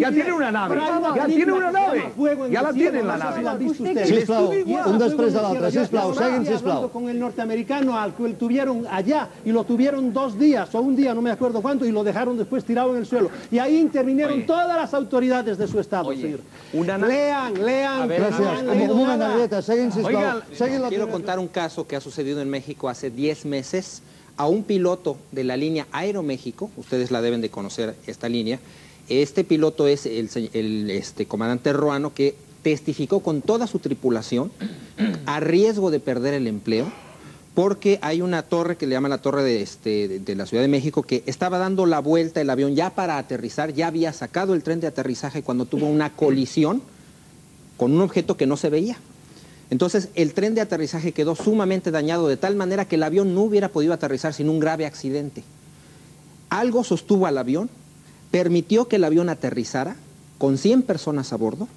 ya tiene una nave, ya tiene una nave, ya la tiene la nave. Sisplau, un després de l'altre, sisplau, seguin, sisplau. con el norteamericano al que tuvieron allá y lo tuvieron dos días o un día, no me acuerdo cuánto, y lo dejaron después tirado en el suelo. Y ahí intervinieron Oye. todas las autoridades de su estado, Oye, señor. una na- Lean, lean. A ver, han Un, leído un moment, nada. Arieta, seguin, sisplau. Seguin quiero contar un caso que ha sucedido en México hace 10 meses a un piloto de la línea Aeroméxico, ustedes la deben de conocer esta línea. Este piloto es el, este, comandante Ruano que testificó con toda su tripulación a riesgo de perder el empleo porque hay una torre que le llaman la torre este, de, de la Ciudad de México que estaba dando la vuelta el avión ya para aterrizar, ya había sacado el tren de aterrizaje cuando tuvo una colisión con un objeto que no se veía. Entonces el tren de aterrizaje quedó sumamente dañado de tal manera que el avión no hubiera podido aterrizar sin un grave accidente. Algo sostuvo al avión, permitió que el avión aterrizara con 100 personas a bordo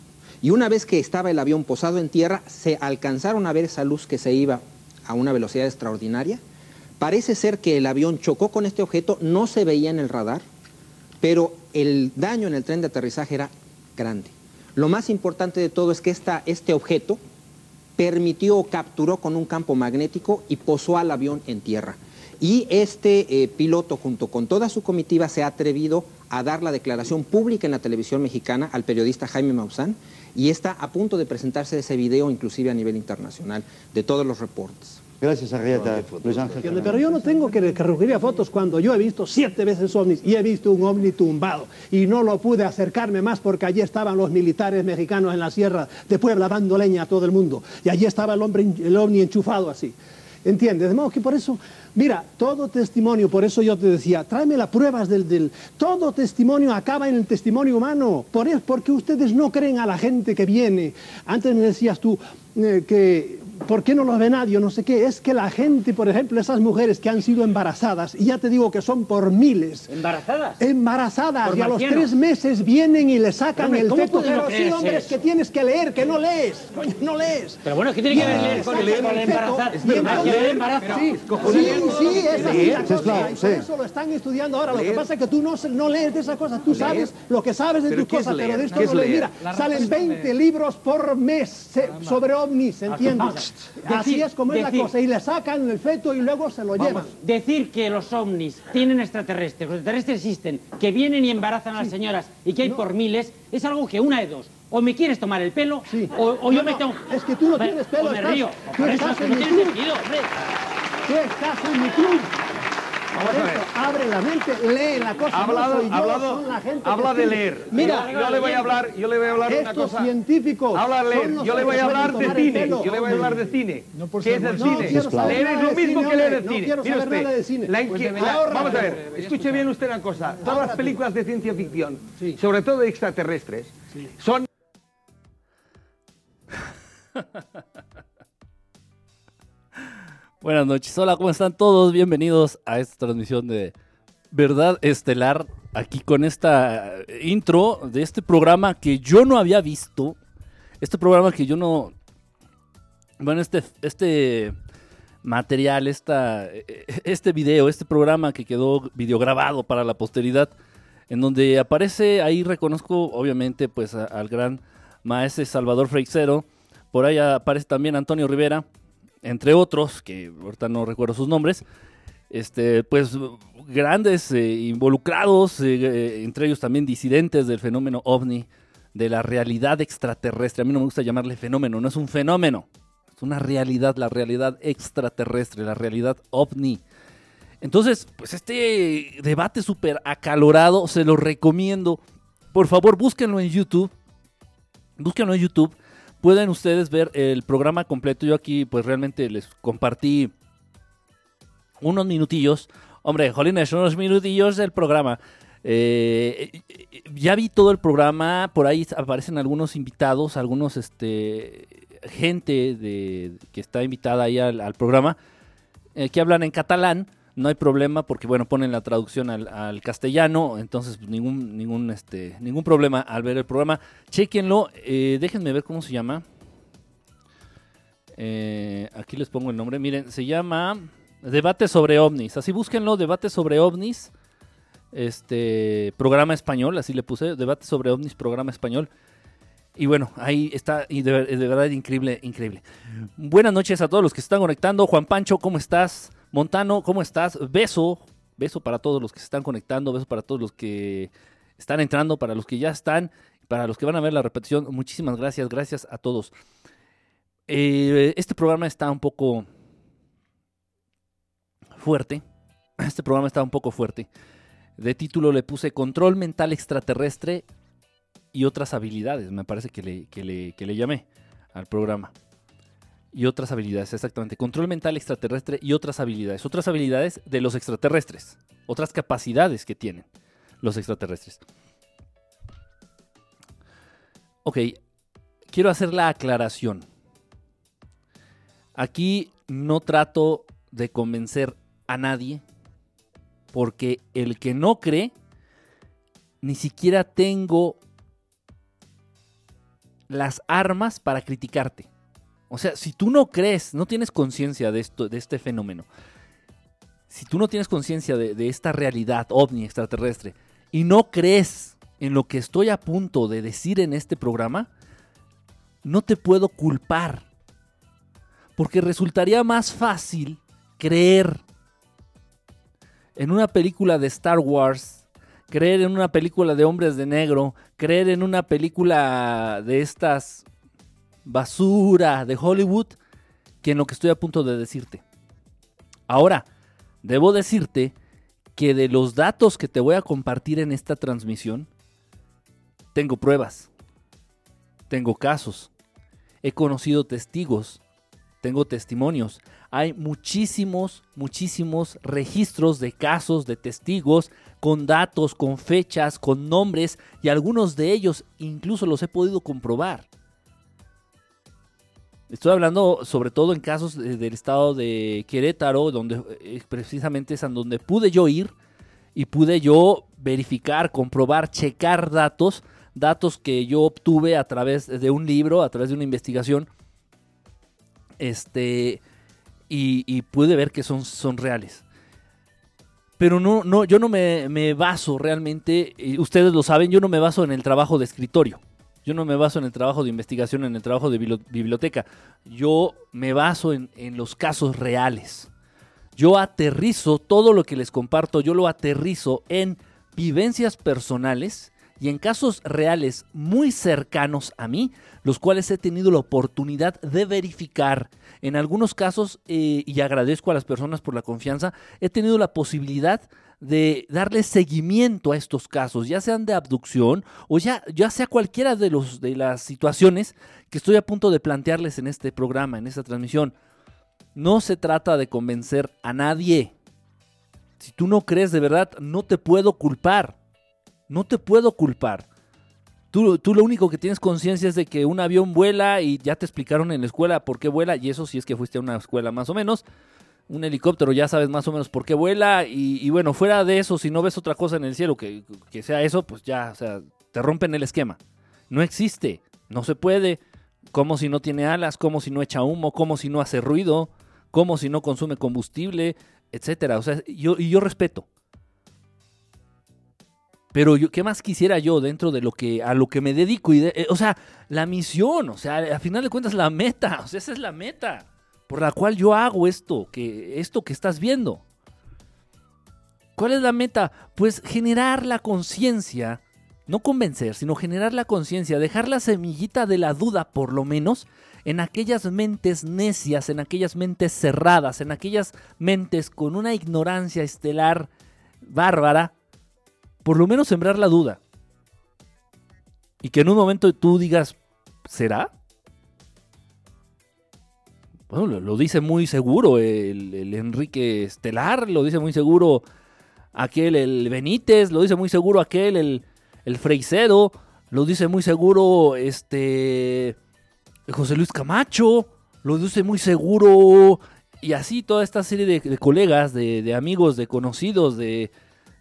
y una vez que estaba el avión posado en tierra se alcanzaron a ver esa luz que se iba a una velocidad extraordinaria. Parece ser que el avión chocó con este objeto, no se veía en el radar, pero el daño en el tren de aterrizaje era grande. Lo más importante de todo es que esta, este objeto permitió o capturó con un campo magnético y posó al avión en tierra. Y este eh, piloto, junto con toda su comitiva, se ha atrevido a dar la declaración pública en la televisión mexicana al periodista Jaime Maussan y está a punto de presentarse ese video, inclusive a nivel internacional, de todos los reportes. Gràcies, Arrieta. Luis Ángel. Entiende, Pero yo no tengo que, que recurrir a fotos cuando yo he visto siete veces ovnis y he visto un ovni tumbado y no lo pude acercarme más porque allí estaban los militares mexicanos en la sierra de Puebla dando leña a todo el mundo y allí estaba el hombre, el ovni enchufado así. ¿Entiendes? De modo que por eso, mira, todo testimonio, por eso yo te decía, tráeme las pruebas del, del... Todo testimonio acaba en el testimonio humano. Por eso, porque ustedes no creen a la gente que viene. Antes me decías tú eh, que... ¿Por qué no lo ve nadie? No sé qué. Es que la gente, por ejemplo, esas mujeres que han sido embarazadas, y ya te digo que son por miles, ¿Embarazadas? embarazadas Por y a los tres meses vienen y le sacan Hombre, el ¿cómo feto. Pero sí, hombre, es que tienes que leer, que no lees. Coño, no lees. Pero bueno, ¿qué tiene que ver leer con, el el el embarazo? Sí, sí, es la cosa, Sisplau, y por eso lo están estudiando ahora. Lo que pasa es que tú no, no lees de esas cosas, tú sabes lo que sabes de ¿Pero tus es cosas, pero de esto ¿Qué es no lees. Mira, salen 20 libros por mes sobre ovnis, ¿entiendes? Así Decir- es como es la cosa, y le sacan el feto y luego se lo llevan. Decir que los ovnis tienen extraterrestres, los extraterrestres existen, que vienen y embarazan a las señoras y que hay por miles, es algo que una de dos. O me quieres tomar el pelo, Sí. o, o yo No, me tengo... es que tú no tienes pelo, O me estás- río. tú eso, estás que en no mi tiene club. sentido, hombre. Tú estás en mi club. Por eso, abre la mente, lee la cosa. Ha hablado, no soy yo, ha hablado, son la gente habla de leer. Mira, yo, yo le voy a hablar, yo le voy a hablar de una estos cosa. científicos. Habla de leer. Yo le voy a hablar de cine. Yo le voy a hablar de cine. por ¿Qué es el No cine? quiero Leer es lo mismo cine, que leer el No cine. quiero Mire saber nada de cine. la Pues vamos a ver, escuche bien usted una cosa. Todas las películas de ciencia ficción, sobre todo de extraterrestres, son Buenas noches, hola, ¿cómo están todos? Bienvenidos a esta transmisión de Verdad Estelar, aquí con esta eh, intro de este programa que yo no había visto, este programa que yo no, bueno, este, este material, esta, eh, este video, este programa que quedó videograbado para la posteridad, en donde aparece, ahí reconozco obviamente pues al gran maestro Salvador Freixero, por ahí aparece también Antonio Rivera, entre otros, que ahorita no recuerdo sus nombres, este, pues grandes eh, involucrados, eh, eh, entre ellos también disidentes del fenómeno ovni, de la realidad extraterrestre. A mí no me gusta llamarle fenómeno, no es un fenómeno, es una realidad, la realidad extraterrestre, la realidad ovni. Entonces, pues este debate súper acalorado, se lo recomiendo. Por favor, búsquenlo en YouTube. Búsquenlo en YouTube. Pueden ustedes ver el programa completo. Yo aquí, pues realmente les compartí unos minutillos. Hombre, jolines, unos minutillos del programa. Eh, ya vi todo el programa. Por ahí aparecen algunos invitados, algunos, este, gente de, que está invitada ahí al, programa, eh, que hablan en catalán. No hay problema porque, bueno, ponen la traducción al, castellano, entonces pues, ningún, ningún, este, ningún problema al ver el programa. Chequenlo, eh, déjenme ver cómo se llama. Eh, aquí les pongo el nombre. Miren, se llama Debate sobre ovnis. Así búsquenlo, Debate sobre ovnis. este programa español, así le puse, debate sobre ovnis, programa español. Y bueno, ahí está, y de, verdad increíble, increíble. Buenas noches a todos los que se están conectando. Juan Pancho, ¿cómo estás? Montano, ¿cómo estás? Beso, beso para todos los que se están conectando, beso para todos los que están entrando, para los que ya están, para los que van a ver la repetición. Muchísimas gracias, gracias a todos. Eh, este programa está un poco fuerte. Este programa está un poco fuerte. De título le puse Control Mental Extraterrestre y otras habilidades. Me parece que le, que le, que le llamé al programa. Y otras habilidades, exactamente. Control mental extraterrestre y otras habilidades. Otras habilidades de los extraterrestres. Otras capacidades que tienen los extraterrestres. Ok, quiero hacer la aclaración. Aquí no trato de convencer a nadie porque el que no cree, ni siquiera tengo las armas para criticarte. O sea, si tú no crees, no tienes conciencia de esto, de este fenómeno, si tú no tienes conciencia de, de, esta realidad ovni extraterrestre y no crees en lo que estoy a punto de decir en este programa, no te puedo culpar. Porque resultaría más fácil creer en una película de Star Wars, creer en una película de hombres de negro, creer en una película de estas basura de Hollywood, que en lo que estoy a punto de decirte. Ahora, debo decirte que de los datos que te voy a compartir en esta transmisión, tengo pruebas, tengo casos, he conocido testigos, tengo testimonios. Hay muchísimos, muchísimos registros de casos, de testigos, con datos, con fechas, con nombres, y algunos de ellos incluso los he podido comprobar. Estoy hablando sobre todo en casos del estado de Querétaro, donde eh, precisamente es en donde pude yo ir y pude yo verificar, comprobar, checar datos, datos que yo obtuve a través de un libro, a través de una investigación, este, y, pude ver que son reales. Pero no, no, yo no me, me baso realmente, ustedes lo saben, yo no me baso en el trabajo de escritorio. Yo no me baso en el trabajo de investigación, en el trabajo de biblioteca. Yo me baso en, en, los casos reales. Yo aterrizo todo lo que les comparto, yo lo aterrizo en vivencias personales y en casos reales muy cercanos a mí, los cuales he tenido la oportunidad de verificar. En algunos casos, eh, y agradezco a las personas por la confianza, he tenido la posibilidad de darle seguimiento a estos casos, ya sean de abducción o ya, ya sea cualquiera de, los, de las situaciones que estoy a punto de plantearles en este programa, en esta transmisión. No se trata de convencer a nadie. Si tú no crees de verdad, no te puedo culpar. No te puedo culpar. Tú, tú lo único que tienes conciencia es de que un avión vuela y ya te explicaron en la escuela por qué vuela, y eso sí es que fuiste a una escuela más o menos un helicóptero, ya sabes más o menos por qué vuela. Y, y, bueno, fuera de eso, si no ves otra cosa en el cielo que, que, sea eso, pues ya, o sea, te rompen el esquema. No existe, no se puede. Como si no tiene alas, como si no echa humo, como si no hace ruido, como si no consume combustible, etcétera. O sea, yo, y yo respeto. Pero yo, ¿qué más quisiera yo dentro de lo que a lo que me dedico? Y de, eh, o sea, la misión, o sea, al final de cuentas la meta, o sea, esa es la meta por la cual yo hago esto, que esto que estás viendo. ¿Cuál es la meta? Pues generar la conciencia, no convencer, sino generar la conciencia, dejar la semillita de la duda por lo menos en aquellas mentes necias, en aquellas mentes cerradas, en aquellas mentes con una ignorancia estelar bárbara, por lo menos sembrar la duda. Y que en un momento tú digas, ¿será? Bueno, lo, dice muy seguro el, Enrique Estelar, lo dice muy seguro aquel, el Benítez, lo dice muy seguro aquel, el, el Freisero, lo dice muy seguro este José Luis Camacho, lo dice muy seguro, y así toda esta serie de, colegas, de, amigos, de conocidos, de,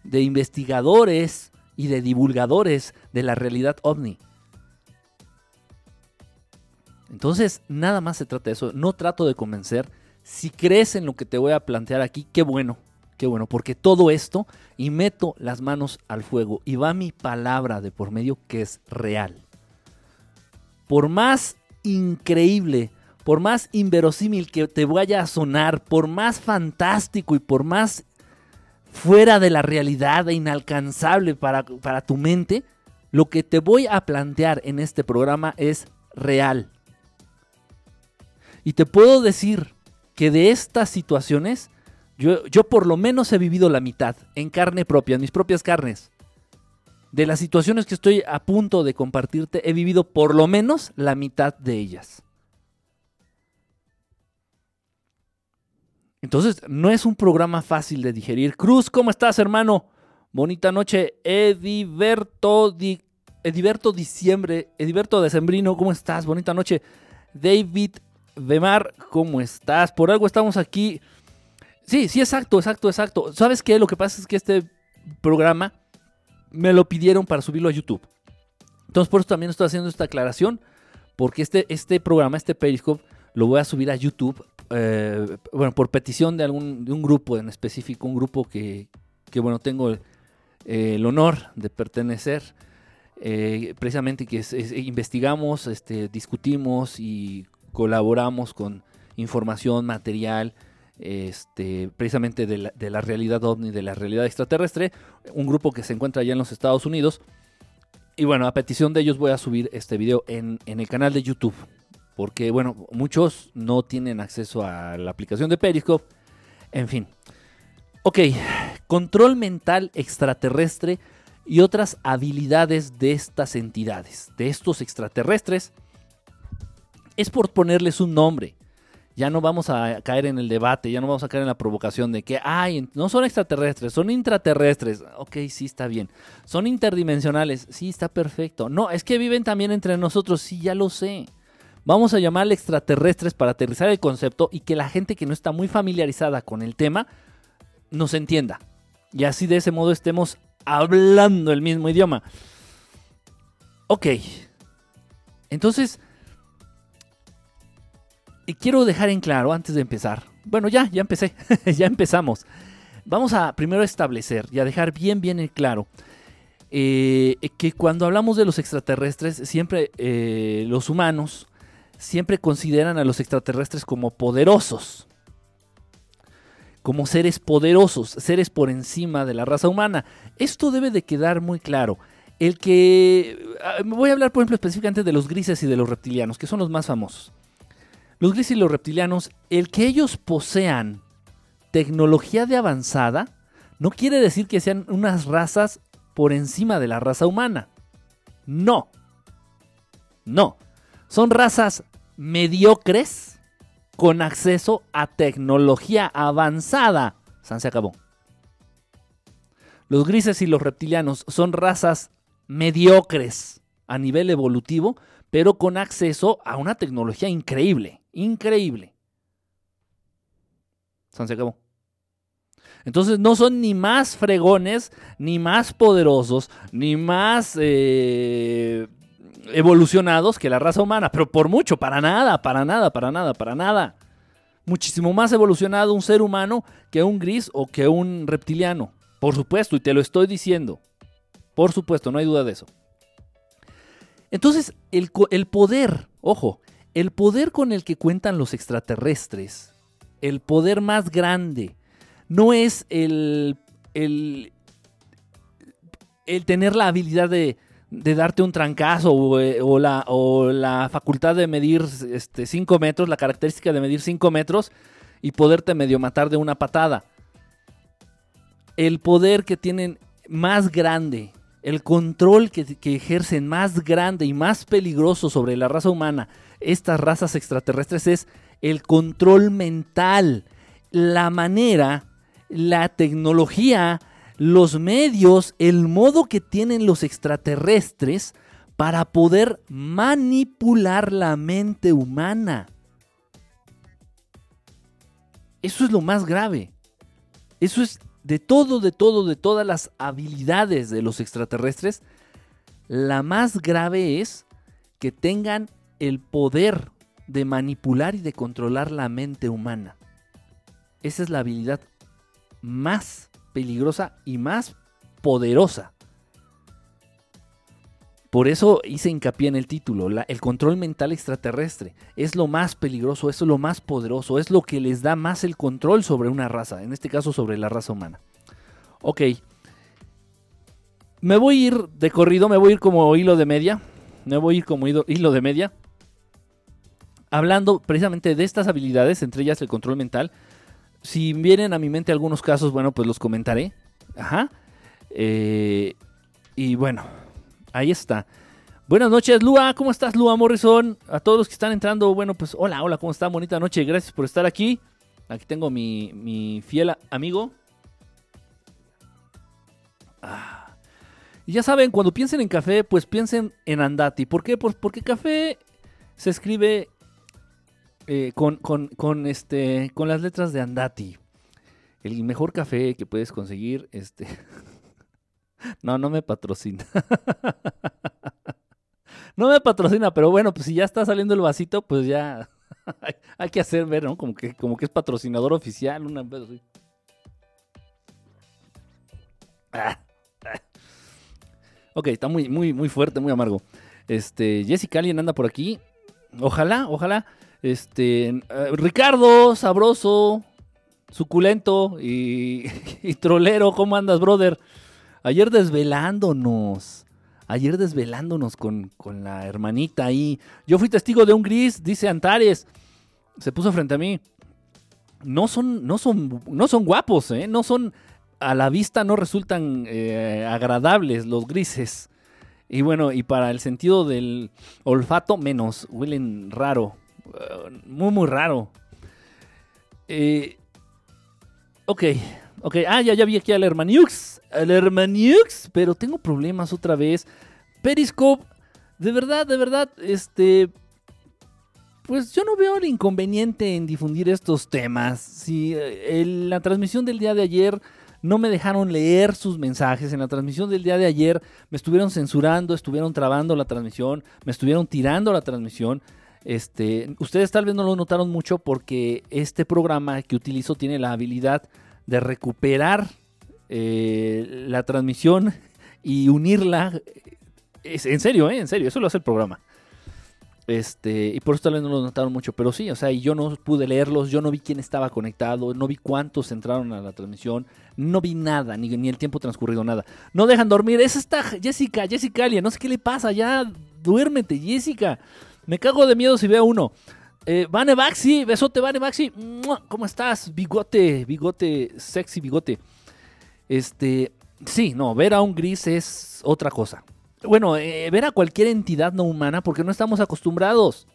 de investigadores y de divulgadores de la realidad ovni. Entonces, nada más se trata de eso. No trato de convencer. Si crees en lo que te voy a plantear aquí, qué bueno. qué bueno, porque todo esto y meto las manos al fuego y va mi palabra de por medio que es real. Por más increíble, por más inverosímil que te vaya a sonar, por más fantástico y por más fuera de la realidad e inalcanzable para, para tu mente, lo que te voy a plantear en este programa es real. Y te puedo decir que de estas situaciones, yo, yo, por lo menos he vivido la mitad, en carne propia, en mis propias carnes. De las situaciones que estoy a punto de compartirte, he vivido por lo menos la mitad de ellas. Entonces, no es un programa fácil de digerir. Cruz, ¿cómo estás, hermano? Bonita noche. Ediberto, Di, Ediberto Diciembre, Ediberto Decembrino, ¿cómo estás? Bonita noche. David Vemar, ¿cómo estás? Por algo estamos aquí. Sí, sí, exacto, exacto, exacto. ¿Sabes qué? Lo que pasa es que este programa me lo pidieron para subirlo a YouTube. Entonces, por eso también estoy haciendo esta aclaración, porque este, este programa, este Periscope, lo voy a subir a YouTube, eh, bueno, por petición de, algún, de un grupo en específico, un grupo que, que bueno, tengo el, honor de pertenecer. Eh, precisamente que es, es, investigamos, este, discutimos y colaboramos con información, material, este, precisamente de la, de la, realidad ovni, de la realidad extraterrestre, un grupo que se encuentra allá en los Estados Unidos. Y bueno, a petición de ellos voy a subir este video en, en el canal de YouTube. Porque bueno, muchos no tienen acceso a la aplicación de Periscope. En fin. Ok, control mental extraterrestre y otras habilidades de estas entidades, de estos extraterrestres, es por ponerles un nombre. Ya no vamos a caer en el debate, ya no vamos a caer en la provocación de que, ay, no son extraterrestres, son intraterrestres. Ok, sí está bien. Son interdimensionales, sí está perfecto. No, es que viven también entre nosotros, sí, ya lo sé. Vamos a llamarle extraterrestres para aterrizar el concepto y que la gente que no está muy familiarizada con el tema nos entienda. Y así de ese modo estemos hablando el mismo idioma. Ok. Entonces, y quiero dejar en claro antes de empezar. Bueno, ya, ya empecé, ya empezamos. Vamos a primero establecer y a dejar bien, bien en claro eh, que cuando hablamos de los extraterrestres, siempre eh, los humanos siempre consideran a los extraterrestres como poderosos, como seres poderosos, seres por encima de la raza humana. Esto debe de quedar muy claro. El que... Voy a hablar, por ejemplo, específicamente de los grises y de los reptilianos, que son los más famosos. Los grises y los reptilianos, el que ellos posean tecnología de avanzada, no quiere decir que sean unas razas por encima de la raza humana. No. No. Son razas mediocres con acceso a tecnología avanzada. San se acabó. Los grises y los reptilianos son razas mediocres a nivel evolutivo, pero con acceso a una tecnología increíble, increíble. San se acabó. Entonces no son ni más fregones, ni más poderosos, ni más eh, evolucionados que la raza humana, pero por mucho, para nada, para nada, para nada, para nada. Muchísimo más evolucionado un ser humano que un gris o que un reptiliano. Por supuesto, y te lo estoy diciendo. Por supuesto, no hay duda de eso. Entonces, el, el poder, ojo, el poder con el que cuentan los extraterrestres, el poder más grande, no es el, el, el tener la habilidad de, de darte un trancazo o, la, o la facultad de medir 5 este, metros, la característica de medir 5 metros y poderte medio matar de una patada. El poder que tienen más grande, el control que ejercen más grande y más peligroso sobre la raza humana, estas razas extraterrestres, es el control mental, la manera, la tecnología, los medios, el modo que tienen los extraterrestres para poder manipular la mente humana. Eso es lo más grave. Eso es de todo, de todo, de todas las habilidades de los extraterrestres. La más grave es que tengan el poder de manipular y de controlar la mente humana. Esa es la habilidad más peligrosa y más poderosa. Por eso hice hincapié en el título, el control mental extraterrestre. Es lo más peligroso, es lo más poderoso, es lo que les da más el control sobre una raza, en este caso sobre la raza humana. Ok. Me voy a ir de corrido, me voy a ir como hilo de media. Me voy a ir como hilo de media. Hablando precisamente de estas habilidades, entre ellas el control mental. Si vienen a mi mente algunos casos, bueno, pues los comentaré. Ajá. Eh, y bueno, ahí está. Buenas noches, Lua. ¿Cómo estás, Lua Morrison? A todos los que están entrando, bueno, pues hola, hola, ¿cómo están? Bonita noche. Gracias por estar aquí. Aquí tengo mi, mi fiel amigo. Ah. Y ya saben, cuando piensen en café, pues piensen en Andati. ¿Por qué? Pues porque café se escribe eh, con, con- con, este, con las letras de Andati. El mejor café que puedes conseguir, este... no, no me patrocina. no me patrocina, pero bueno, pues si ya está saliendo el vasito, pues ya hay, que hacer ver, ¿no? Como que, como que es patrocinador oficial, una. Ok, está muy, muy, muy fuerte, muy amargo. Este, Jessica, alguien anda por aquí. Ojalá, ojalá. Este, eh, Ricardo, sabroso, suculento y, y trolero, ¿cómo andas, brother? Ayer desvelándonos. Ayer desvelándonos con, con la hermanita ahí. Yo fui testigo de un gris, dice Antares. Se puso frente a mí. No son, no son, no son guapos, ¿eh? No son, a la vista no resultan eh, agradables los grises. Y bueno, y para el sentido del olfato, menos. Huelen raro. Eh, muy, muy raro. Eh, ok, ok. Ah, ya, ya vi aquí al Hermaniux. Al Hermaniux. Pero tengo problemas otra vez. Periscope. De verdad, de verdad, este... Pues yo no veo el inconveniente en difundir estos temas. Si eh, en la transmisión del día de ayer no me dejaron leer sus mensajes, en la transmisión del día de ayer me estuvieron censurando, estuvieron trabando la transmisión, me estuvieron tirando la transmisión. Este, ustedes tal vez no lo notaron mucho porque este programa que utilizo tiene la habilidad de recuperar eh, la transmisión y unirla. Es, en serio, ¿eh? en serio, eso lo hace el programa. Este, y por eso tal vez no lo notaron mucho, pero sí, o sea, yo no pude leerlos, yo no vi quién estaba conectado, no vi cuántos entraron a la transmisión, no vi nada, ni, ni el tiempo transcurrido, nada. No dejan dormir, esa está Jessica, Jessica Alia, no sé qué le pasa, ya duérmete, Jessica. Me cago de miedo si veo uno. Eh, Vane Baxi, besote Vane ¡mua! ¿cómo estás? Bigote, bigote, sexy bigote. Este, sí, no, ver a un gris es otra cosa. Bueno, eh, ver a cualquier entidad no humana porque no estamos acostumbrados.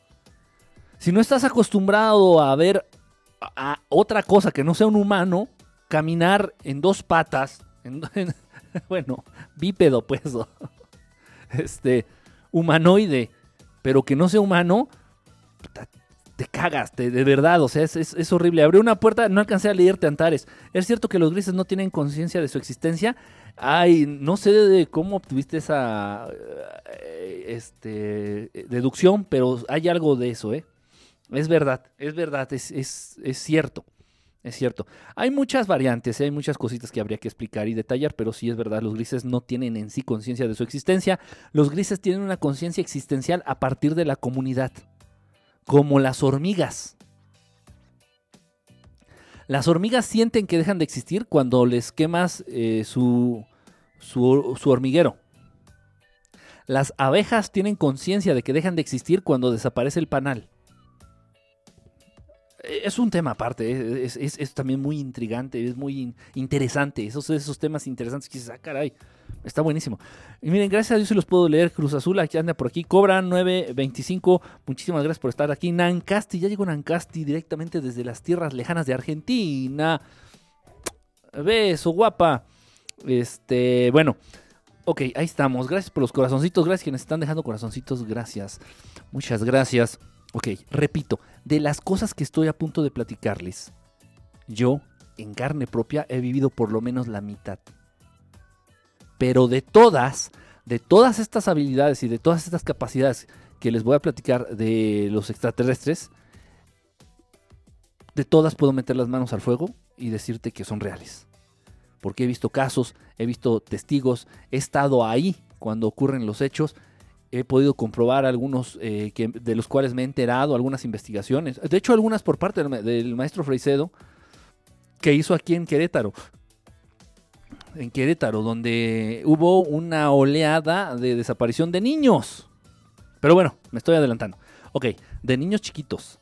Si no estás acostumbrado a ver a, otra cosa que no sea un humano, caminar en dos patas, en- en- bueno, bípedo pues, este, humanoide, pero que no sea humano, te cagas, de verdad, o sea, es, es- horrible. Abrí una puerta, no alcancé a leerte Antares. Es cierto que los grises no tienen conciencia de su existencia. Ay, no sé de cómo obtuviste esa eh, este, deducción, pero hay algo de eso, ¿eh? Es verdad, es verdad, es, es cierto. Es cierto. Hay muchas variantes, ¿eh? hay muchas cositas que habría que explicar y detallar, pero sí es verdad, los grises no tienen en sí conciencia de su existencia. Los grises tienen una conciencia existencial a partir de la comunidad, como las hormigas. Las hormigas sienten que dejan de existir cuando les quemas eh, su, su, su hormiguero. Las abejas tienen conciencia de que dejan de existir cuando desaparece el panal. Es un tema aparte, eh, es, es- también muy intrigante, es muy in- interesante. Esos, esos temas interesantes que dices, ah, caray, está buenísimo. Y miren, gracias a Dios se los puedo leer. Cruz Azul, aquí anda por aquí. Cobra 925. Muchísimas gracias por estar aquí. Nancasti, ya llegó Nancasti directamente desde las tierras lejanas de Argentina. Beso, guapa. Este, bueno. Ok, ahí estamos. Gracias por los corazoncitos. Gracias quienes están dejando corazoncitos. Gracias. Muchas gracias. Ok, repito, de las cosas que estoy a punto de platicarles, yo, en carne propia, he vivido por lo menos la mitad. Pero de todas, de todas estas habilidades y de todas estas capacidades que les voy a platicar de los extraterrestres, de todas puedo meter las manos al fuego y decirte que son reales. porque he visto casos, he visto testigos, he estado ahí cuando ocurren los hechos, he podido comprobar algunos eh, de los cuales me he enterado, algunas investigaciones, de hecho algunas por parte del, ma- del maestro Freicedo, que hizo aquí en Querétaro. En Querétaro, donde hubo una oleada de desaparición de niños. Pero bueno, me estoy adelantando. Ok, de niños chiquitos.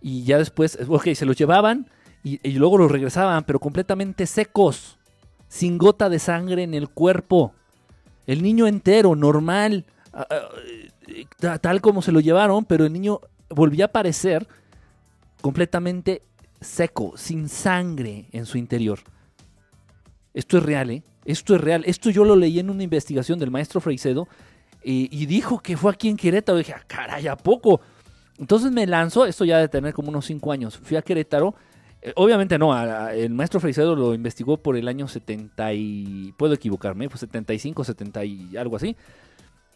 Y ya después, ok, se los llevaban y, luego los regresaban, pero completamente secos, sin gota de sangre en el cuerpo. El niño entero, normal, tal como se lo llevaron, pero el niño volvía a aparecer completamente seco, sin sangre en su interior. Esto es real, ¿eh? Esto es real. Esto yo lo leí en una investigación del maestro Freicedo y, y dijo que fue aquí en Querétaro. dije, ah, caray, ¿a poco? Entonces me lanzó, esto ya de tener como unos 5 años. Fui a Querétaro. eh, obviamente no, el maestro Freicedo lo investigó por el año 70 y... Puedo equivocarme, pues 75, 70 y algo así.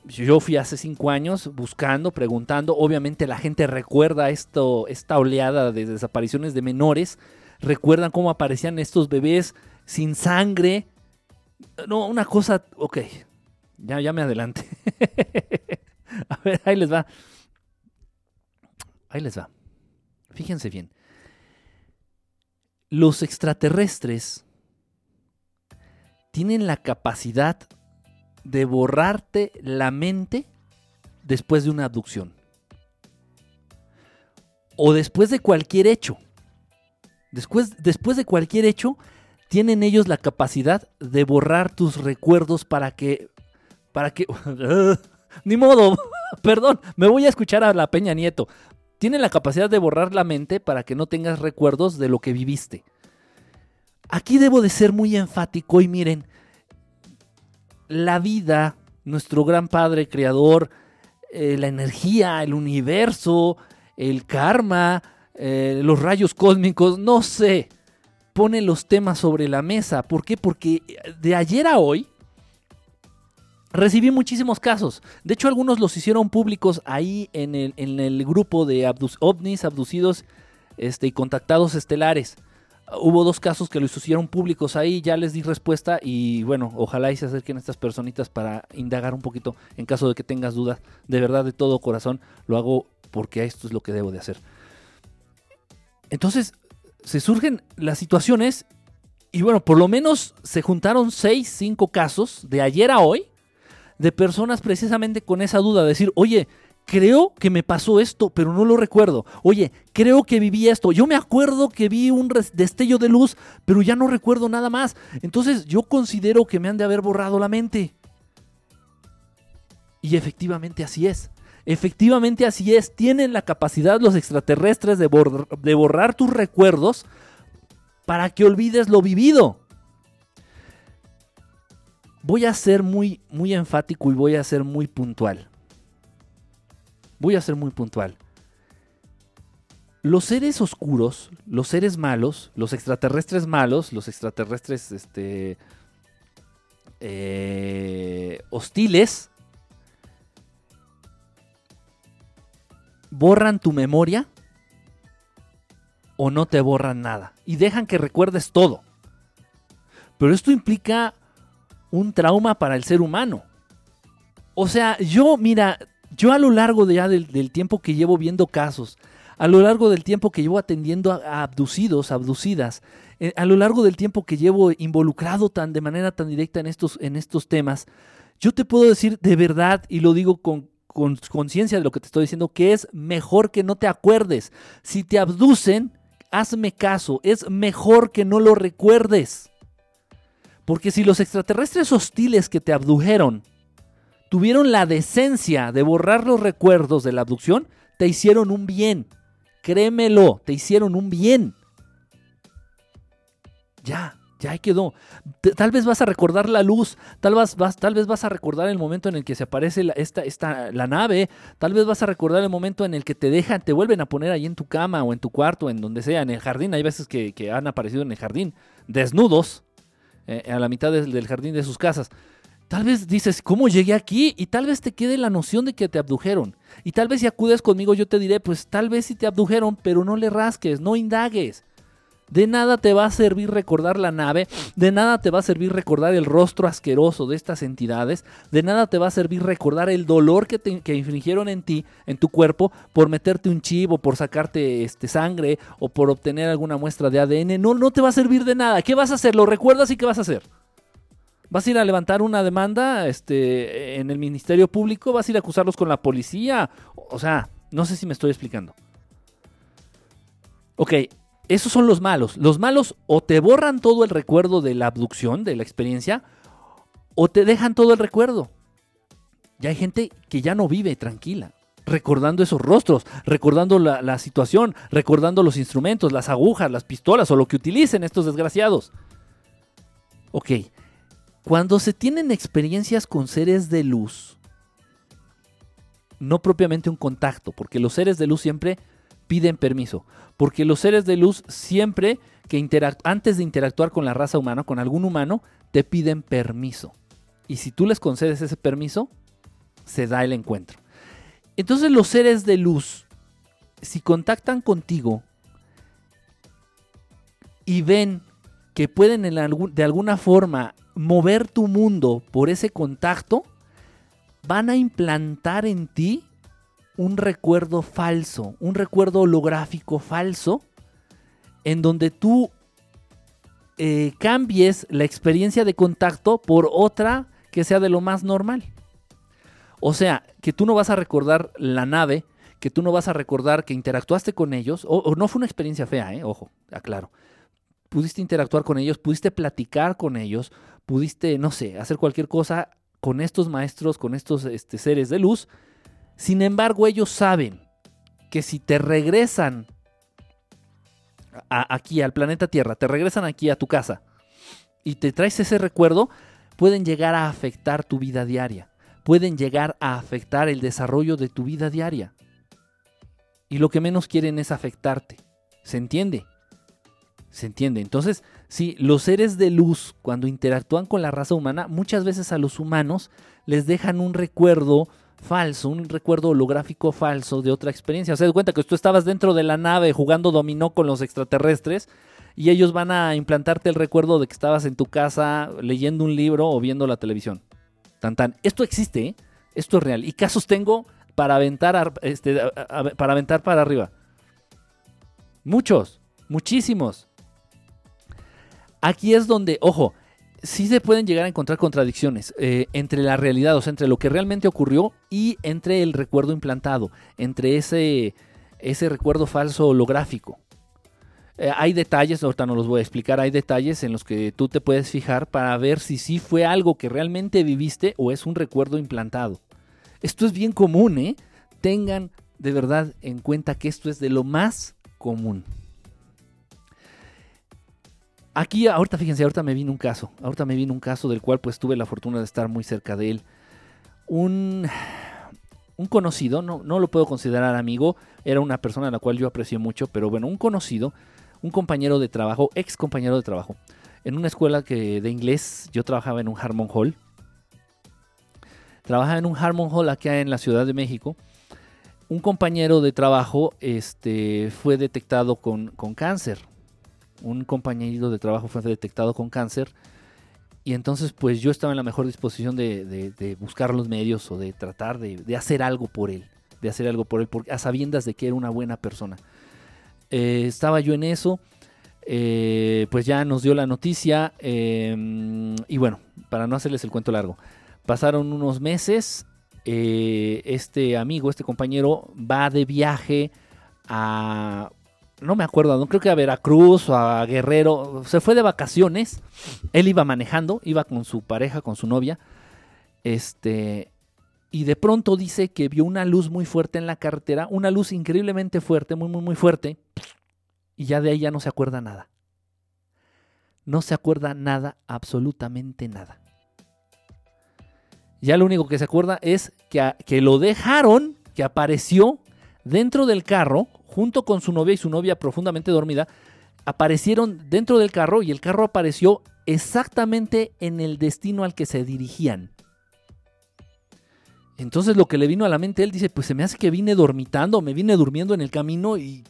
Yo fui hace 5 años buscando, preguntando. Obviamente la gente recuerda esto, esta oleada de desapariciones de menores. Recuerdan cómo aparecían estos bebés sin sangre. No, una cosa... Ok, ya, ya me adelante. a ver, ahí les va. Ahí les va. Fíjense bien. Los extraterrestres tienen la capacidad de borrarte la mente después de una abducción. O después de cualquier hecho. Después, después de cualquier hecho, tienen ellos la capacidad de borrar tus recuerdos para que... Para que... Ni modo, perdón, me voy a escuchar a la Peña Nieto. Tienen la capacidad de borrar la mente para que no tengas recuerdos de lo que viviste. Aquí debo de ser muy enfático y miren, la vida, nuestro gran Padre Creador, eh, la energía, el universo, el karma, eh, los rayos cósmicos, no sé, pone los temas sobre la mesa. ¿Por qué? Porque de ayer a hoy recibí muchísimos casos. De hecho, algunos los hicieron públicos ahí en el, en el grupo de ovnis, abducidos este, y contactados estelares. Hubo dos casos que los hicieron públicos ahí, ya les di respuesta y bueno, ojalá y se acerquen estas personitas para indagar un poquito en caso de que tengas dudas. De verdad, de todo corazón, lo hago porque esto es lo que debo de hacer. Entonces, se surgen las situaciones y bueno, por lo menos se juntaron 6, 5 casos de ayer a hoy de personas precisamente con esa duda, de decir, oye, creo que me pasó esto, pero no lo recuerdo. Oye, creo que viví esto. Yo me acuerdo que vi un destello de luz, pero ya no recuerdo nada más. Entonces yo considero que me han de haber borrado la mente. Y efectivamente así es. Efectivamente así es. Tienen la capacidad los extraterrestres de borrar tus recuerdos para que olvides lo vivido. Voy a ser muy, muy enfático y voy a ser muy puntual. Voy a ser muy puntual. Los seres oscuros, los seres malos, los extraterrestres malos, los extraterrestres este, eh, hostiles, borran tu memoria o no te borran nada y dejan que recuerdes todo. Pero esto implica un trauma para el ser humano. O sea, yo, mira, yo a lo largo del tiempo que llevo viendo casos, a lo largo del tiempo que llevo atendiendo a, a abducidos, abducidas, eh, a lo largo del tiempo que llevo involucrado tan de manera tan directa en estos, en estos temas, yo te puedo decir de verdad, y lo digo con con conciencia de lo que te estoy diciendo, que es mejor que no te acuerdes. Si te abducen, hazme caso, es mejor que no lo recuerdes. Porque si los extraterrestres hostiles que te abdujeron tuvieron la decencia de borrar los recuerdos de la abducción, te hicieron un bien. Créemelo, te hicieron un bien. Ya, ya ahí quedó. Tal vez vas a recordar la luz, tal vez vas, tal vez vas a recordar el momento en el que se aparece la, esta, la nave, tal vez vas a recordar el momento en el que te dejan, te vuelven a poner ahí en tu cama o en tu cuarto, en donde sea, en el jardín. Hay veces que, han aparecido en el jardín, desnudos, eh, a la mitad del jardín de sus casas. Tal vez dices, ¿cómo llegué aquí? Y tal vez te quede la noción de que te abdujeron. Y tal vez si acudes conmigo yo te diré, pues tal vez si te abdujeron, pero no le rasques, no indagues. De nada te va a servir recordar la nave, de nada te va a servir recordar el rostro asqueroso de estas entidades, de nada te va a servir recordar el dolor que, te, que infligieron en ti, en tu cuerpo, por meterte un chip o por sacarte este, sangre o por obtener alguna muestra de ADN. No, no te va a servir de nada. ¿Qué vas a hacer? ¿Lo recuerdas y qué vas a hacer? ¿Vas a ir a levantar una demanda este, en el Ministerio Público? ¿Vas a ir a acusarlos con la policía? O sea, no sé si me estoy explicando. Ok, esos son los malos. Los malos o te borran todo el recuerdo de la abducción, de la experiencia, o te dejan todo el recuerdo. Ya hay gente que ya no vive tranquila, recordando esos rostros, recordando la, la situación, recordando los instrumentos, las agujas, las pistolas o lo que utilicen estos desgraciados. Ok, cuando se tienen experiencias con seres de luz, no propiamente un contacto, porque los seres de luz siempre piden permiso, porque los seres de luz siempre que antes de interactuar con la raza humana, con algún humano, te piden permiso. Y si tú les concedes ese permiso, se da el encuentro. Entonces los seres de luz, si contactan contigo y ven que pueden de alguna forma mover tu mundo por ese contacto, van a implantar en ti un recuerdo falso, un recuerdo holográfico falso, en donde tú eh, cambies la experiencia de contacto por otra que sea de lo más normal. O sea, que tú no vas a recordar la nave, que tú no vas a recordar que interactuaste con ellos, o, no fue una experiencia fea, ¿eh? ojo, aclaro. Pudiste interactuar con ellos, pudiste platicar con ellos, pudiste, no sé, hacer cualquier cosa con estos maestros, con estos este, seres de luz, sin embargo, ellos saben que si te regresan aquí al planeta Tierra, te regresan aquí a tu casa y te traes ese recuerdo, pueden llegar a afectar tu vida diaria, pueden llegar a afectar el desarrollo de tu vida diaria. Y lo que menos quieren es afectarte. ¿Se entiende? ¿Se entiende? Entonces, si los seres de luz, cuando interactúan con la raza humana, muchas veces a los humanos les dejan un recuerdo falso, un recuerdo holográfico falso de otra experiencia. O sea, de cuenta que tú estabas dentro de la nave jugando dominó con los extraterrestres y ellos van a implantarte el recuerdo de que estabas en tu casa leyendo un libro o viendo la televisión. Tan tan. Esto existe, ¿eh? esto es real. Y casos tengo para aventar, este, para aventar para arriba. Muchos, muchísimos. Aquí es donde, ojo, sí se pueden llegar a encontrar contradicciones eh, entre la realidad, o sea, entre lo que realmente ocurrió y entre el recuerdo implantado, entre ese, ese recuerdo falso holográfico. Eh, hay detalles, ahorita no los voy a explicar, hay detalles en los que tú te puedes fijar para ver si sí fue algo que realmente viviste o es un recuerdo implantado. Esto es bien común, ¿eh? Tengan de verdad en cuenta que esto es de lo más común. Aquí, ahorita fíjense, ahorita me vino un caso. Ahorita me vino un caso del cual pues tuve la fortuna de estar muy cerca de él. Un, un conocido, no, no lo puedo considerar amigo, era una persona a la cual yo aprecié mucho, pero bueno, un conocido, un compañero de trabajo, ex compañero de trabajo, en una escuela que, de inglés, yo trabajaba en un Harmon Hall. Trabajaba en un Harmon Hall aquí en la Ciudad de México. Un compañero de trabajo este, fue detectado con, con cáncer un compañero de trabajo fue detectado con cáncer y entonces pues yo estaba en la mejor disposición de, buscar los medios o de tratar de, hacer algo por él, de hacer algo por él, a sabiendas de que era una buena persona. Eh, estaba yo en eso, eh, pues ya nos dio la noticia em, y bueno, para no hacerles el cuento largo, pasaron unos meses, eh, este amigo, este compañero va de viaje a no me acuerdo, no creo que a Veracruz o a Guerrero, se fue de vacaciones, él iba manejando, iba con su pareja, con su novia, este, y de pronto dice que vio una luz muy fuerte en la carretera, una luz increíblemente fuerte, muy, muy, muy fuerte, y ya de ahí ya no se acuerda nada. No se acuerda nada, absolutamente nada. Ya lo único que se acuerda es que, que lo dejaron, que apareció dentro del carro junto con su novia y su novia profundamente dormida, aparecieron dentro del carro y el carro apareció exactamente en el destino al que se dirigían. Entonces lo que le vino a la mente, él dice, pues se me hace que vine dormitando, me vine durmiendo en el camino y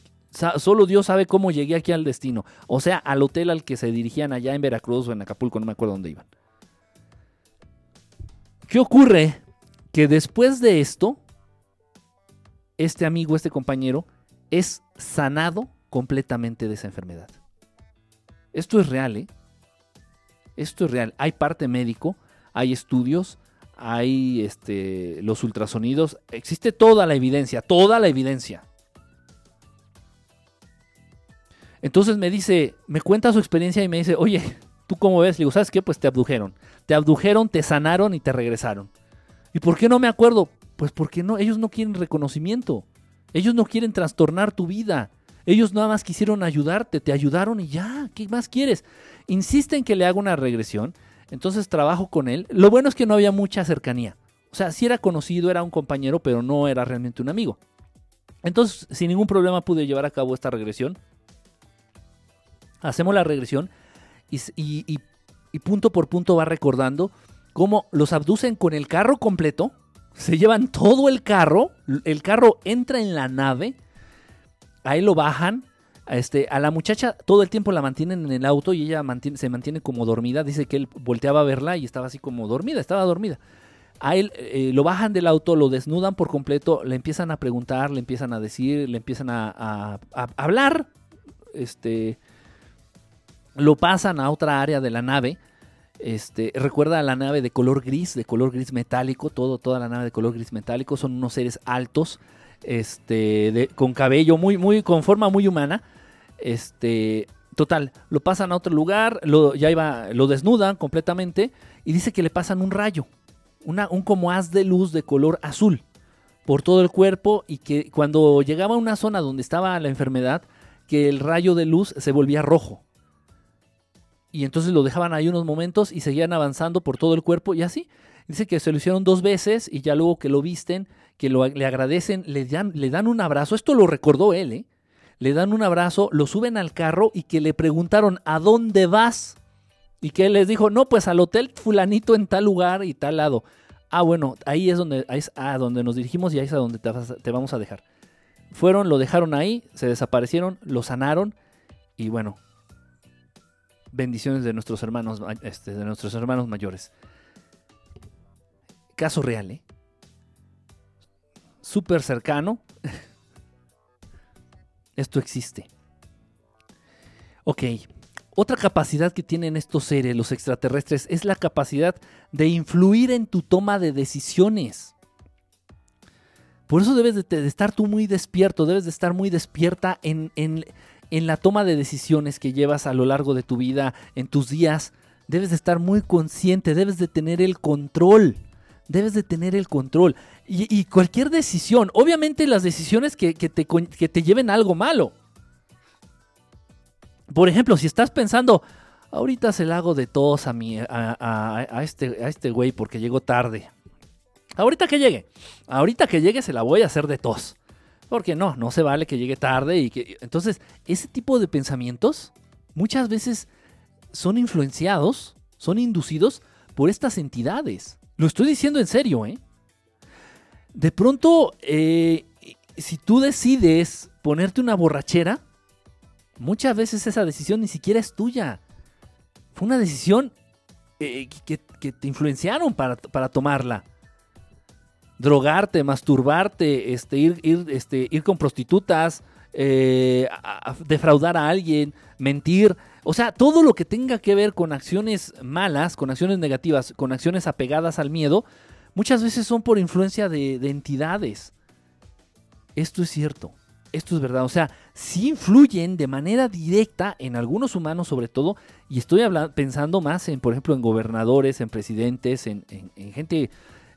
solo Dios sabe cómo llegué aquí al destino. O sea, al hotel al que se dirigían allá en Veracruz o en Acapulco, no me acuerdo dónde iban. ¿Qué ocurre? Que después de esto, este amigo, este compañero, es sanado completamente de esa enfermedad. Esto es real, ¿eh? Esto es real. Hay parte médico, hay estudios, hay este, los ultrasonidos, existe toda la evidencia, toda la evidencia. Entonces me dice, me cuenta su experiencia y me dice, oye, ¿tú cómo ves? Le digo, ¿sabes qué? Pues te abdujeron. Te abdujeron, te sanaron y te regresaron. ¿Y por qué no me acuerdo? Pues porque no, ellos no quieren reconocimiento. Ellos no quieren trastornar tu vida. Ellos nada más quisieron ayudarte, te ayudaron y ya, ¿qué más quieres? Insisten que le haga una regresión, entonces trabajo con él. Lo bueno es que no había mucha cercanía. O sea, sí era conocido, era un compañero, pero no era realmente un amigo. Entonces, sin ningún problema pude llevar a cabo esta regresión. Hacemos la regresión y punto por punto va recordando cómo los abducen con el carro completo, se llevan todo el carro, el carro entra en la nave, ahí lo bajan, a este, a la muchacha todo el tiempo la mantienen en el auto y ella mantiene- se mantiene como dormida, dice que él volteaba a verla y estaba así como dormida, estaba dormida. A él eh, lo bajan del auto, lo desnudan por completo, le empiezan a preguntar, le empiezan a decir, le empiezan a, a- hablar, este, lo pasan a otra área de la nave. Este, recuerda a la nave de color gris, de color gris metálico, todo, toda la nave de color gris metálico, son unos seres altos, este, de- con cabello muy, muy, con forma muy humana. Este, total, lo pasan a otro lugar, lo, ya iba, lo desnudan completamente y dice que le pasan un rayo, un como haz de luz de color azul por todo el cuerpo y que cuando llegaba a una zona donde estaba la enfermedad, que el rayo de luz se volvía rojo. Y entonces lo dejaban ahí unos momentos y seguían avanzando por todo el cuerpo y así. Dice que se lo hicieron dos veces y ya luego que lo visten, que lo- le agradecen, le dan, un abrazo. Esto lo recordó él, ¿eh? Le dan un abrazo, lo suben al carro y que le preguntaron, ¿a dónde vas? Y que él les dijo, no, pues al hotel fulanito en tal lugar y tal lado. Ah, bueno, ahí es donde, ahí es a donde nos dirigimos y ahí es a donde te vamos a dejar. Fueron, lo dejaron ahí, se desaparecieron, lo sanaron y bueno, bendiciones de nuestros hermanos, ma- este, de nuestros hermanos mayores. Caso real, ¿eh? Súper cercano. Esto existe. Ok. Otra capacidad que tienen estos seres, los extraterrestres, es la capacidad de influir en tu toma de decisiones. Por eso debes de, de estar tú muy despierto, debes de estar muy despierta en, en- en la toma de decisiones que llevas a lo largo de tu vida, en tus días. Debes de estar muy consciente, debes de tener el control. Debes de tener el control. Y, cualquier decisión, obviamente las decisiones que, te, que te lleven algo malo. Por ejemplo, si estás pensando, ahorita se la hago de tos a, mi, a- a este, a este güey porque llegó tarde. Ahorita que llegue, ahorita que llegue se la voy a hacer de tos. Porque no, no se vale que llegue tarde y que... Entonces, ese tipo de pensamientos muchas veces son influenciados, son inducidos por estas entidades. Lo estoy diciendo en serio, ¿eh? De pronto, eh, si tú decides ponerte una borrachera, muchas veces esa decisión ni siquiera es tuya. Fue una decisión eh, que, que te influenciaron para, para tomarla. Drogarte, masturbarte, este, ir, ir, este, ir con prostitutas, eh, defraudar a alguien, mentir. O sea, todo lo que tenga que ver con acciones malas, con acciones negativas, con acciones apegadas al miedo, muchas veces son por influencia de, de entidades. Esto es cierto. Esto es verdad. O sea, sí influyen de manera directa en algunos humanos sobre todo. Y estoy habla- pensando más en, por ejemplo, en gobernadores, en presidentes, en, en- en gente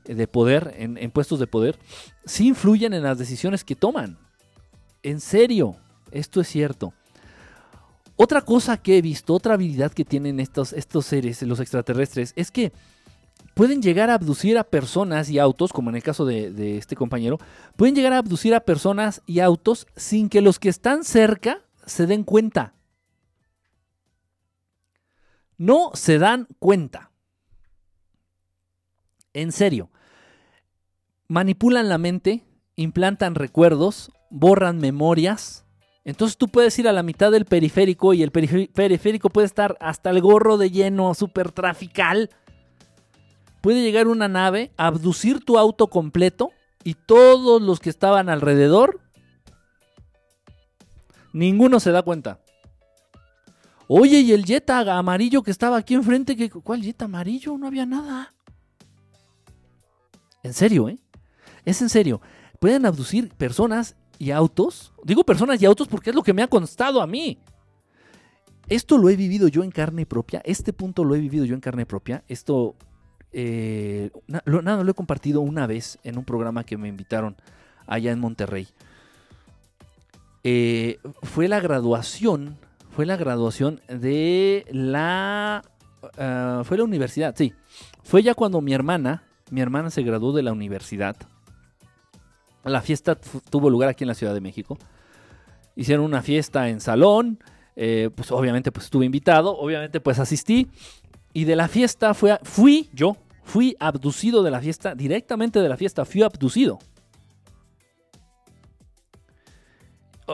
de poder, en, en puestos de poder. Sí influyen en las decisiones que toman. En serio, esto es cierto. Otra cosa que he visto, otra habilidad que tienen estos, estos seres, los extraterrestres, es que pueden llegar a abducir a personas y autos, como en el caso de, de este compañero, pueden llegar a abducir a personas y autos sin que los que están cerca se den cuenta. No se dan cuenta. En serio. Manipulan la mente, implantan recuerdos, borran memorias, Entonces tú puedes ir a la mitad del periférico y el periférico puede estar hasta el gorro de lleno, súper trafical. Puede llegar una nave, abducir tu auto completo y todos los que estaban alrededor, ninguno se da cuenta. Oye, y el Jetta amarillo que estaba aquí enfrente, ¿qué- ¿cuál Jetta amarillo? No había nada. En serio, ¿eh? Es en serio. Pueden abducir personas y autos. Digo personas y autos porque es lo que me ha constado a mí. Esto lo he vivido yo en carne propia. Este punto lo he vivido yo en carne propia. Esto, eh, nada, lo he compartido una vez en un programa que me invitaron allá en Monterrey. Eh, fue la graduación, fue la graduación de la, ah, fue la universidad, sí. Fue ya cuando mi hermana, mi hermana se graduó de la universidad. La fiesta tuvo lugar aquí en la Ciudad de México. Hicieron una fiesta en salón. eh, pues obviamente pues estuve invitado. Obviamente pues asistí. Y de la fiesta fue a- fui yo. Fui abducido de la fiesta. Directamente de la fiesta fui abducido.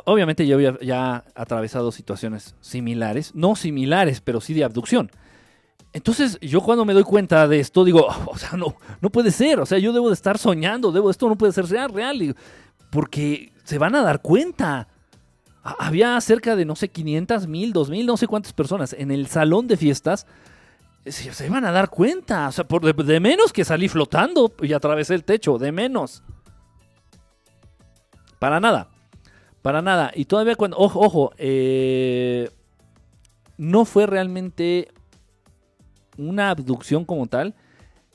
Obviamente yo había ya atravesado situaciones similares. No similares, pero sí de abducción. Entonces, yo cuando me doy cuenta de esto, digo, o sea, no, no puede ser. O sea, yo debo de estar soñando, debo, esto no puede ser real, real. Porque se van a dar cuenta. Ha- Había cerca de, no sé, 500 mil, 2 mil, no sé cuántas personas en el salón de fiestas. Se, se van a dar cuenta. O sea, por de, de menos que salí flotando y atravesé el techo, de menos. Para nada. Para nada. Y todavía cuando, ojo, ojo, eh, no fue realmente una abducción como tal.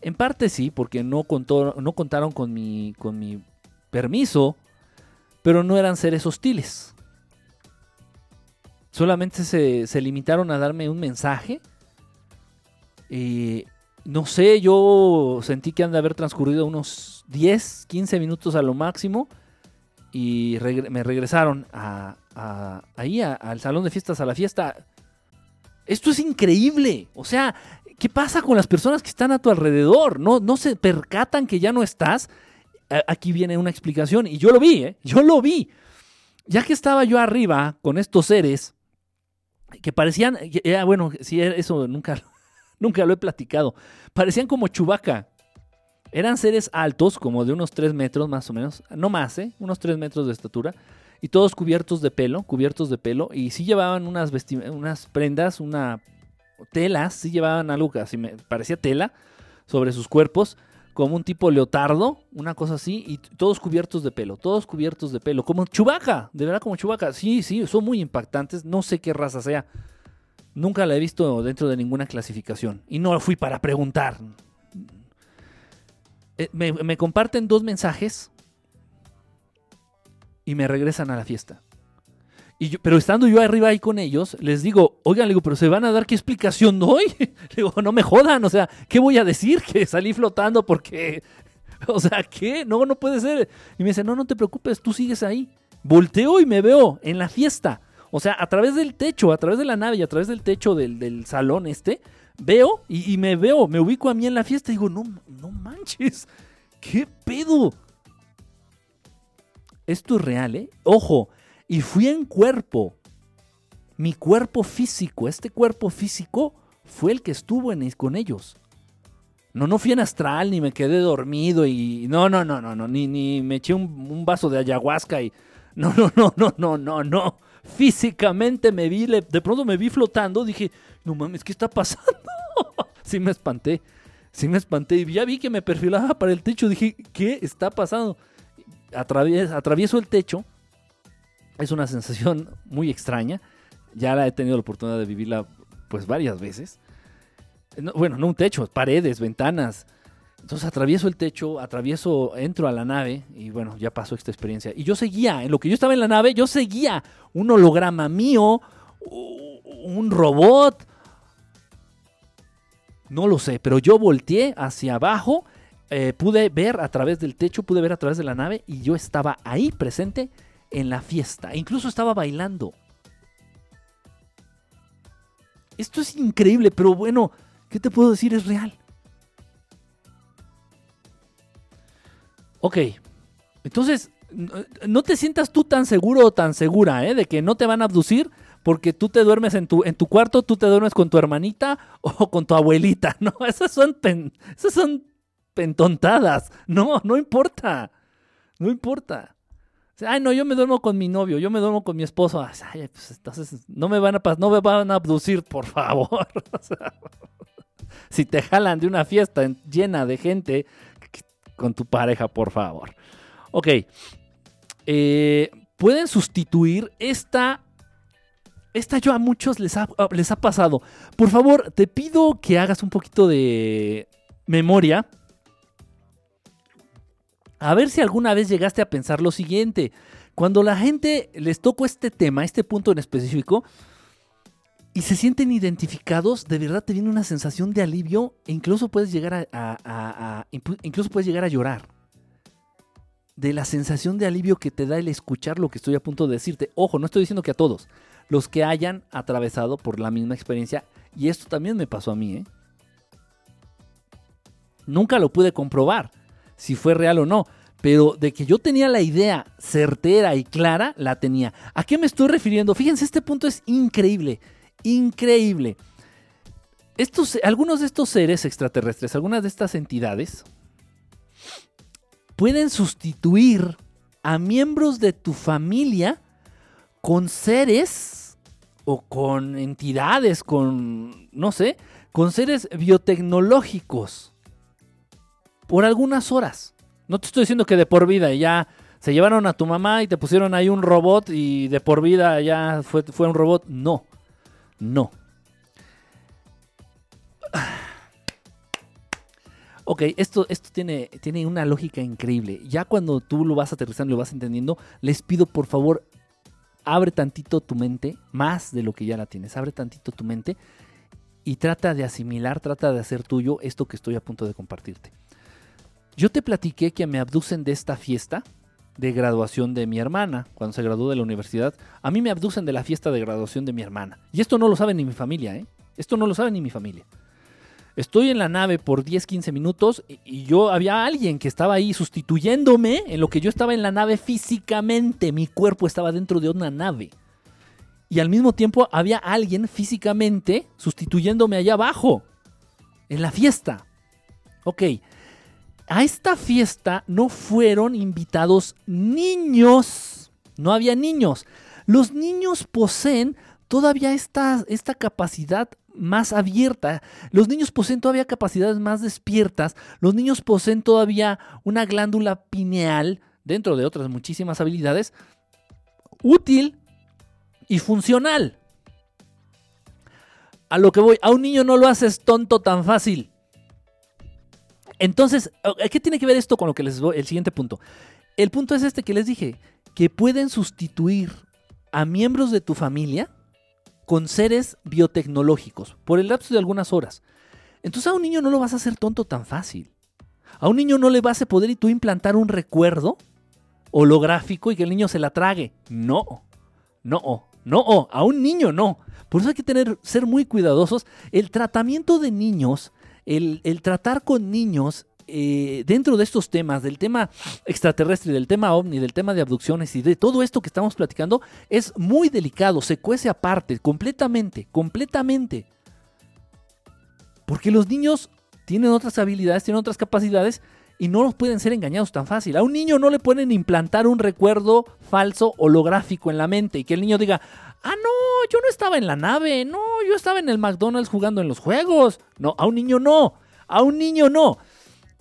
En parte sí, porque no, contó, no contaron con mi, con mi permiso, pero no eran seres hostiles. Solamente se, se limitaron a darme un mensaje. Y no sé, yo sentí que han de haber transcurrido unos 10, 15 minutos a lo máximo. Y me regresaron a, a- ahí al salón de fiestas, a la fiesta. Esto es increíble. O sea, ¿qué pasa con las personas que están a tu alrededor? No, no se percatan que ya no estás. Aquí viene una explicación. Y yo lo vi, ¿eh? Yo lo vi. Ya que estaba yo arriba con estos seres que parecían, bueno, sí, eso nunca, nunca lo he platicado. Parecían como Chubaca. Eran seres altos, como de unos 3 metros más o menos, no más, ¿eh? Unos 3 metros de estatura. Y todos cubiertos de pelo, cubiertos de pelo. Y sí llevaban unas prendas, una telas, sí llevaban algo que así me parecía tela sobre sus cuerpos, como un tipo leotardo, una cosa así, y todos cubiertos de pelo, todos cubiertos de pelo, como Chubaca, de verdad como Chubaca. Sí, sí, son muy impactantes, no sé qué raza sea. Nunca la he visto dentro de ninguna clasificación. Y no fui para preguntar. Eh, me comparten dos mensajes y me regresan a la fiesta. Y pero estando yo arriba ahí con ellos, les digo, oigan, le digo, pero se van a dar qué explicación doy. Le digo, no me jodan, o sea, ¿qué voy a decir? Que salí flotando porque, o sea, ¿qué? No, no puede ser. Y me dice, no, no te preocupes, tú sigues ahí. Volteo y me veo en la fiesta. O sea, a través del techo, a través de la nave y a través del techo del, del salón este, veo y, y me veo, me ubico a mí en la fiesta y digo, no, no manches, ¿qué pedo? Esto es real, ¿eh? Ojo, y fui en cuerpo. Mi cuerpo físico, este cuerpo físico fue el que estuvo con ellos. No, no fui en astral, ni me quedé dormido y... No, no, no, no, no, ni, ni me eché un, vaso de ayahuasca y... No, no, no, no, no, no, no. Físicamente me vi, de pronto me vi flotando, dije, no mames, ¿qué está pasando? sí me espanté, sí me espanté y ya vi que me perfilaba para el techo, dije, ¿qué está pasando? Atravies- atravieso el techo, es una sensación muy extraña, ya la he tenido la oportunidad de vivirla pues varias veces. No, bueno, no un techo, paredes, ventanas. Entonces atravieso el techo, atravieso, entro a la nave y bueno, ya pasó esta experiencia. Y yo seguía, en lo que yo estaba en la nave, yo seguía un holograma mío, un robot. No lo sé, pero yo volteé hacia abajo, eh, pude ver a través del techo, pude ver a través de la nave y yo estaba ahí presente en la fiesta. Incluso estaba bailando. Esto es increíble, pero bueno, ¿qué te puedo decir? Es real. Ok, entonces no- te sientas tú tan seguro o tan segura, ¿eh? De que no te van a abducir porque tú te duermes en tu, en tu cuarto, tú te duermes con tu hermanita o con tu abuelita. No, esas son, esas son pentontadas. No, no importa. No importa. Ay, no, yo me duermo con mi novio, yo me duermo con mi esposo. Ay, pues entonces no me van a no me van a abducir, por favor. Si te jalan de una fiesta en- llena de gente con tu pareja, por favor. Ok. Eh, Pueden sustituir esta. Esta yo a muchos les ha, les ha pasado. Por favor, te pido que hagas un poquito de memoria. A ver si alguna vez llegaste a pensar lo siguiente. Cuando la gente les tocó este tema, este punto en específico, y se sienten identificados, de verdad te viene una sensación de alivio e incluso puedes llegar a, incluso puedes llegar a llorar. De la sensación de alivio que te da el escuchar lo que estoy a punto de decirte. Ojo, no estoy diciendo que a todos. Los que hayan atravesado por la misma experiencia. Y esto también me pasó a mí, ¿eh? Nunca lo pude comprobar si fue real o no. Pero de que yo tenía la idea certera y clara, la tenía. ¿A qué me estoy refiriendo? Fíjense, este punto es increíble. Increíble. Estos, algunos de estos seres extraterrestres, algunas de estas entidades, pueden sustituir a miembros de tu familia con seres o con entidades, con, no sé, con seres biotecnológicos por algunas horas. No te estoy diciendo que de por vida ya se llevaron a tu mamá y te pusieron ahí un robot y de por vida ya fue, fue un robot. No, no. Ok, esto, esto tiene, tiene una lógica increíble. Ya cuando tú lo vas aterrizando lo vas entendiendo, les pido por favor, abre tantito tu mente, más de lo que ya la tienes, abre tantito tu mente y trata de asimilar, trata de hacer tuyo esto que estoy a punto de compartirte. Yo te platiqué que me abducen de esta fiesta de graduación de mi hermana, cuando se graduó de la universidad. A mí me abducen de la fiesta de graduación de mi hermana. Y esto no lo sabe ni mi familia, ¿eh? Esto no lo sabe ni mi familia. Estoy en la nave por 10, 15 minutos y, yo había alguien que estaba ahí sustituyéndome en lo que yo estaba en la nave físicamente. Mi cuerpo estaba dentro de una nave. Y al mismo tiempo había alguien físicamente sustituyéndome allá abajo, en la fiesta. Ok, a esta fiesta no fueron invitados niños. No había niños. Los niños poseen todavía esta, esta capacidad más abierta. Los niños poseen todavía capacidades más despiertas. Los niños poseen todavía una glándula pineal, dentro de otras muchísimas habilidades, útil y funcional. A lo que voy, a un niño no lo haces tonto tan fácil. Entonces, ¿qué tiene que ver esto con lo que les voy? El siguiente punto. El punto es este que les dije, que pueden sustituir a miembros de tu familia con seres biotecnológicos por el lapso de algunas horas. Entonces a un niño no lo vas a hacer tonto tan fácil. A un niño no le vas a poder y tú implantar un recuerdo holográfico y que el niño se la trague. No, no, no, a un niño no. Por eso hay que tener, ser muy cuidadosos. El tratamiento de niños, el, el tratar con niños eh, dentro de estos temas, del tema extraterrestre, del tema ovni, del tema de abducciones y de todo esto que estamos platicando, es muy delicado, se cuece aparte, completamente, completamente. Porque los niños tienen otras habilidades, tienen otras capacidades y no los pueden ser engañados tan fácil. A un niño no le pueden implantar un recuerdo falso holográfico en la mente y que el niño diga, ah, no, yo no estaba en la nave, no, yo estaba en el McDonald's jugando en los juegos. No, a un niño no, a un niño no.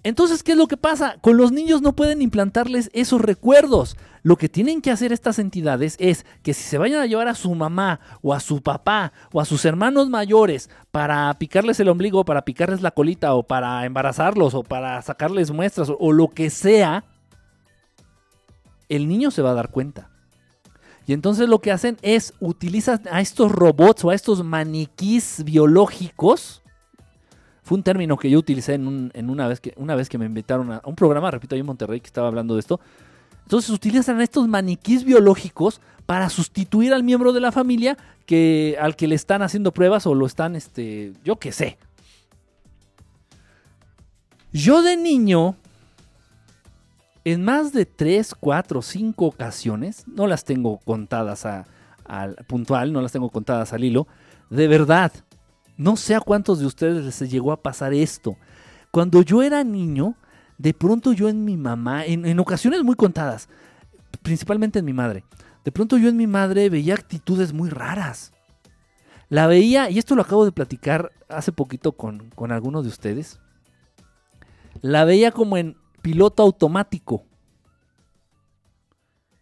Entonces, ¿qué es lo que pasa? Con los niños no pueden implantarles esos recuerdos. Lo que tienen que hacer estas entidades es que si se vayan a llevar a su mamá o a su papá o a sus hermanos mayores para picarles el ombligo, para picarles la colita o para embarazarlos o para sacarles muestras o, lo que sea, el niño se va a dar cuenta. Y entonces lo que hacen es utilizan a estos robots o a estos maniquís biológicos fue un término que yo utilicé en, un, en una, vez que, una vez que me invitaron a, un programa, repito, ahí en Monterrey que estaba hablando de esto. Entonces utilizan estos maniquís biológicos para sustituir al miembro de la familia que, al que le están haciendo pruebas o lo están, este, yo qué sé. Yo de niño en más de tres, cuatro, cinco ocasiones, no las tengo contadas a, al puntual, no las tengo contadas al hilo, de verdad, no sé a cuántos de ustedes les llegó a pasar esto. Cuando yo era niño, de pronto yo en mi mamá, en, en ocasiones muy contadas, principalmente en mi madre, de pronto yo en mi madre veía actitudes muy raras. La veía, y esto lo acabo de platicar hace poquito con, con algunos de ustedes, la veía como en piloto automático.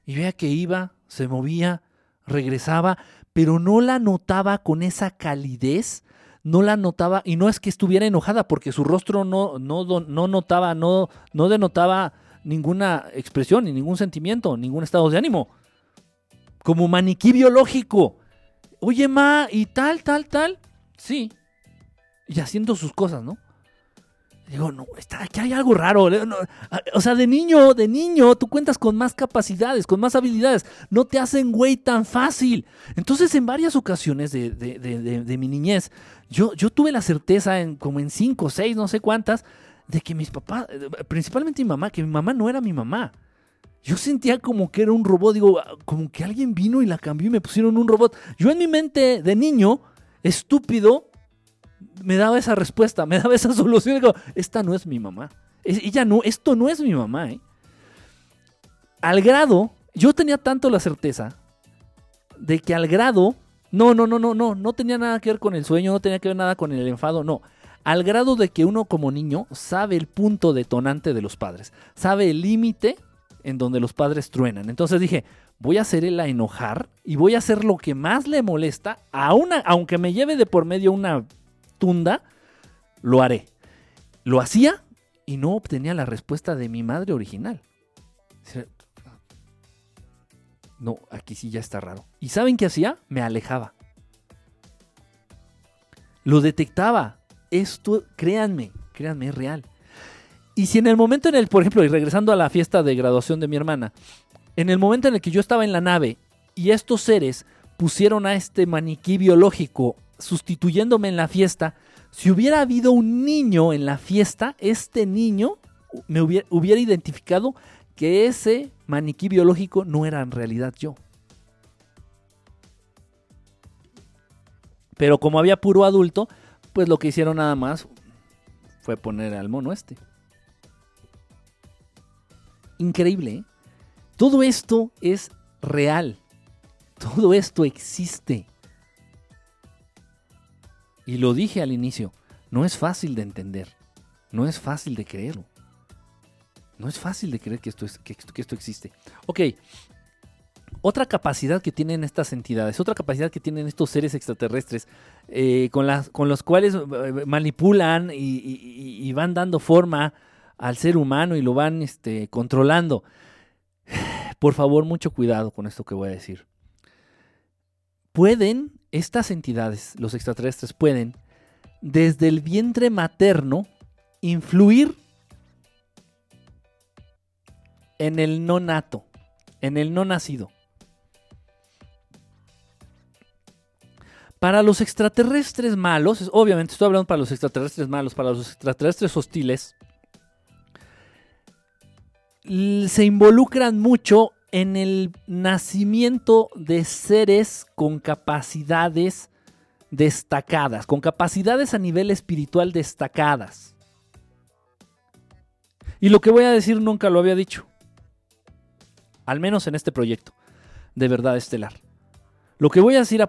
Y veía que iba, se movía, regresaba, pero no la notaba con esa calidez, no la notaba, y no es que estuviera enojada, porque su rostro no, no, no notaba, no, no denotaba ninguna expresión, ni ningún sentimiento, ningún estado de ánimo. Como maniquí biológico. Oye, ma, y tal, tal, tal. Sí. Y haciendo sus cosas, ¿no? Digo, no, está, aquí hay algo raro. o sea, de niño, de niño, tú cuentas con más capacidades, con más habilidades. No te hacen güey tan fácil. Entonces, en varias ocasiones de- de- de mi niñez, yo, yo tuve la certeza, en, como en cinco, seis, no sé cuántas, de que mis papás, eh, principalmente mi mamá, que mi mamá no era mi mamá. Yo sentía como que era un robot, digo, ah, como que alguien vino y la cambió y me pusieron un robot. Yo en mi mente de niño, estúpido, me daba esa respuesta, me daba esa solución. Digo, esta no es mi mamá. Ella no, esto no es mi mamá. ¿eh? Al grado, yo tenía tanto la certeza de que al grado, no, no, no, no, no, no tenía nada que ver con el sueño, no tenía que ver nada con el enfado, no. Al grado de que uno como niño sabe el punto detonante de los padres, sabe el límite en donde los padres truenan. Entonces dije, voy a hacerla enojar y voy a hacer lo que más le molesta, a una, aunque me lleve de por medio una lo haré. Lo hacía y no obtenía la respuesta de mi madre original. No, aquí sí ya está raro. ¿Y saben qué hacía? Me alejaba. Lo detectaba. Esto, créanme, créanme, es real. Y si en el momento en el, por ejemplo, y regresando a la fiesta de graduación de mi hermana, en el momento en el que yo estaba en la nave y estos seres pusieron a este maniquí biológico sustituyéndome en la fiesta, si hubiera habido un niño en la fiesta, este niño me hubiera, identificado que ese maniquí biológico no era en realidad yo. Pero como había puro adulto, pues lo que hicieron nada más fue poner al mono este. Increíble, ¿eh? Todo esto es real. Todo esto existe. Y lo dije al inicio, no es fácil de entender. No es fácil de creerlo. No es fácil de creer que esto, es, que, esto- existe. Ok. Otra capacidad que tienen estas entidades, otra capacidad que tienen estos seres extraterrestres, eh, con, las, con los cuales eh, manipulan y- y van dando forma al ser humano y lo van este, controlando. Por favor, mucho cuidado con esto que voy a decir. Pueden, estas entidades, los extraterrestres, pueden, desde el vientre materno, influir en el no nato, en el no nacido. Para los extraterrestres malos, obviamente estoy hablando para los extraterrestres malos, para los extraterrestres hostiles, se involucran mucho en el nacimiento de seres con capacidades destacadas, con capacidades a nivel espiritual destacadas. Y lo que voy a decir nunca lo había dicho, al menos en este proyecto de verdad estelar. Lo que voy a decir a,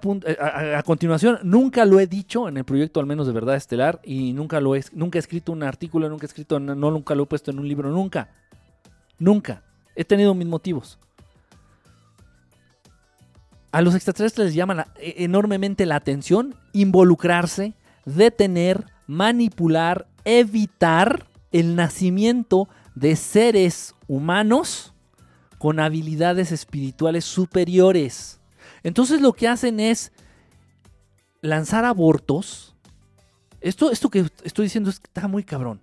a continuación, nunca lo he dicho en el proyecto al menos de verdad estelar y nunca lo he, nunca escrito un artículo, nunca he escrito, no, nunca lo he puesto en un libro, nunca. Nunca. He tenido mis motivos. A los extraterrestres les llama la- e- enormemente la atención involucrarse, detener, manipular, evitar el nacimiento de seres humanos con habilidades espirituales superiores. Entonces lo que hacen es lanzar abortos. Esto, esto que estoy diciendo está muy cabrón.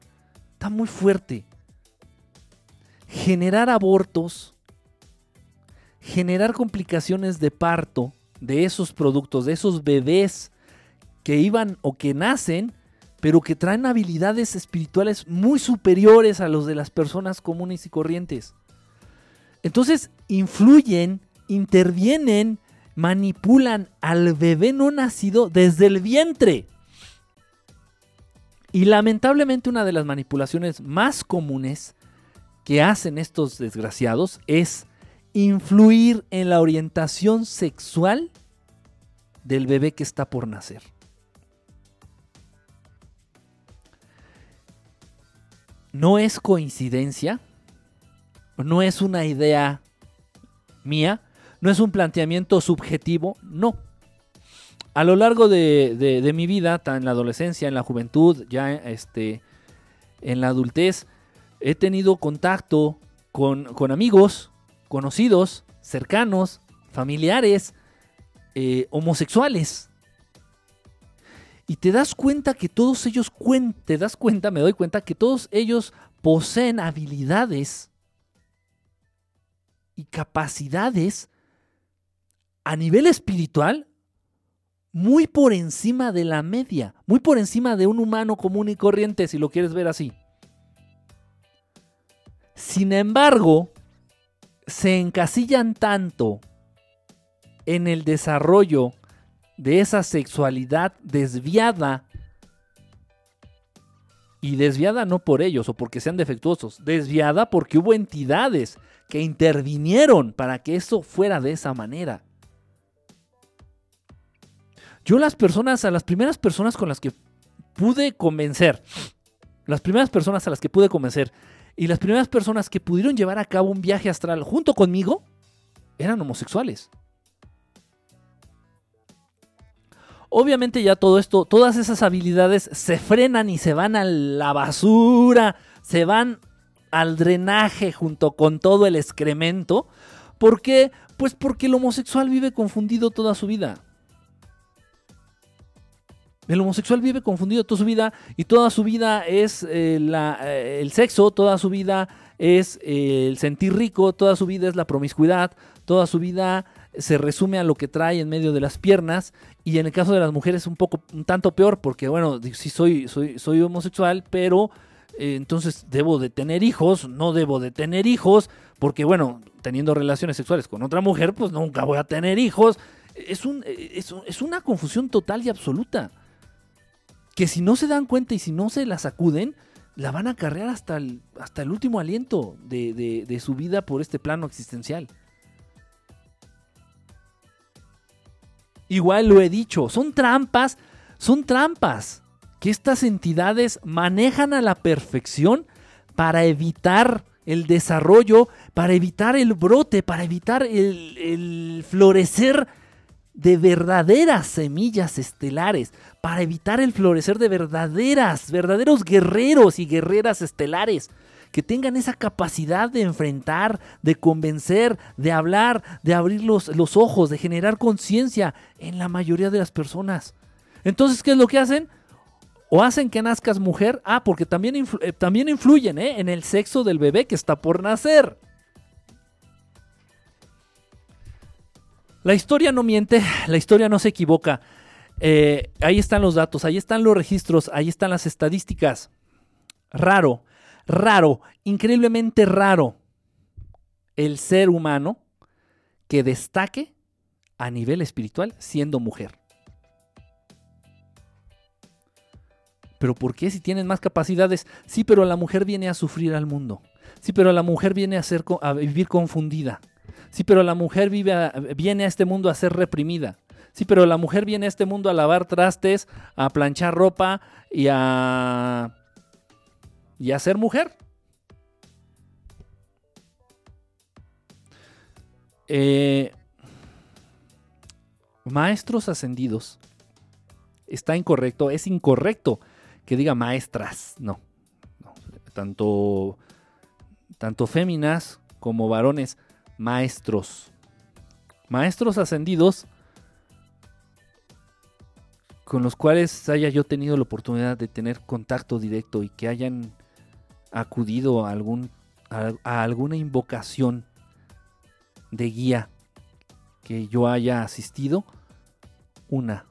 Está muy fuerte generar abortos, generar complicaciones de parto de esos productos, de esos bebés que iban o que nacen, pero que traen habilidades espirituales muy superiores a los de las personas comunes y corrientes. Entonces influyen, intervienen, manipulan al bebé no nacido desde el vientre. Y lamentablemente una de las manipulaciones más comunes que hacen estos desgraciados es influir en la orientación sexual del bebé que está por nacer. No es coincidencia, no es una idea mía, no es un planteamiento subjetivo, no. A lo largo de, mi vida, en la adolescencia, en la juventud, ya este, en la adultez, he tenido contacto con, amigos, conocidos, cercanos, familiares, eh, homosexuales. Y te das cuenta que todos ellos, te das cuenta, me doy cuenta que todos ellos poseen habilidades y capacidades a nivel espiritual muy por encima de la media, muy por encima de un humano común y corriente, si lo quieres ver así. Sin embargo, se encasillan tanto en el desarrollo de esa sexualidad desviada, y desviada no por ellos o porque sean defectuosos, desviada porque hubo entidades que intervinieron para que eso fuera de esa manera. Yo las personas, a las primeras personas con las que pude convencer, las primeras personas a las que pude convencer y las primeras personas que pudieron llevar a cabo un viaje astral junto conmigo eran homosexuales. Obviamente ya todo esto, todas esas habilidades se frenan y se van a la basura, se van al drenaje junto con todo el excremento. ¿Por qué? Pues porque el homosexual vive confundido toda su vida. El homosexual vive confundido toda su vida y toda su vida es eh, eh, el sexo, toda su vida es eh, el sentir rico, toda su vida es la promiscuidad, toda su vida se resume a lo que trae en medio de las piernas y en el caso de las mujeres un poco un tanto peor porque bueno sí soy soy soy homosexual pero entonces debo de tener hijos no debo de tener hijos porque bueno teniendo relaciones sexuales con otra mujer pues nunca voy a tener hijos. Es un es, una confusión total y absoluta que si no se dan cuenta y si no se la sacuden la van a carrear hasta el, hasta el último aliento de su vida por este plano existencial. Igual lo he dicho, son trampas, son trampas que estas entidades manejan a la perfección para evitar el desarrollo, para evitar el brote, para evitar el, florecer de verdaderas semillas estelares, para evitar el florecer de verdaderas, verdaderos guerreros y guerreras estelares que tengan esa capacidad de enfrentar, de convencer, de hablar, de abrir los, ojos, de generar conciencia en la mayoría de las personas. Entonces, ¿qué es lo que hacen? O hacen que nazcas mujer, ah, porque también, eh, también influyen ¿eh? en el sexo del bebé que está por nacer. La historia no miente, la historia no se equivoca. Eh, ahí están los datos, ahí están los registros, ahí están las estadísticas. Raro, raro, increíblemente raro, el ser humano que destaque a nivel espiritual siendo mujer. Pero ¿por qué si tienen más capacidades? Sí, pero la mujer viene a sufrir al mundo. Sí, pero la mujer viene a, ser, vivir confundida. Sí, pero la mujer vive viene a este mundo a ser reprimida. Sí, pero la mujer viene a este mundo a lavar trastes, a planchar ropa y a y a ser mujer. Eh, maestros ascendidos. Está incorrecto, es incorrecto que diga maestras, no. Tanto, tanto féminas como varones, maestros. Maestros ascendidos con los cuales haya yo tenido la oportunidad de tener contacto directo y que hayan acudido a, algún, a, alguna invocación de guía que yo haya asistido, una.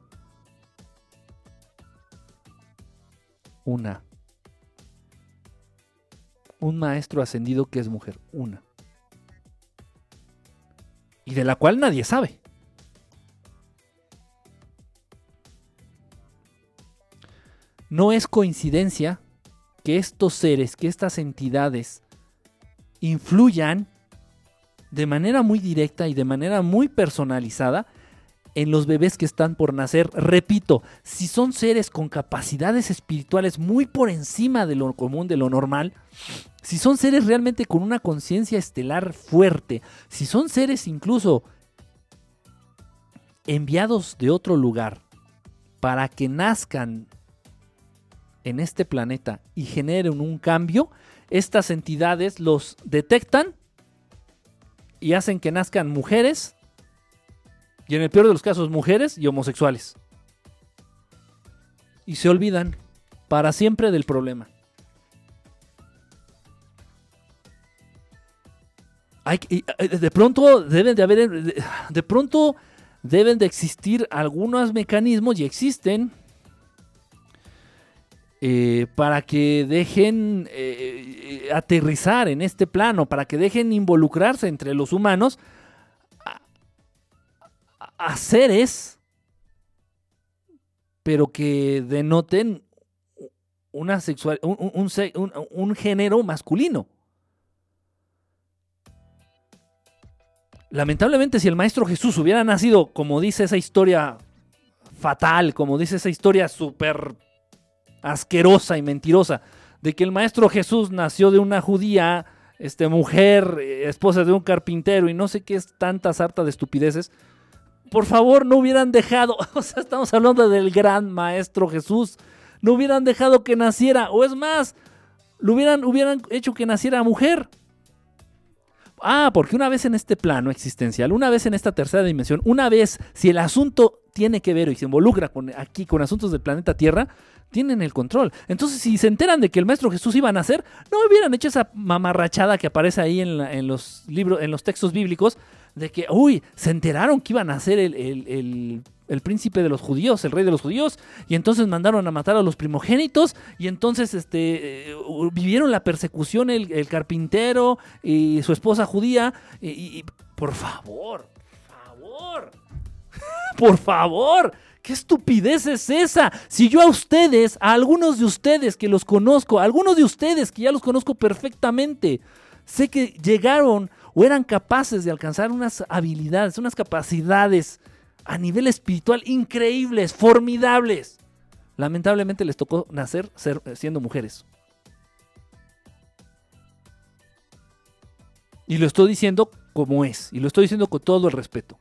Una. Un maestro ascendido que es mujer, una. y de la cual nadie sabe. No es coincidencia que estos seres, que estas entidades influyan de manera muy directa y de manera muy personalizada en los bebés que están por nacer. Repito, si son seres con capacidades espirituales muy por encima de lo común, de lo normal, si son seres realmente con una conciencia estelar fuerte, si son seres incluso enviados de otro lugar para que nazcan en este planeta y generen un cambio, estas entidades los detectan y hacen que nazcan mujeres, y en el peor de los casos mujeres y homosexuales. Y se olvidan para siempre del problema. Hay, de pronto deben de haber, de pronto deben de existir algunos mecanismos y existen eh, para que dejen eh, eh, aterrizar en este plano, para que dejen involucrarse entre los humanos a, seres, pero que denoten una sexual, un género masculino. Lamentablemente, si el Maestro Jesús hubiera nacido, como dice esa historia fatal, como dice esa historia súper asquerosa y mentirosa de que el maestro Jesús nació de una judía, este, mujer, eh, esposa de un carpintero y no sé qué es tanta sarta de estupideces. Por favor, no hubieran dejado, o sea, estamos hablando del gran maestro Jesús, no hubieran dejado que naciera, o es más, lo hubieran, hubieran hecho que naciera mujer. Ah, porque una vez en este plano existencial, una vez en esta tercera dimensión, una vez si el asunto tiene que ver y se involucra con, aquí con asuntos del planeta Tierra, tienen el control. Entonces, si se enteran de que el Maestro Jesús iba a nacer, no hubieran hecho esa mamarrachada que aparece ahí en, los libros, en los textos bíblicos, de que, uy, se enteraron que iba a nacer el, príncipe de los judíos, el rey de los judíos, y entonces mandaron a matar a los primogénitos, y entonces este, eh, vivieron la persecución el, carpintero y su esposa judía, por favor, por favor, por favor. ¿Qué estupidez es esa? Si yo a ustedes, a algunos de ustedes que los conozco, a algunos de ustedes que ya los conozco perfectamente, sé que llegaron o eran capaces de alcanzar unas habilidades, unas capacidades a nivel espiritual increíbles, formidables. Lamentablemente les tocó nacer siendo mujeres. Y lo estoy diciendo como es, y lo estoy diciendo con todo el respeto.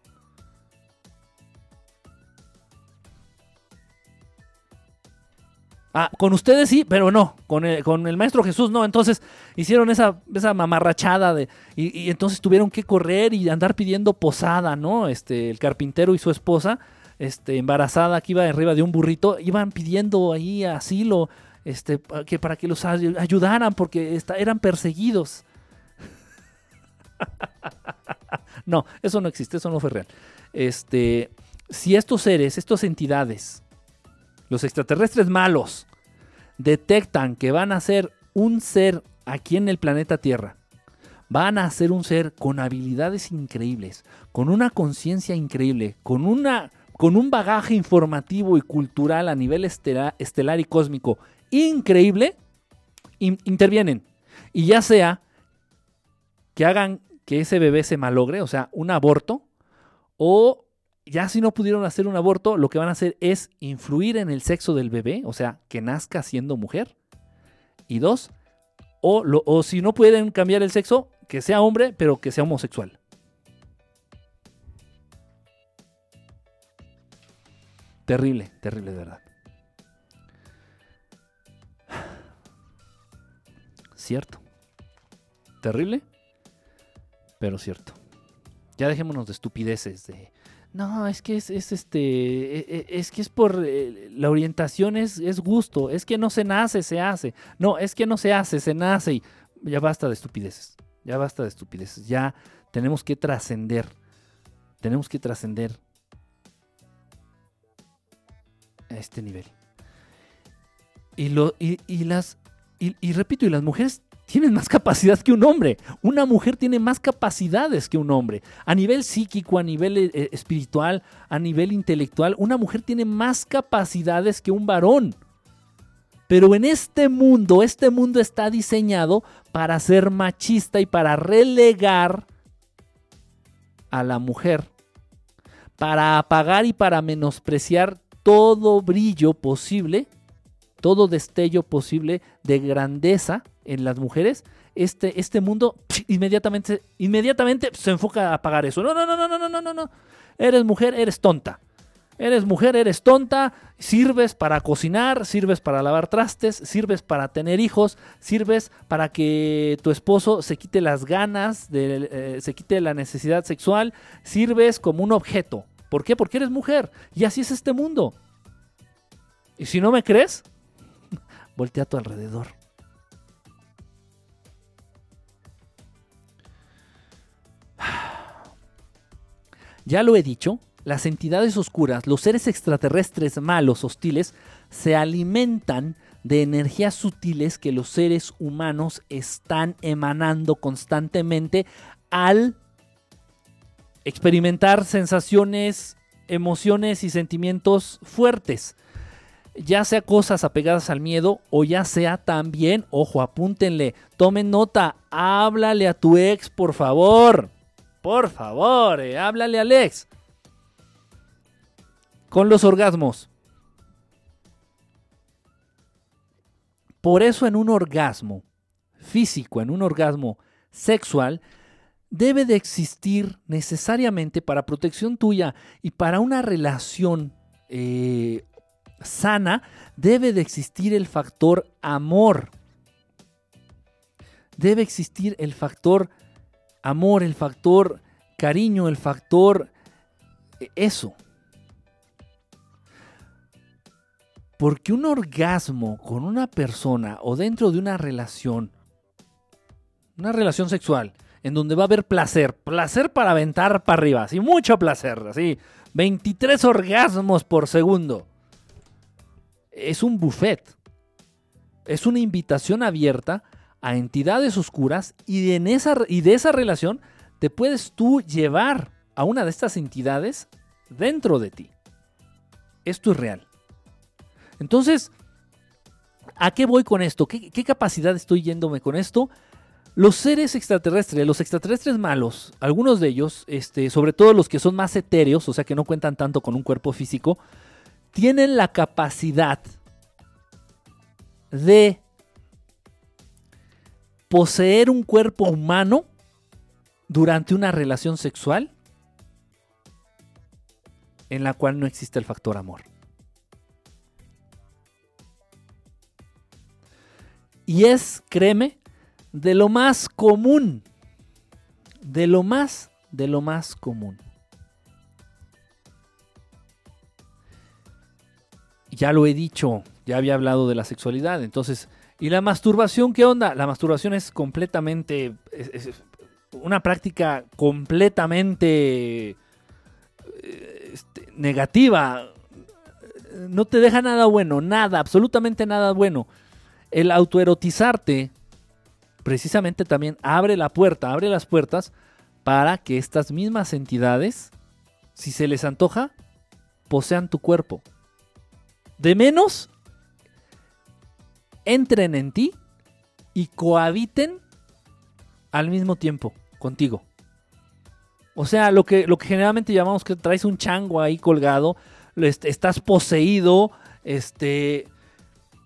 Ah, con ustedes sí, pero no. Con el, con el maestro Jesús no. Entonces hicieron esa, esa mamarrachada de. Y, entonces tuvieron que correr y andar pidiendo posada, ¿no? Este, el carpintero y su esposa, este, embarazada, que iba arriba de un burrito, iban pidiendo ahí asilo, este, que para que los ayudaran, porque eran perseguidos. no, eso no existe, eso no fue real. Este, si estos seres, estas entidades, los extraterrestres malos detectan que van a ser un ser aquí en el planeta Tierra, van a ser un ser con habilidades increíbles, con una conciencia increíble, con, una, con un bagaje informativo y cultural a nivel estelar, y cósmico increíble, intervienen. Y ya sea que hagan que ese bebé se malogre, o sea, un aborto, o ya si no pudieron hacer un aborto, lo que van a hacer es influir en el sexo del bebé, o sea, que nazca siendo mujer. Y dos, o, o si no pueden cambiar el sexo, que sea hombre, pero que sea homosexual. Terrible, terrible de verdad. Cierto. Terrible, pero cierto. Ya dejémonos de estupideces, de no, es que es, este, e, e, es que es por, eh, la orientación es, es, gusto, es que no se nace, se hace. No, es que no se hace, se nace y ya basta de estupideces, ya basta de estupideces, ya tenemos que trascender, tenemos que trascender a este nivel. Y, lo, y, las, y, repito, y las mujeres tienen más capacidad que un hombre. Una mujer tiene más capacidades que un hombre. A nivel psíquico, a nivel eh, eh, espiritual, a nivel intelectual, una mujer tiene más capacidades que un varón. Pero en este mundo, este mundo está diseñado para ser machista y para relegar a la mujer, para apagar y para menospreciar todo brillo posible, todo destello posible de grandeza en las mujeres, este, este mundo inmediatamente, inmediatamente se enfoca a apagar eso. No, no, no, no, no, no, no, no. Eres mujer, eres tonta. Eres mujer, eres tonta, sirves para cocinar, sirves para lavar trastes, sirves para tener hijos, sirves para que tu esposo se quite las ganas, de, eh, se quite la necesidad sexual, sirves como un objeto. ¿Por qué? Porque eres mujer. Y así es este mundo. Y si no me crees, voltea a tu alrededor. Ya lo he dicho, las entidades oscuras, los seres extraterrestres malos, hostiles, se alimentan de energías sutiles que los seres humanos están emanando constantemente al experimentar sensaciones, emociones y sentimientos fuertes. Ya sea cosas apegadas al miedo o ya sea también, ojo, apúntenle, tomen nota, háblale a tu ex, por favor. Por favor, eh, háblale a Alex. Con los orgasmos. Por eso en un orgasmo físico, en un orgasmo sexual, debe de existir necesariamente para protección tuya y para una relación eh, sana, debe de existir el factor amor. Debe existir el factor amor, el factor cariño, el factor eh, eso. Porque un orgasmo con una persona o dentro de una relación, una relación sexual, en donde va a haber placer, placer para aventar para arriba, así mucho placer, así 23 orgasmos por segundo. Es un buffet. Es una invitación abierta a entidades oscuras y, esa, y de esa relación te puedes tú llevar a una de estas entidades dentro de ti. Esto es real. Entonces, ¿a qué voy con esto? ¿Qué, capacidad estoy yéndome con esto? Los seres extraterrestres, los extraterrestres malos, algunos de ellos, este, sobre todo los que son más etéreos, o sea que no cuentan tanto con un cuerpo físico, tienen la capacidad de poseer un cuerpo humano durante una relación sexual en la cual no existe el factor amor. Y es, créeme, de lo más común, de lo más, de lo más común. Ya lo he dicho, ya había hablado de la sexualidad, entonces ¿Y la masturbación qué onda? La masturbación es completamente... una práctica completamente eh, este, negativa. No te deja nada bueno, nada, absolutamente nada bueno. El autoerotizarte precisamente también abre la puerta, abre las puertas para que estas mismas entidades, si se les antoja, posean tu cuerpo. De menos entren en ti y cohabiten al mismo tiempo contigo. O sea, lo que, lo que generalmente llamamos que traes un chango ahí colgado, estás poseído, este,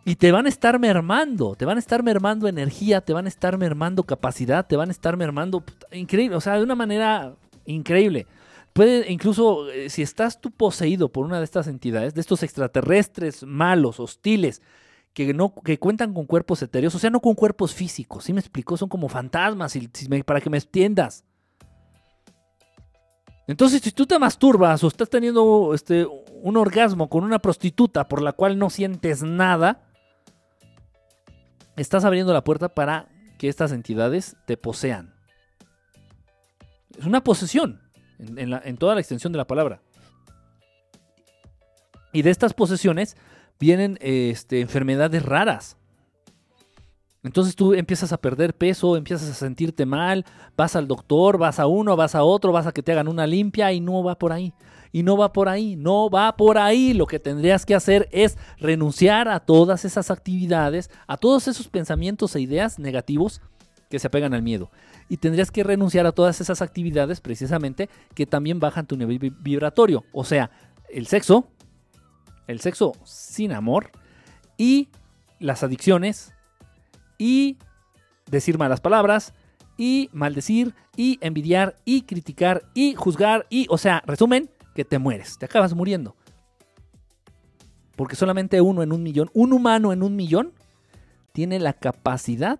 y te van a estar mermando, te van a estar mermando energía, te van a estar mermando capacidad, te van a estar mermando, increíble, o sea, de una manera increíble. Puede, incluso, eh, si estás tú poseído por una de estas entidades, de estos extraterrestres malos, hostiles, que, no, que cuentan con cuerpos etéreos, o sea, no con cuerpos físicos, ¿sí me explicó? Son como fantasmas, para que me entiendas. Entonces, si tú te masturbas o estás teniendo este, un orgasmo con una prostituta por la cual no sientes nada, estás abriendo la puerta para que estas entidades te posean. Es una posesión, en toda la extensión de la palabra. Y de estas posesiones vienen este, enfermedades raras. Entonces tú empiezas a perder peso, empiezas a sentirte mal, vas al doctor, vas a uno, vas a otro, vas a que te hagan una limpia y no va por ahí. Y no va por ahí, no va por ahí. Lo que tendrías que hacer es renunciar a todas esas actividades, a todos esos pensamientos e ideas negativos que se apegan al miedo. Y tendrías que renunciar a todas esas actividades precisamente que también bajan tu nivel vi- vibratorio. O sea, el sexo, el sexo sin amor y las adicciones y decir malas palabras y maldecir y envidiar y criticar y juzgar y, o sea, resumen, que te mueres, te acabas muriendo. Porque solamente uno en un millón, un humano en un millón, tiene la capacidad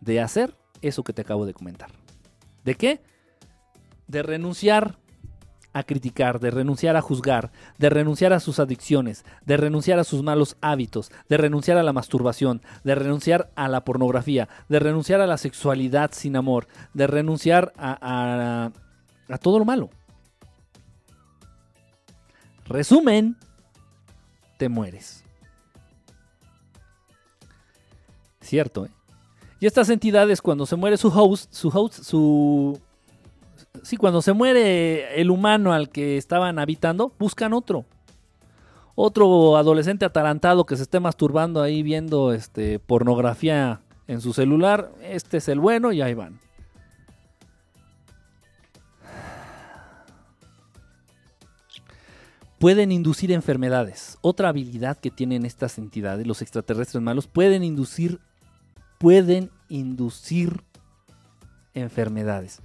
de hacer eso que te acabo de comentar. ¿De qué? De renunciar a criticar, de renunciar a juzgar, de renunciar a sus adicciones, de renunciar a sus malos hábitos, de renunciar a la masturbación, de renunciar a la pornografía, de renunciar a la sexualidad sin amor, de renunciar a, a- todo lo malo. Resumen, te mueres. Cierto, ¿eh? Y estas entidades, cuando se muere su host, su host, su... Sí, cuando se muere el humano al que estaban habitando, buscan otro. Otro adolescente atarantado que se esté masturbando ahí viendo este, pornografía en su celular. Este es el bueno y ahí van. Pueden inducir enfermedades. Otra habilidad que tienen estas entidades, los extraterrestres malos, pueden inducir pueden inducir enfermedades.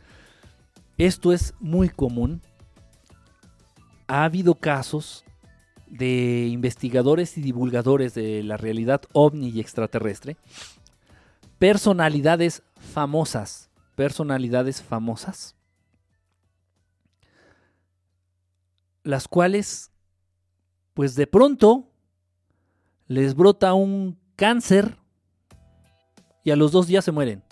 Esto es muy común. Ha habido casos de investigadores y divulgadores de la realidad ovni y extraterrestre, personalidades famosas, personalidades famosas, las cuales, pues de pronto, les brota un cáncer y a los dos días se mueren.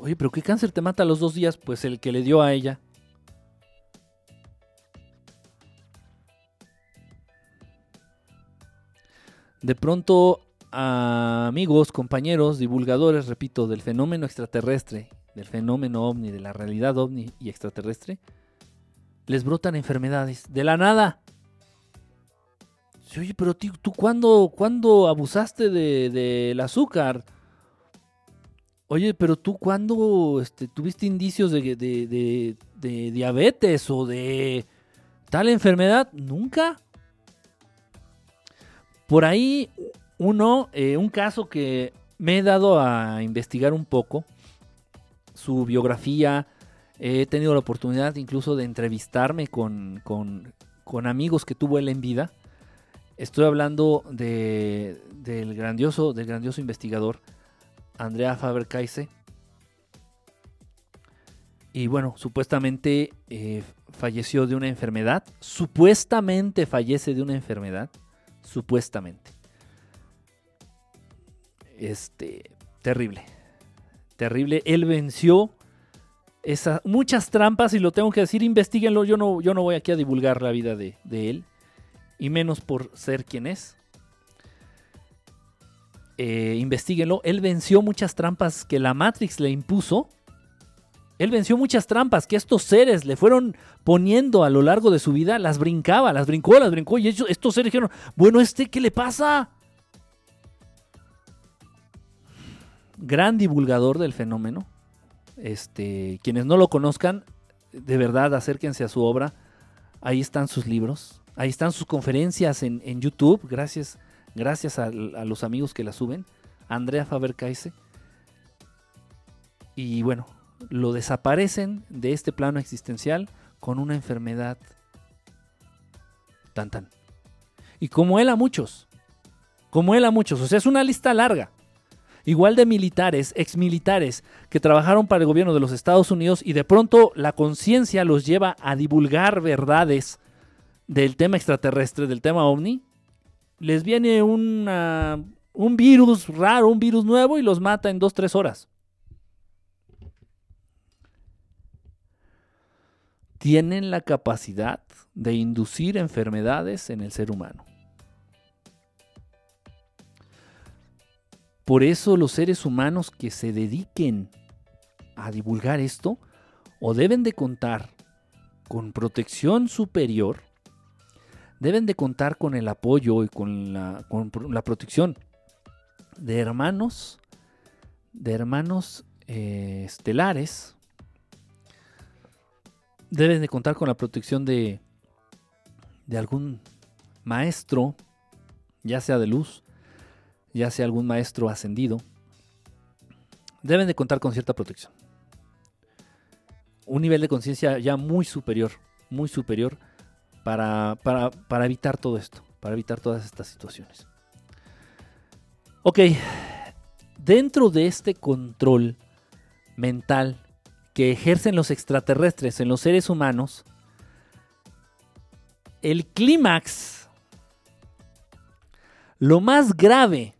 Oye, pero ¿qué cáncer te mata a los dos días? Pues el que le dio a ella. De pronto, amigos, compañeros, divulgadores, repito, del fenómeno extraterrestre, del fenómeno ovni, de la realidad ovni y extraterrestre, les brotan enfermedades. De la nada. Oye, pero tío, ¿tú cuándo, cuándo abusaste de- del azúcar? Oye, pero tú cuándo este, tuviste indicios de, diabetes o de tal enfermedad? Nunca. Por ahí, uno, eh, un caso que me he dado a investigar un poco, su biografía, he tenido la oportunidad incluso de entrevistarme con, con- con amigos que tuvo él en vida. Estoy hablando de- del, grandioso, del grandioso investigador Andrea Faber-Kaise. Y bueno, supuestamente eh, falleció de una enfermedad. Supuestamente fallece de una enfermedad. Supuestamente. Este, terrible. Terrible. Él venció muchas trampas y lo tengo que decir, investiguenlo. Yo no, yo no voy aquí a divulgar la vida de, de él. Y menos por ser quien es. Eh, investiguenlo. Él venció muchas trampas que la Matrix le impuso. Él venció muchas trampas que estos seres le fueron poniendo a lo largo de su vida. Las brincaba, las brincó, las brincó. Y ellos- estos seres dijeron, bueno, ¿este qué le pasa? Gran divulgador del fenómeno. Este, quienes no lo conozcan, de verdad acérquense a su obra. Ahí están sus libros. Ahí están sus conferencias en, en YouTube. Gracias, gracias a, los amigos que la suben. Andrea Faber-Kaise. Y bueno, lo desaparecen de este plano existencial con una enfermedad tan tan. Y como él a muchos, como él a muchos, o sea, es una lista larga. Igual de militares, exmilitares, que trabajaron para el gobierno de los Estados Unidos y de pronto la conciencia los lleva a divulgar verdades del tema extraterrestre, del tema ovni. Les viene un virus raro, un virus nuevo y los mata en dos, tres horas. tienen la capacidad de inducir enfermedades en el ser humano. por eso los seres humanos que se dediquen a divulgar esto o deben de contar con protección superior, deben de contar con el apoyo y con la, protección de hermanos, de hermanos eh, estelares, deben de contar con la protección de, de algún maestro, ya sea de luz, ya sea algún maestro ascendido, deben de contar con cierta protección. Un nivel de conciencia ya muy superior, muy superior para, para, para evitar todo esto, para evitar todas estas situaciones. Ok, dentro de este control mental que ejercen los extraterrestres en los seres humanos, el clímax, lo más grave,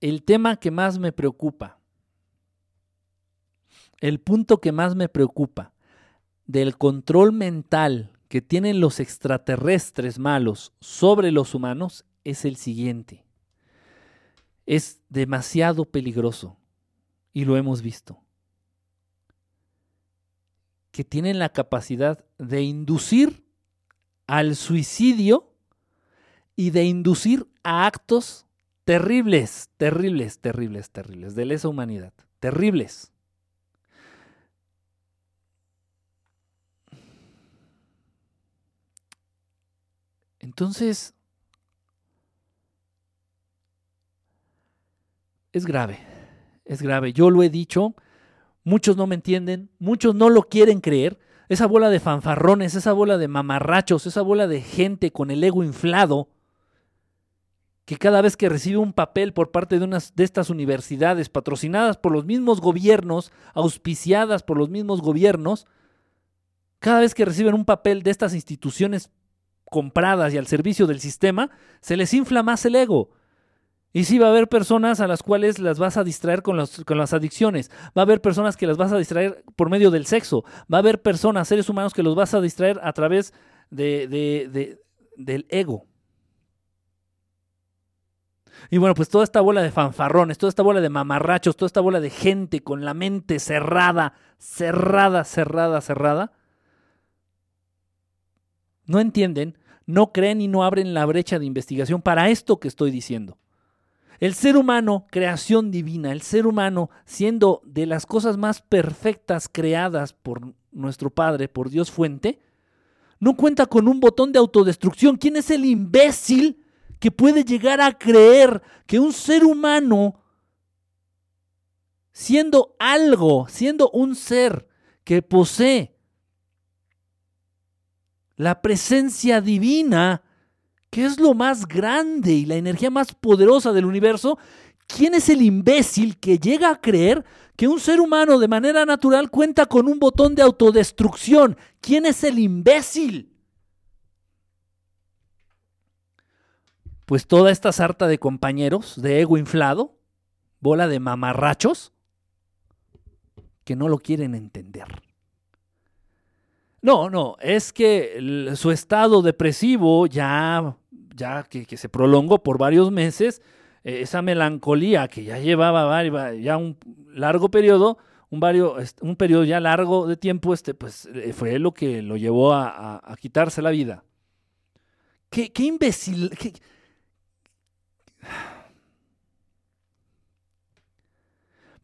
el tema que más me preocupa, el punto que más me preocupa del control mental que tienen los extraterrestres malos sobre los humanos es el siguiente. Es demasiado peligroso y lo hemos visto. Que tienen la capacidad de inducir al suicidio y de inducir a actos terribles, terribles, terribles, terribles de lesa humanidad. Terribles. Entonces, es grave, es grave. Yo lo he dicho, muchos no me entienden, muchos no lo quieren creer. Esa bola de fanfarrones, esa bola de mamarrachos, esa bola de gente con el ego inflado, que cada vez que recibe un papel por parte de, unas, de estas universidades patrocinadas por los mismos gobiernos, auspiciadas por los mismos gobiernos, cada vez que reciben un papel de estas instituciones compradas y al servicio del sistema, se les infla más el ego. Y sí va a haber personas a las cuales las vas a distraer con, con, las adicciones. Va a haber personas que las vas a distraer por medio del sexo. Va a haber personas, seres humanos, que los vas a distraer a través de, de, del ego. Y bueno, pues toda esta bola de fanfarrones, toda esta bola de mamarrachos, toda esta bola de gente con la mente cerrada, cerrada, cerrada, cerrada, no entienden no creen y no abren la brecha de investigación para esto que estoy diciendo. El ser humano, creación divina, el ser humano siendo de las cosas más perfectas creadas por nuestro Padre, por Dios fuente, no cuenta con un botón de autodestrucción. ¿Quién es el imbécil que puede llegar a creer que un ser humano, siendo algo, siendo un ser que posee la presencia divina, que es lo más grande y la energía más poderosa del universo, ¿quién es el imbécil que llega a creer que un ser humano de manera natural cuenta con un botón de autodestrucción? ¿Quién es el imbécil? Pues toda esta sarta de compañeros de ego inflado, bola de mamarrachos, que no lo quieren entender. No, no, es que su estado depresivo ya, ya que, se prolongó por varios meses, eh, esa melancolía que ya llevaba ya un largo periodo, un, periodo ya largo de tiempo, este, pues eh, fue lo que lo llevó a, quitarse la vida. Qué, qué imbécil, qué,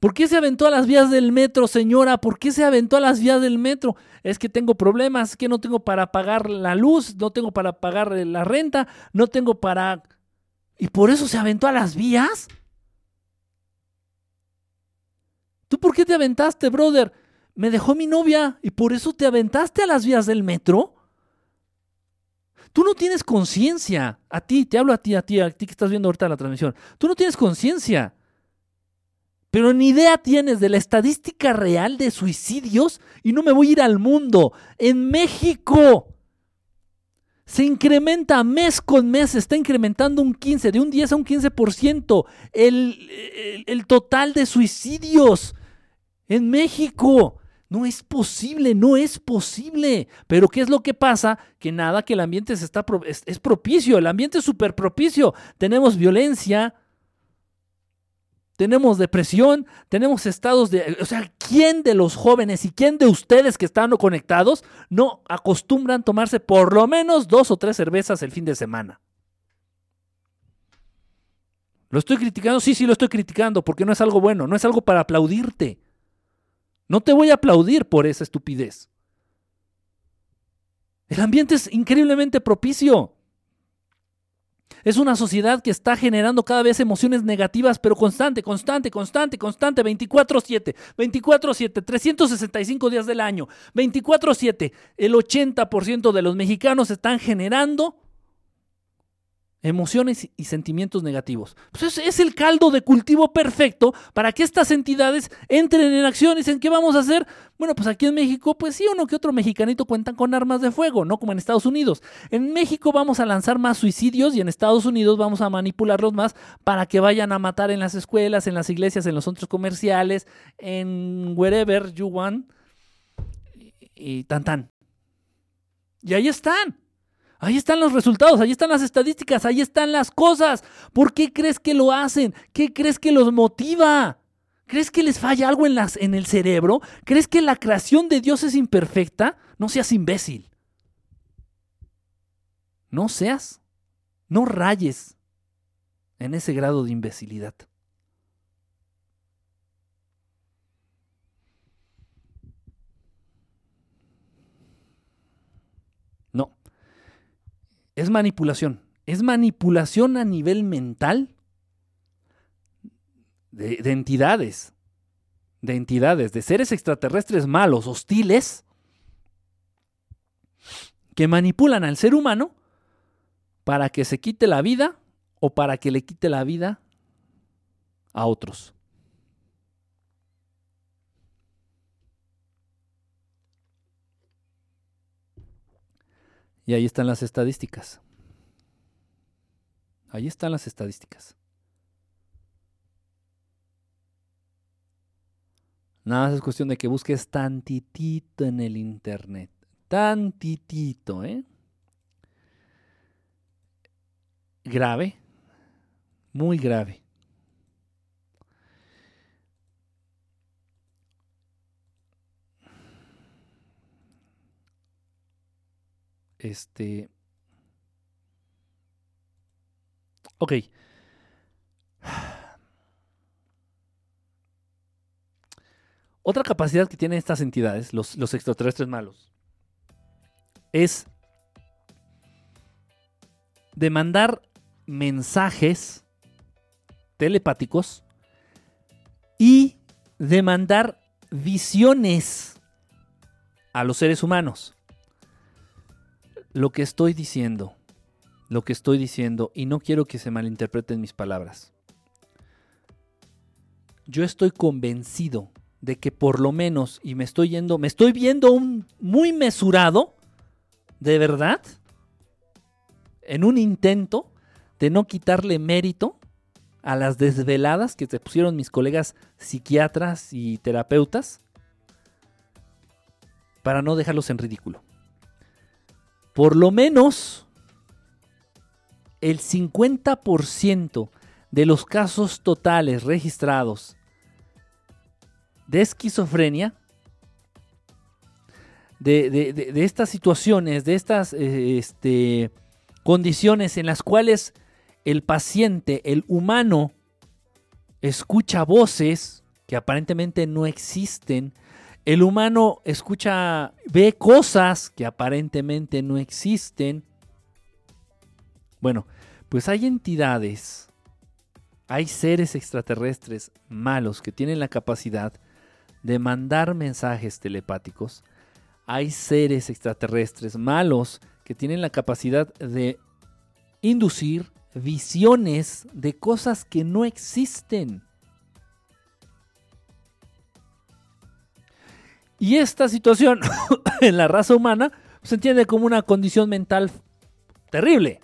¿Por qué se aventó a las vías del metro, señora? ¿Por qué se aventó a las vías del metro? Es que tengo problemas, es que no tengo para pagar la luz, no tengo para pagar eh, la renta, no tengo para... ¿Y por eso se aventó a las vías? ¿Tú por qué te aventaste, brother? Me dejó mi novia y por eso te aventaste a las vías del metro. Tú no tienes conciencia. A ti, te hablo a ti, a ti, a ti que estás viendo ahorita la transmisión. Tú no tienes conciencia. Pero ni idea tienes de la estadística real de suicidios y no me voy a ir al mundo. En México se incrementa mes con mes, se está incrementando un 15, de un 10 a un 15% el, el, el total de suicidios en México. No es posible, no es posible. Pero ¿qué es lo que pasa? Que nada, que el ambiente se está es, es propicio, el ambiente es súper propicio. Tenemos violencia, tenemos depresión, tenemos estados de... O sea, ¿quién de los jóvenes y quién de ustedes que están conectados no acostumbran tomarse por lo menos dos o tres cervezas el fin de semana? ¿Lo estoy criticando? Sí, sí, lo estoy criticando porque no es algo bueno, no es algo para aplaudirte. No te voy a aplaudir por esa estupidez. El ambiente es increíblemente propicio. Es una sociedad que está generando cada vez emociones negativas, pero constante, constante, constante, constante, 24/7, 24/7, 365 días del año, 24/7. El 80% de los mexicanos están generando emociones y sentimientos negativos. Pues es, es el caldo de cultivo perfecto para que estas entidades entren en acción y dicen, ¿qué vamos a hacer? Bueno, pues aquí en México, pues sí, uno que otro mexicanito cuentan con armas de fuego, no como en Estados Unidos. En México vamos a lanzar más suicidios y en Estados Unidos vamos a manipularlos más para que vayan a matar en las escuelas, en las iglesias, en los centros comerciales, en wherever you want. Y, y tan tan. Y ahí están. Ahí están los resultados, ahí están las estadísticas, ahí están las cosas. ¿Por qué crees que lo hacen? ¿Qué crees que los motiva? ¿Crees que les falla algo en, las, en el cerebro? ¿Crees que la creación de Dios es imperfecta? No seas imbécil. No seas, no rayes en ese grado de imbecilidad. No. Es manipulación. Es manipulación a nivel mental de, de entidades. De entidades, de seres extraterrestres malos, hostiles, que manipulan al ser humano para que se quite la vida o para que le quite la vida a otros. Y ahí están las estadísticas. Ahí están las estadísticas. Nada más es cuestión de que busques tantitito en el internet. Tantitito, ¿eh? Grave. Muy grave. Este. Ok. Otra capacidad que tienen estas entidades, los, los extraterrestres malos, es de mandar mensajes telepáticos y de mandar visiones a los seres humanos. Lo que estoy diciendo, lo que estoy diciendo, y no quiero que se malinterpreten mis palabras. Yo estoy convencido de que por lo menos, y me estoy yendo, me estoy viendo un muy mesurado, de verdad, en un intento de no quitarle mérito a las desveladas que se pusieron mis colegas psiquiatras y terapeutas para no dejarlos en ridículo. Por lo menos el 50% de los casos totales registrados de esquizofrenia, de, estas situaciones, de estas eh, este, condiciones en las cuales el paciente, el humano, escucha voces que aparentemente no existen, el humano escucha, ve cosas que aparentemente no existen. Bueno, pues hay entidades, hay seres extraterrestres malos que tienen la capacidad de mandar mensajes telepáticos. Hay seres extraterrestres malos que tienen la capacidad de inducir visiones de cosas que no existen. Y esta situación en la raza humana se entiende como una condición mental terrible.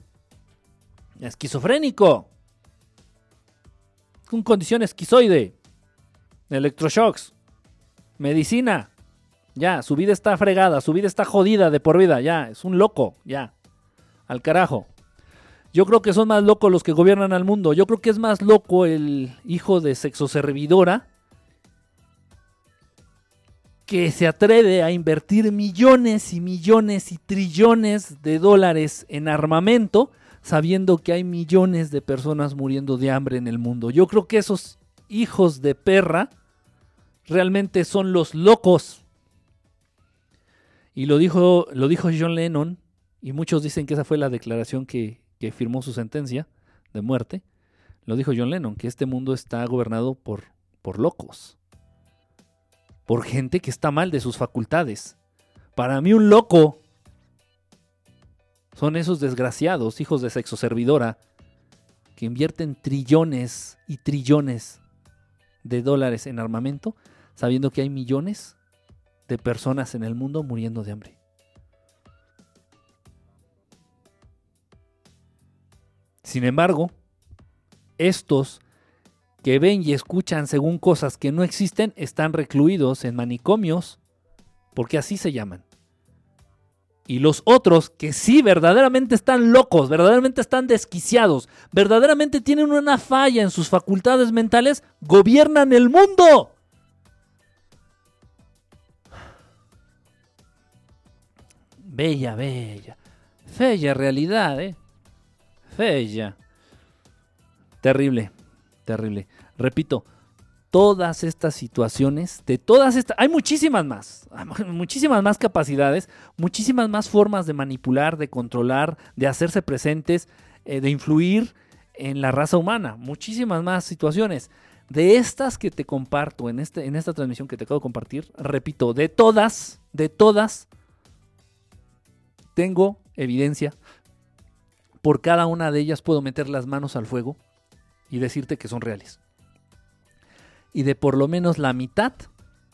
Esquizofrénico. Con condición esquizoide. Electroshocks. Medicina. Ya, su vida está fregada, su vida está jodida de por vida, ya, es un loco, ya. Al carajo. Yo creo que son más locos los que gobiernan al mundo. Yo creo que es más loco el hijo de sexo servidora que se atreve a invertir millones y millones y trillones de dólares en armamento sabiendo que hay millones de personas muriendo de hambre en el mundo. Yo creo que esos hijos de perra realmente son los locos. Y lo dijo, lo dijo John Lennon, y muchos dicen que esa fue la declaración que, que firmó su sentencia de muerte. Lo dijo John Lennon, que este mundo está gobernado por, por locos. Por gente que está mal de sus facultades. Para mí un loco son esos desgraciados, hijos de sexo servidora, que invierten trillones y trillones de dólares en armamento, sabiendo que hay millones de personas en el mundo muriendo de hambre. Sin embargo, estos que ven y escuchan según cosas que no existen están recluidos en manicomios, porque así se llaman. Y los otros que sí verdaderamente están locos, verdaderamente están desquiciados, verdaderamente tienen una falla en sus facultades mentales, gobiernan el mundo. Bella, bella. Fella realidad, ¿eh? Fella. Terrible, terrible. Repito, todas estas situaciones, de todas estas, hay muchísimas más, muchísimas más capacidades, muchísimas más formas de manipular, de controlar, de hacerse presentes, eh, de influir en la raza humana, muchísimas más situaciones. De estas que te comparto en, este, en esta transmisión que te acabo de compartir, repito, de todas, de todas, tengo evidencia. Por cada una de ellas puedo meter las manos al fuego y decirte que son reales y de por lo menos la mitad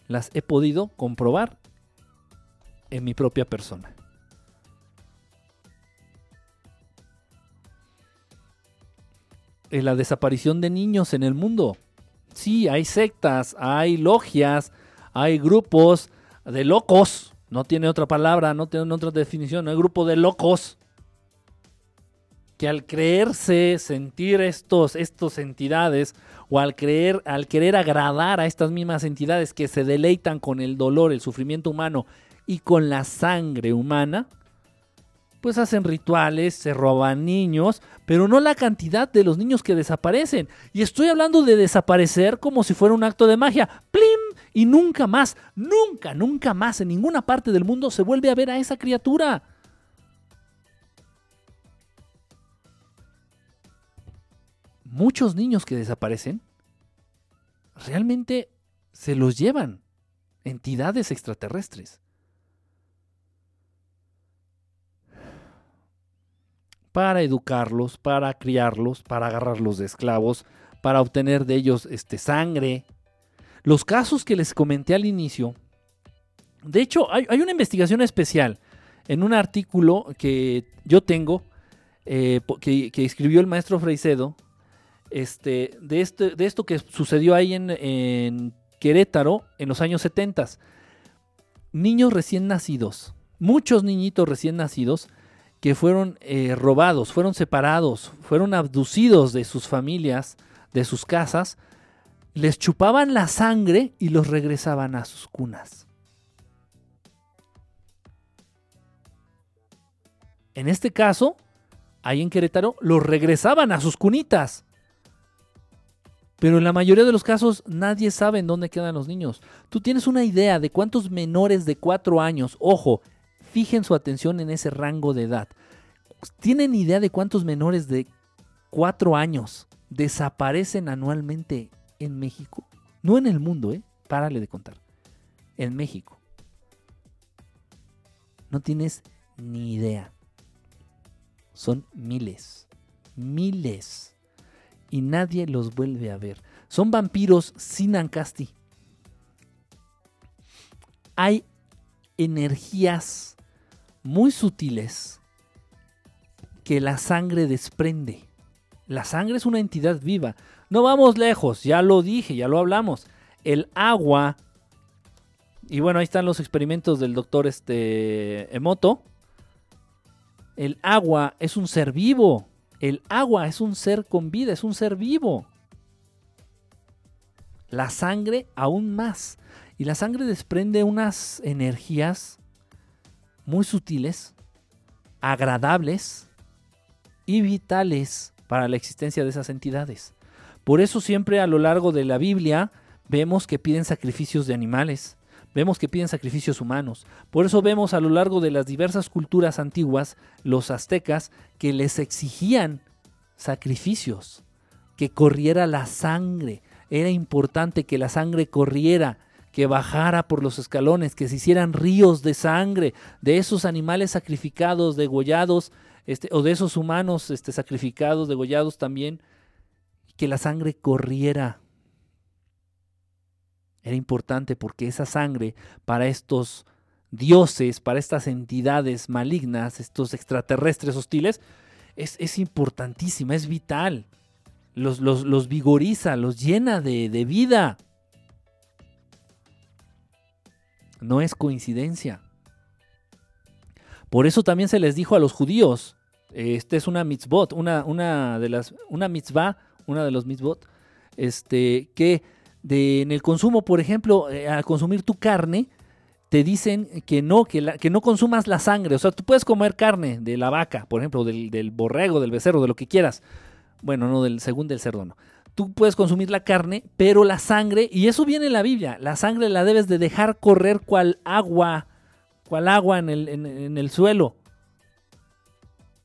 las he podido comprobar en mi propia persona. En la desaparición de niños en el mundo. Sí, hay sectas, hay logias, hay grupos de locos. No tiene otra palabra, no tiene otra definición. Hay grupo de locos que al creerse sentir estos, estos entidades o al creer, al querer agradar a estas mismas entidades que se deleitan con el dolor, el sufrimiento humano y con la sangre humana, pues hacen rituales, se roban niños, pero no la cantidad de los niños que desaparecen. Y estoy hablando de desaparecer como si fuera un acto de magia. ¡Plim! Y nunca más, nunca, nunca más en ninguna parte del mundo se vuelve a ver a esa criatura. Muchos niños que desaparecen realmente se los llevan entidades extraterrestres. Para educarlos, para criarlos, para agarrarlos de esclavos, para obtener de ellos este, sangre. Los casos que les comenté al inicio, de hecho hay, una investigación especial en un artículo que yo tengo, eh, que, que escribió el maestro Freicedo, este, de, este, de esto que sucedió ahí en, Querétaro en los años 70. Niños recién nacidos, muchos niñitos recién nacidos que fueron eh, robados, fueron separados, fueron abducidos de sus familias, de sus casas, les chupaban la sangre y los regresaban a sus cunas. En este caso, ahí en Querétaro, los regresaban a sus cunitas. Pero en la mayoría de los casos nadie sabe en dónde quedan los niños. Tú tienes una idea de cuántos menores de 4 años, ojo, fijen su atención en ese rango de edad. ¿Tienen idea de cuántos menores de 4 años desaparecen anualmente en México? No en el mundo, ¿eh? Párale de contar. En México. No tienes ni idea. Son miles. Miles y nadie los vuelve a ver. Son vampiros sin Ancasti. Hay energías muy sutiles que la sangre desprende. La sangre es una entidad viva. No vamos lejos, ya lo dije, ya lo hablamos. El agua, Y bueno, ahí están los experimentos del doctor este, Emoto. El agua es un ser vivo. El agua es un ser con vida, es un ser vivo. La sangre aún más. Y la sangre desprende unas energías muy sutiles, agradables y vitales para la existencia de esas entidades. Por eso siempre a lo largo de la Biblia vemos que piden sacrificios de animales, vemos que piden sacrificios humanos. Por eso vemos a lo largo de las diversas culturas antiguas, los aztecas, que les exigían sacrificios, que corriera la sangre. Era importante que la sangre corriera, que bajara por los escalones, que se hicieran ríos de sangre de esos animales sacrificados, degollados, este, o de esos humanos este, sacrificados, degollados también, que la sangre corriera. Era importante porque esa sangre para estos dioses, para estas entidades malignas, estos extraterrestres hostiles, es, es importantísima, es vital. Los, los, los vigoriza, los llena de, de vida. No es coincidencia. Por eso también se les dijo a los judíos, este es una mitzvot, una, una de las, una mitzvah, una de los mitzvot, este, que de, en el consumo, por ejemplo, eh, al consumir tu carne, te dicen que no, que, la, que, no consumas la sangre. O sea, tú puedes comer carne de la vaca, por ejemplo, del, del, borrego, del becerro, de lo que quieras. Bueno, no, del, según del cerdo, no. Tú puedes consumir la carne, pero la sangre, y eso viene en la Biblia, la sangre la debes de dejar correr cual agua, cual agua en el, en, en el suelo.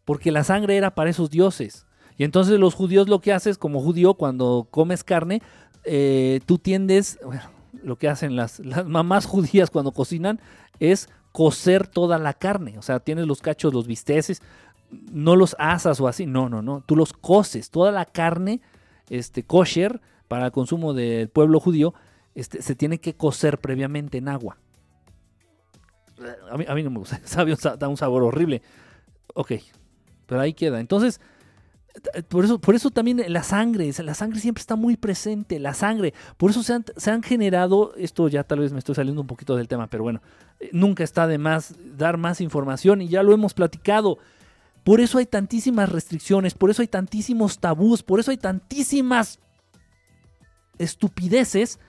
Porque la sangre era para esos dioses. Y entonces los judíos lo que haces como judío cuando comes carne, eh, tú tiendes, bueno, lo que hacen las, mamás judías cuando cocinan es cocer toda la carne. O sea, tienes los cachos, los bisteces, no los asas o así, no, no, no, tú los coces. Toda la carne, este, kosher, para el consumo del pueblo judío, este, se tiene que cocer previamente en agua. A mí, no me gusta, da un sabor horrible. Ok, pero ahí queda. Entonces, por eso, por eso también la sangre, la sangre siempre está muy presente, la sangre. Por eso se han, se han, generado, esto ya tal vez me estoy saliendo un poquito del tema, pero bueno, nunca está de más dar más información y ya lo hemos platicado. Por eso hay tantísimas restricciones, por eso hay tantísimos tabús, por eso hay tantísimas estupideces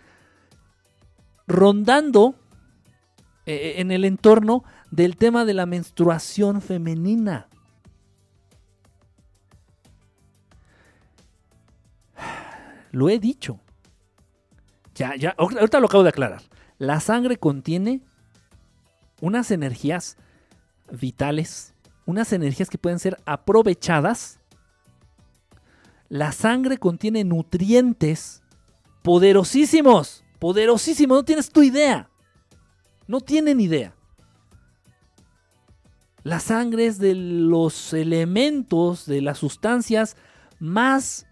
rondando eh, en el entorno del tema de la menstruación femenina. Lo he dicho. Ya, ya, ahorita lo acabo de aclarar. La sangre contiene unas energías vitales, unas energías que pueden ser aprovechadas. La sangre contiene nutrientes poderosísimos, poderosísimos, no tienes tu idea. No tienen idea. La sangre es de los elementos, de las sustancias más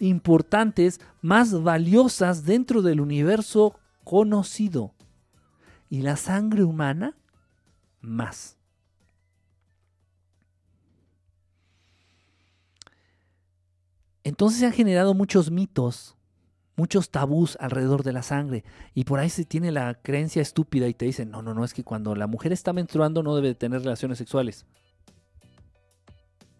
importantes, más valiosas dentro del universo conocido. Y la sangre humana, más. Entonces se han generado muchos mitos, muchos tabús alrededor de la sangre. Y por ahí se tiene la creencia estúpida y te dicen, no, no, no, es que cuando la mujer está menstruando no debe tener relaciones sexuales.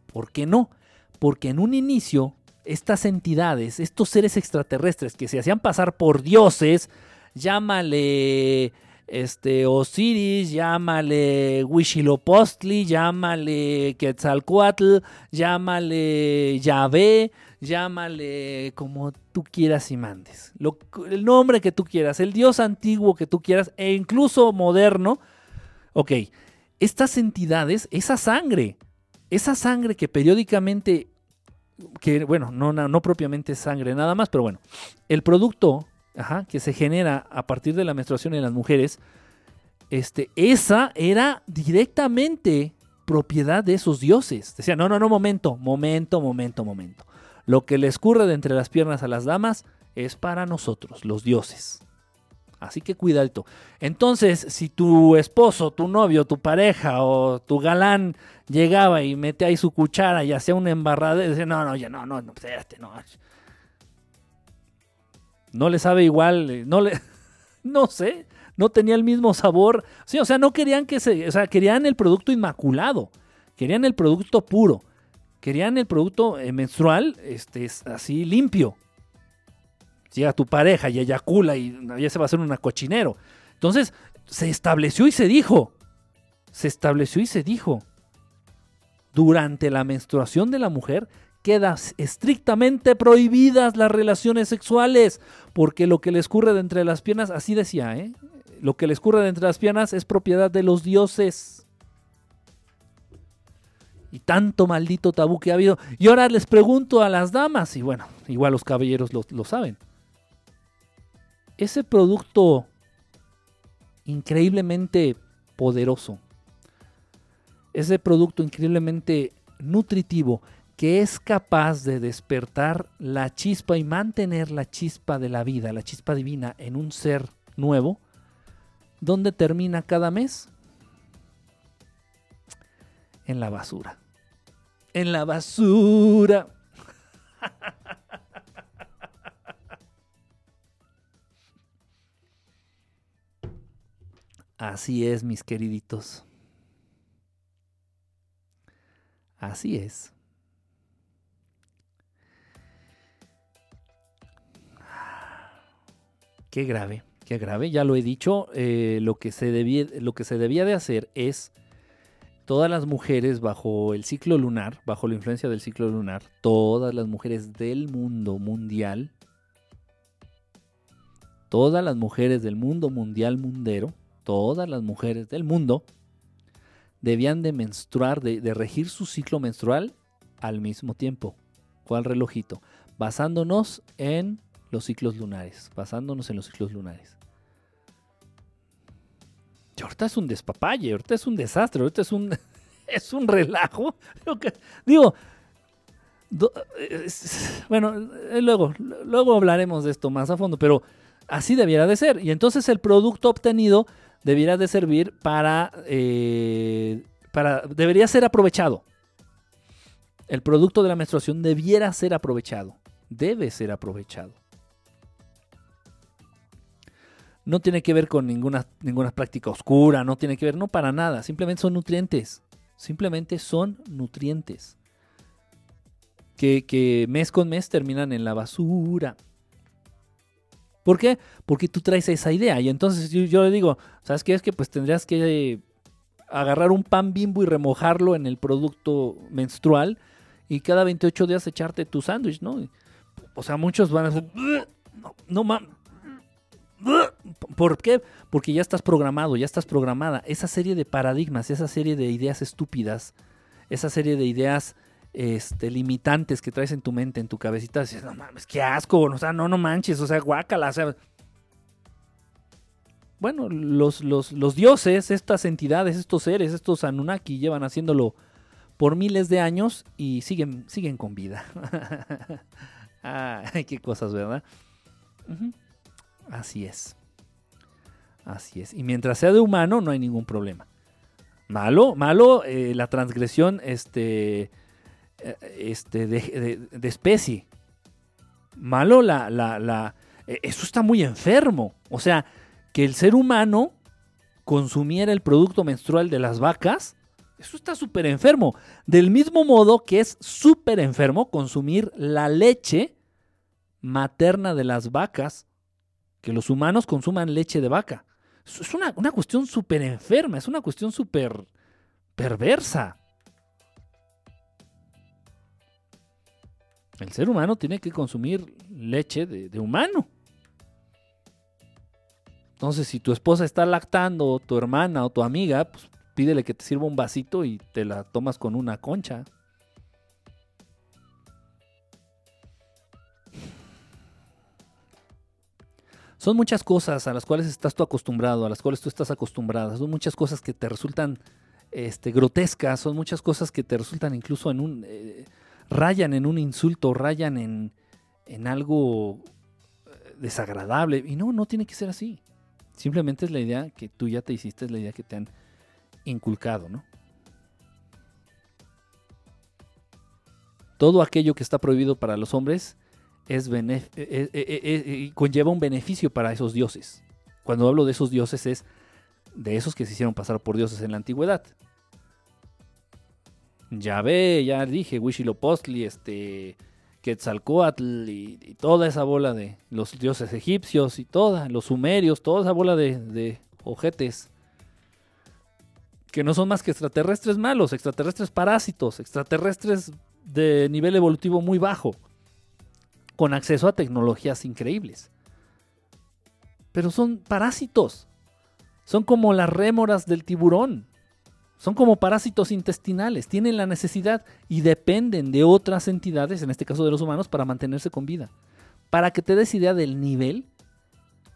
¿Por qué no? Porque en un inicio estas entidades, estos seres extraterrestres que se hacían pasar por dioses, llámale este Osiris, llámale Huitzilopochtli, llámale Quetzalcoatl, llámale Yahvé, llámale como tú quieras y mandes. Lo, el nombre que tú quieras, el dios antiguo que tú quieras e incluso moderno. Ok, estas entidades, esa sangre, esa sangre que periódicamente que bueno, no, no, propiamente sangre nada más, pero bueno, el producto que se genera a partir de la menstruación en las mujeres, este, esa era directamente propiedad de esos dioses. Decía, no, no, no, momento, momento, momento, momento. Lo que le escurre de entre las piernas a las damas es para nosotros, los dioses. Así que cuidadito. Entonces, si tu esposo, tu novio, tu pareja o tu galán llegaba y mete ahí su cuchara y hacía una embarrada, decía, no, no, ya no, no, no, espérate, no. No le sabe igual, no le, no sé, no tenía el mismo sabor. Sí, o sea, no querían que se, o sea, querían el producto inmaculado, querían el producto puro, querían el producto eh, menstrual, este, así limpio. Llega tu pareja y eyacula y ya se va a hacer un cochinero. Entonces, se estableció y se dijo, se estableció y se dijo, durante la menstruación de la mujer quedan estrictamente prohibidas las relaciones sexuales, porque lo que le escurre de entre las piernas, así decía, ¿eh? lo que le escurre de entre las piernas es propiedad de los dioses. Y tanto maldito tabú que ha habido. Y ahora les pregunto a las damas, y bueno, igual los caballeros lo saben. Ese producto increíblemente poderoso, ese producto increíblemente nutritivo, que es capaz de despertar la chispa y mantener la chispa de la vida, la chispa divina en un ser nuevo, ¿dónde termina cada mes? En la basura. En la basura. Así es, mis queriditos. Así es. Qué grave, qué grave. Ya lo he dicho, eh, lo, que se debía, lo que se debía de hacer es todas las mujeres bajo el ciclo lunar, bajo la influencia del ciclo lunar, todas las mujeres del mundo mundial, todas las mujeres del mundo mundial mundero, todas las mujeres del mundo, debían de menstruar, de, regir su ciclo menstrual al mismo tiempo. ¿Cuál relojito? Basándonos en los ciclos lunares, basándonos en los ciclos lunares. Y ahorita es un despapalle, ahorita es un desastre, ahorita es un, es un relajo. Digo, bueno, eh, luego, luego hablaremos de esto más a fondo, pero así debiera de ser. Y entonces el producto obtenido debiera de servir para, eh, para, debería ser aprovechado. El producto de la menstruación debiera ser aprovechado, debe ser aprovechado no tiene que ver con ninguna, ninguna práctica oscura, no tiene que ver, no para nada, simplemente son nutrientes, simplemente son nutrientes. Que, mes con mes terminan en la basura. ¿Por qué? Porque tú traes esa idea y entonces yo, le digo, ¿sabes qué? Es que pues tendrías que agarrar un pan bimbo y remojarlo en el producto menstrual y cada 28 días echarte tu sándwich, ¿no? O sea, muchos van a decir, no, no mames ¿Por qué? Porque ya estás programado, ya estás programada. Esa serie de paradigmas, esa serie de ideas estúpidas, esa serie de ideas este, limitantes que traes en tu mente, en tu cabecita, dices, no mames, qué asco, o sea, no, no manches, o sea, guácala, Bueno, los, los, los dioses, estas entidades, estos seres, estos Anunnaki llevan haciéndolo por miles de años y siguen, siguen con vida. Ay, qué cosas, ¿verdad? Así es. Así es. Y mientras sea de humano, no hay ningún problema. Malo, malo eh, la transgresión este, este, de, especie. Malo la, la, la, eh, Eso está muy enfermo. O sea, que el ser humano consumiera el producto menstrual de las vacas, eso está súper enfermo. Del mismo modo que es súper enfermo consumir la leche materna de las vacas que los humanos consuman leche de vaca. Es una, cuestión súper enferma, es una cuestión súper perversa. El ser humano tiene que consumir leche de, humano. Entonces, si tu esposa está lactando, o tu hermana o tu amiga, pues pídele que te sirva un vasito y te la tomas con una concha. Son muchas cosas a las cuales estás tú acostumbrado, a las cuales tú estás acostumbrada. Son muchas cosas que te resultan este, grotescas, son muchas cosas que te resultan incluso en un... Eh, rayan en un insulto, rayan en, en algo eh, desagradable. Y no, no tiene que ser así. Simplemente es la idea que tú ya te hiciste, es la idea que te han inculcado, ¿no? Todo aquello que está prohibido para los hombres es eh, eh, conlleva un beneficio para esos dioses. Cuando hablo de esos dioses es de esos que se hicieron pasar por dioses en la antigüedad. Ya ve, ya dije, Huitzilopochtli, este, Quetzalcoatl y, y toda esa bola de los dioses egipcios y toda, los sumerios, toda esa bola de, de ojetes que no son más que extraterrestres malos, extraterrestres parásitos, extraterrestres de nivel evolutivo muy bajo, con acceso a tecnologías increíbles. Pero son parásitos. Son como las rémoras del tiburón. Son como parásitos intestinales. Tienen la necesidad y dependen de otras entidades, en este caso de los humanos, para mantenerse con vida. Para que te des idea del nivel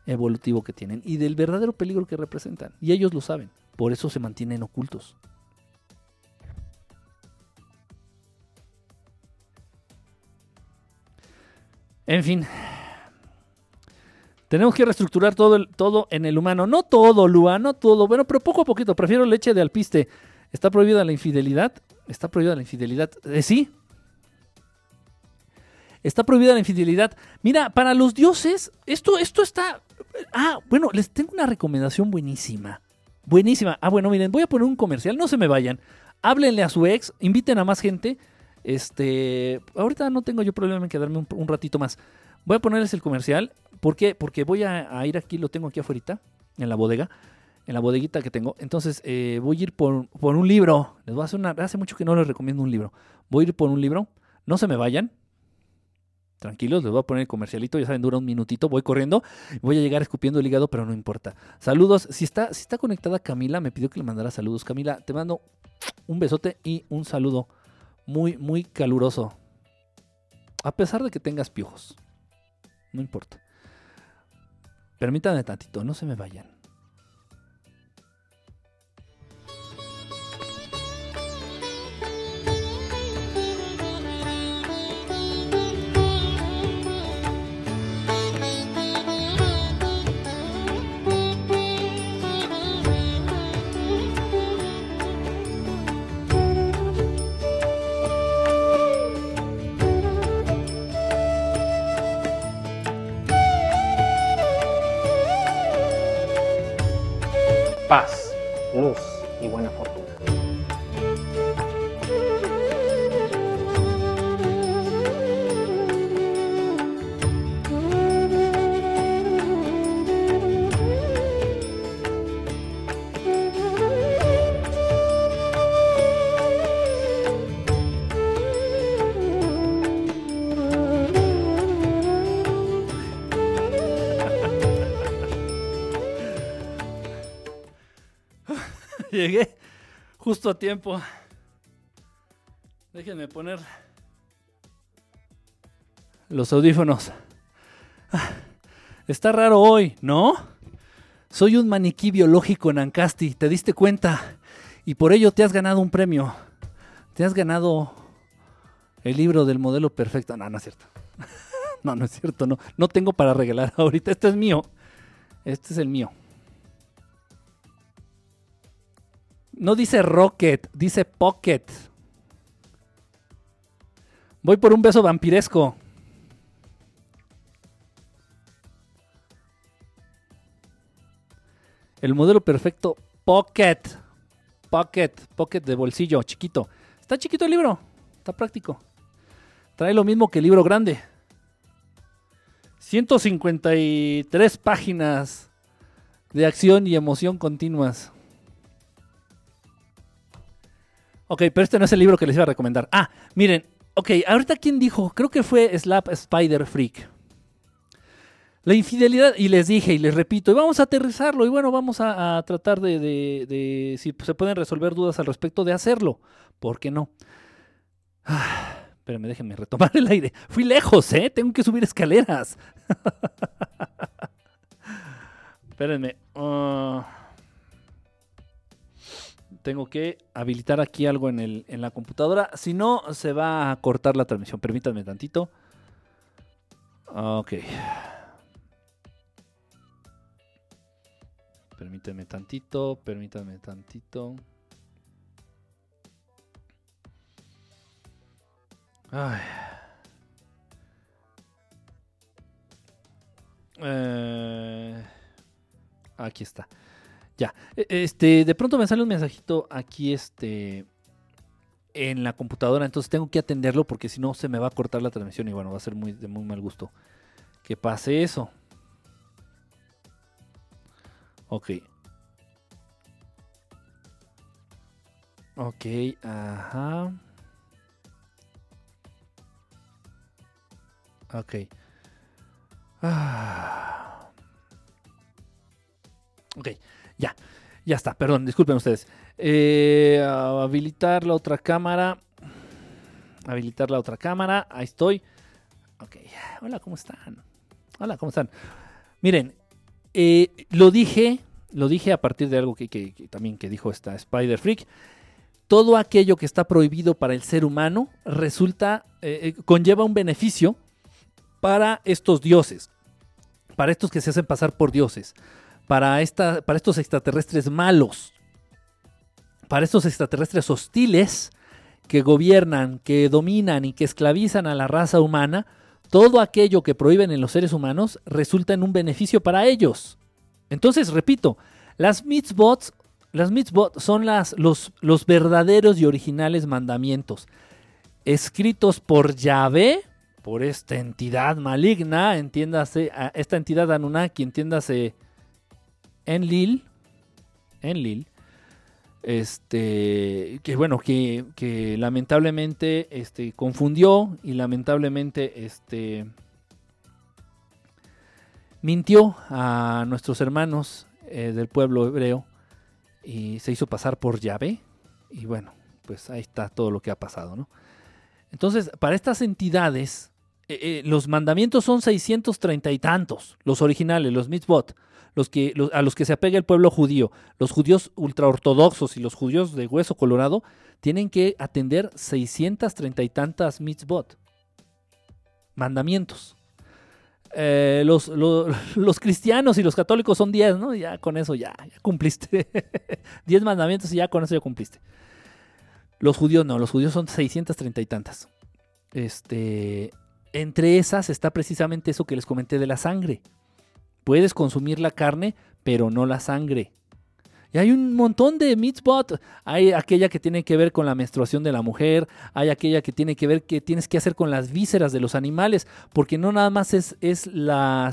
evolutivo que tienen y del verdadero peligro que representan. Y ellos lo saben. Por eso se mantienen ocultos. En fin. Tenemos que reestructurar todo, todo en el humano. No todo, Lua, no todo. Bueno, pero poco a poquito. Prefiero leche de alpiste. ¿Está prohibida la infidelidad? ¿Está prohibida la infidelidad? Eh, sí. Está prohibida la infidelidad. Mira, para los dioses, esto, esto está... Ah, bueno, les tengo una recomendación buenísima. Buenísima. Ah, bueno, miren, voy a poner un comercial. No se me vayan. Háblenle a su ex, inviten a más gente. Este, ahorita no tengo yo problema en quedarme un ratito más. Voy a ponerles el comercial. ¿Por qué? Porque voy a, ir aquí, lo tengo aquí afuera, en la bodega, en la bodeguita que tengo. Entonces, eh, voy a ir por, por un libro. Les voy a hacer una. Hace mucho que no les recomiendo un libro. Voy a ir por un libro. No se me vayan. Tranquilos, les voy a poner el comercialito. Ya saben, dura un minutito. Voy corriendo. Voy a llegar escupiendo el hígado, pero no importa. Saludos. Si está, si está conectada Camila, me pidió que le mandara saludos. Camila, te mando un besote y un saludo muy, muy caluroso. A pesar de que tengas piojos. No importa. Permítanme tantito, no se me vayan. Paz, luz Llegué justo a tiempo. Déjenme poner los audífonos. Ah, Está raro hoy, ¿no? Soy un maniquí biológico en Ancasti, ¿te diste cuenta? Y por ello te has ganado un premio. Te has ganado el libro del modelo perfecto. No, no es cierto. No, no es cierto, no. No tengo para regalar ahorita. Este es mío. Este es el mío. No dice Rocket, dice Pocket. Voy por un beso vampiresco. El modelo perfecto Pocket. Pocket, Pocket de bolsillo, chiquito. Está chiquito el libro, está práctico. Trae lo mismo que el libro grande. 153 páginas de acción y emoción continuas. Ok, pero este no es el libro que les iba a recomendar. Ah, miren, ok, ahorita quién dijo, creo que fue Slap Spider Freak. La infidelidad, y les dije y les repito, y vamos a aterrizarlo, y bueno, vamos a, tratar de, de- si se pueden resolver dudas al respecto de hacerlo. ¿Por qué no? Ah, espérenme, déjenme retomar el aire. Fui lejos, ¿eh? Tengo que subir escaleras. Espérenme. ah. Tengo que habilitar aquí algo en, el, en la computadora. Si no, se va a cortar la transmisión. Permítanme tantito. Ok. Permíteme tantito, permítame tantito. Ay. Eh, Aquí está. Ya. E- Este, de pronto me sale un mensajito aquí, este, en la computadora, entonces tengo que atenderlo porque si no se me va a cortar la transmisión y bueno, va a ser muy, de muy mal gusto que pase eso. Ok. Ok, ajá. Ok. Ah. Ok, ya. Ya está, perdón, disculpen ustedes. Eh, habilitar la otra cámara. Habilitar la otra cámara. Ahí estoy. Ok. Hola, ¿cómo están? Hola, ¿cómo están? Miren, eh, lo dije, lo dije a partir de algo que, también que dijo esta Spider Freak. Todo aquello que está prohibido para el ser humano resulta, eh, conlleva un beneficio para estos dioses, para estos que se hacen pasar por dioses, para, esta, para estos extraterrestres malos, para estos extraterrestres hostiles que gobiernan, que dominan y que esclavizan a la raza humana, todo aquello que prohíben en los seres humanos resulta en un beneficio para ellos. Entonces, repito, las mitzvot, las mitzvot son las, los, los verdaderos y originales mandamientos, escritos por Yahvé, por esta entidad maligna, entiéndase, esta entidad Anunnaki, entiéndase Enlil, Enlil, este, que bueno, que, que lamentablemente este, confundió y lamentablemente este, mintió a nuestros hermanos eh, del pueblo hebreo y se hizo pasar por Yahvé. Y bueno, pues ahí está todo lo que ha pasado, ¿no? Entonces, para estas entidades, eh, eh, los mandamientos son 630 y tantos, los originales, los mitzvot, los que, a los que se apega el pueblo judío. Los judíos ultraortodoxos y los judíos de hueso colorado tienen que atender 630 y tantas mitzvot, mandamientos. Eh, los, lo- los cristianos y los católicos son 10, ¿no? Ya con eso ya, ya cumpliste. 10 mandamientos y ya con eso ya cumpliste. Los judíos no, los judíos son 630 y tantas. Este, entre esas está precisamente eso que les comenté de la sangre. Puedes consumir la carne, pero no la sangre. Y hay un montón de mitzvot. Hay aquella que tiene que ver con la menstruación de la mujer, hay aquella que tiene que ver que tienes que hacer con las vísceras de los animales, porque no nada más es, es la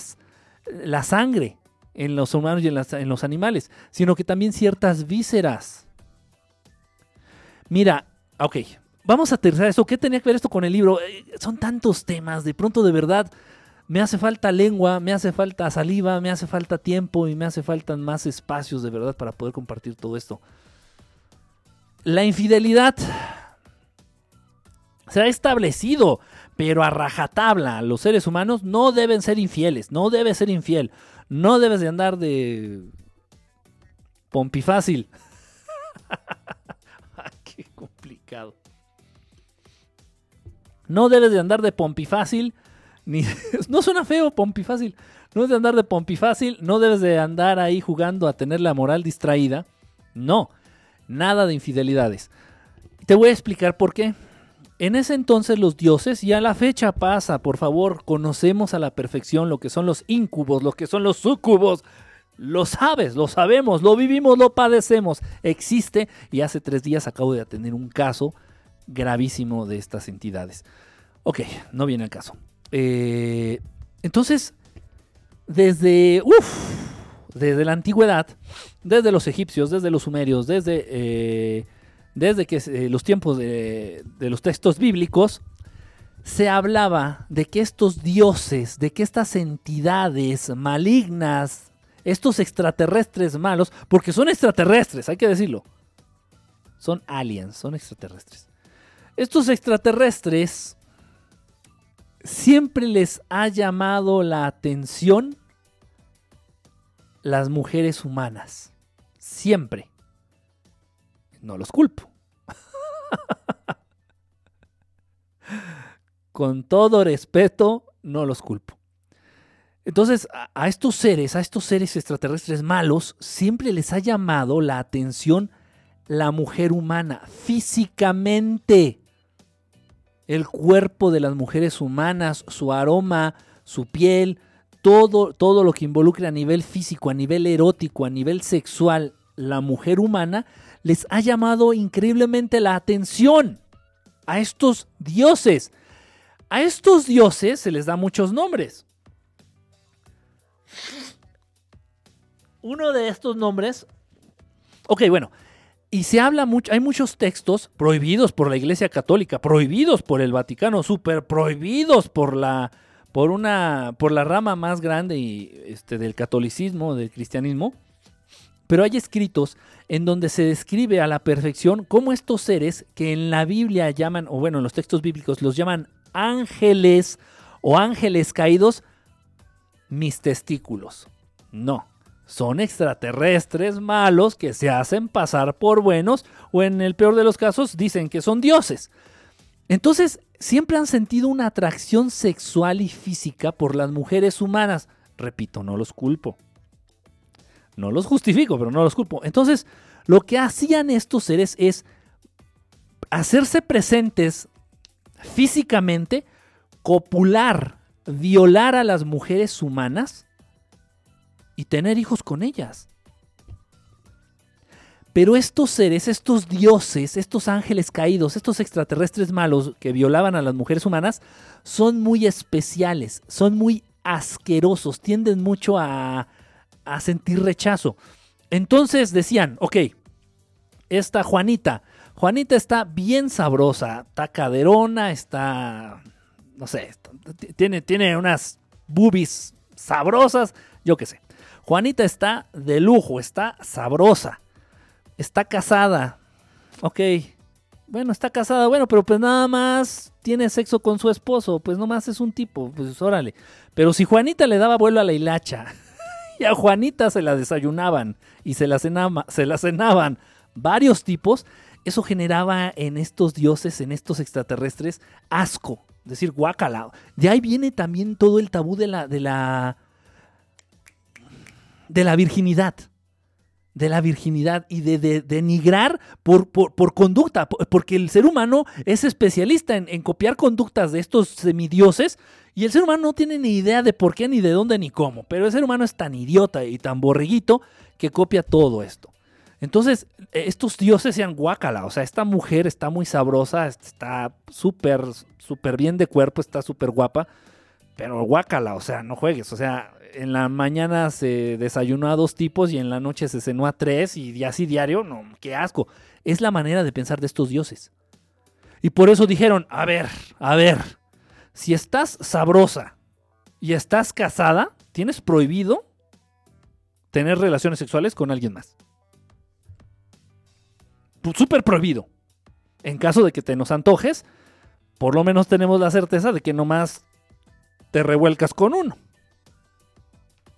sangre en los humanos y en, en los animales, sino que también ciertas vísceras. Mira, ok, vamos a aterrizar eso. ¿Qué tenía que ver esto con el libro? Eh, son tantos temas, de pronto de verdad me hace falta lengua, me hace falta saliva, me hace falta tiempo y me hace faltan más espacios de verdad para poder compartir todo esto. La infidelidad se ha establecido, pero a rajatabla. Los seres humanos no deben ser infieles, no debes ser infiel, no debes de andar de pompifácil. Qué complicado. No debes de andar de pompifácil, ni no suena feo pompifácil. No debes de andar de pompifácil, no debes de andar ahí jugando a tener la moral distraída. No, nada de infidelidades. Te voy a explicar por qué. En ese entonces los dioses, ya la fecha pasa, por favor, conocemos a la perfección lo que son los incubos, lo que son los sucubos. Lo sabes, lo sabemos, lo vivimos, lo padecemos. Existe y hace tres días acabo de atender un caso gravísimo de estas entidades. Ok, no viene al caso. Eh, entonces, desde, desde la antigüedad, desde los egipcios, desde los sumerios, desde, eh, desde que eh, los tiempos de los textos bíblicos, se hablaba de que estos dioses, de que estas entidades malignas, estos extraterrestres malos, porque son extraterrestres, hay que decirlo, son aliens, son extraterrestres. Estos extraterrestres siempre les ha llamado la atención las mujeres humanas. Siempre. No los culpo. Con todo respeto, no los culpo. Entonces, a, estos seres, a estos seres extraterrestres malos, siempre les ha llamado la atención la mujer humana, físicamente. El cuerpo de las mujeres humanas, su aroma, su piel, todo, todo lo que involucre a nivel físico, a nivel erótico, a nivel sexual, la mujer humana, les ha llamado increíblemente la atención a estos dioses. A estos dioses se les da muchos nombres. Uno de estos nombres, ok, bueno, y se habla mucho, hay muchos textos prohibidos por la Iglesia Católica, prohibidos por el Vaticano, súper prohibidos por la, por una, por la rama más grande y, este, del catolicismo, del cristianismo. Pero hay escritos en donde se describe a la perfección cómo estos seres que en la Biblia llaman, o bueno, en los textos bíblicos los llaman ángeles o ángeles caídos, mis testículos. No, son extraterrestres malos que se hacen pasar por buenos o en el peor de los casos dicen que son dioses. Entonces, siempre han sentido una atracción sexual y física por las mujeres humanas. Repito, no los culpo. No los justifico, pero no los culpo. Entonces, lo que hacían estos seres es hacerse presentes físicamente, copular, violar a las mujeres humanas y tener hijos con ellas. Pero estos seres, estos dioses, estos ángeles caídos, estos extraterrestres malos que violaban a las mujeres humanas, son muy especiales, son muy asquerosos, tienden mucho a, sentir rechazo. Entonces decían, ok, esta Juanita, Juanita está bien sabrosa, está caderona, está, no sé, tiene, tiene unas boobies sabrosas, yo qué sé. Juanita está de lujo, está sabrosa, está casada. Ok, bueno, está casada, bueno, pero pues nada más tiene sexo con su esposo, pues nomás es un tipo, pues órale. Pero si Juanita le daba vuelo a la hilacha y a Juanita se la desayunaban y se la, se la cenaban varios tipos, eso generaba en estos dioses, en estos extraterrestres, asco, decir, guacala. De ahí viene también todo el tabú de la, de la de la virginidad. De la virginidad y de, denigrar por, por, conducta, porque el ser humano es especialista en, copiar conductas de estos semidioses y el ser humano no tiene ni idea de por qué, ni de dónde, ni cómo. Pero el ser humano es tan idiota y tan borreguito que copia todo esto. Entonces, estos dioses sean guácala. O sea, esta mujer está muy sabrosa, está súper, súper bien de cuerpo, está súper guapa. Pero guácala, o sea, no juegues. O sea, en la mañana se desayunó a dos tipos y en la noche se cenó a tres y así diario, no, qué asco. Es la manera de pensar de estos dioses. Y por eso dijeron, a ver, a ver, si estás sabrosa y estás casada, tienes prohibido tener relaciones sexuales con alguien más. Súper prohibido. En caso de que te nos antojes, por lo menos tenemos la certeza de que nomás te revuelcas con uno.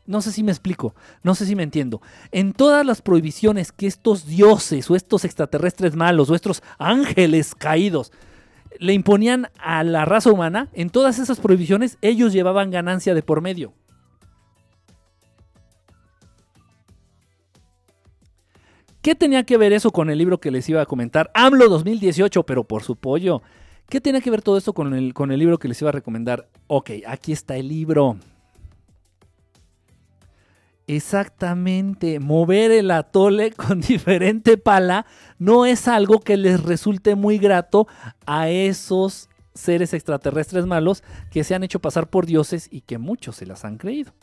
No sé si me explico, no sé si me entiendo. En todas las prohibiciones que estos dioses o estos extraterrestres malos o estos ángeles caídos le imponían a la raza humana, en todas esas prohibiciones ellos llevaban ganancia de por medio. ¿Qué tenía que ver eso con el libro que les iba a comentar? AMLO 2018, pero por su pollo. ¿Qué tenía que ver todo esto con el, con el libro que les iba a recomendar? Ok, aquí está el libro. Exactamente, mover el atole con diferente pala no es algo que les resulte muy grato a esos seres extraterrestres malos que se han hecho pasar por dioses y que muchos se las han creído.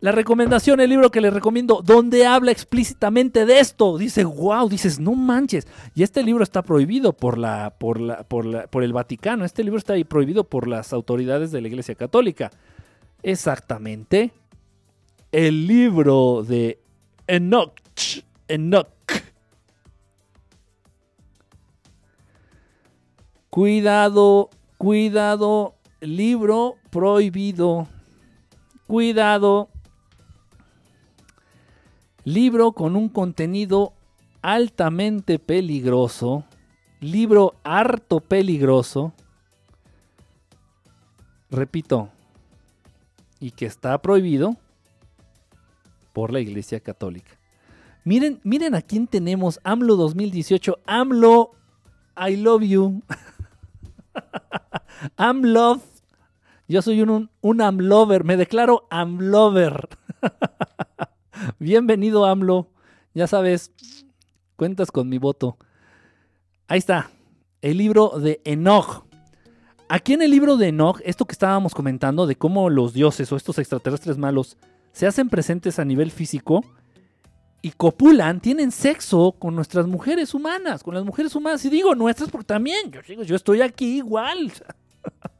La recomendación, el libro que les recomiendo, donde habla explícitamente de esto, dice, wow, dices, no manches. Y este libro está prohibido por, la, por, la, por, la, por el Vaticano, este libro está prohibido por las autoridades de la Iglesia Católica. Exactamente el libro de Enoch. Enoch. Cuidado, cuidado, libro prohibido. Cuidado. Libro con un contenido altamente peligroso. Libro harto peligroso. Repito. Y que está prohibido por la Iglesia Católica. Miren, miren a quién tenemos, AMLO 2018, AMLO, I love you. AMLO, Yo soy un, un, un AMLover, me declaro AMLover. Bienvenido AMLO. Ya sabes, cuentas con mi voto. Ahí está, el libro de Enoch. Aquí en el libro de Enoch, esto que estábamos comentando de cómo los dioses o estos extraterrestres malos se hacen presentes a nivel físico y copulan, tienen sexo con nuestras mujeres humanas, con las mujeres humanas. Y digo nuestras porque también, yo, digo, yo estoy aquí igual.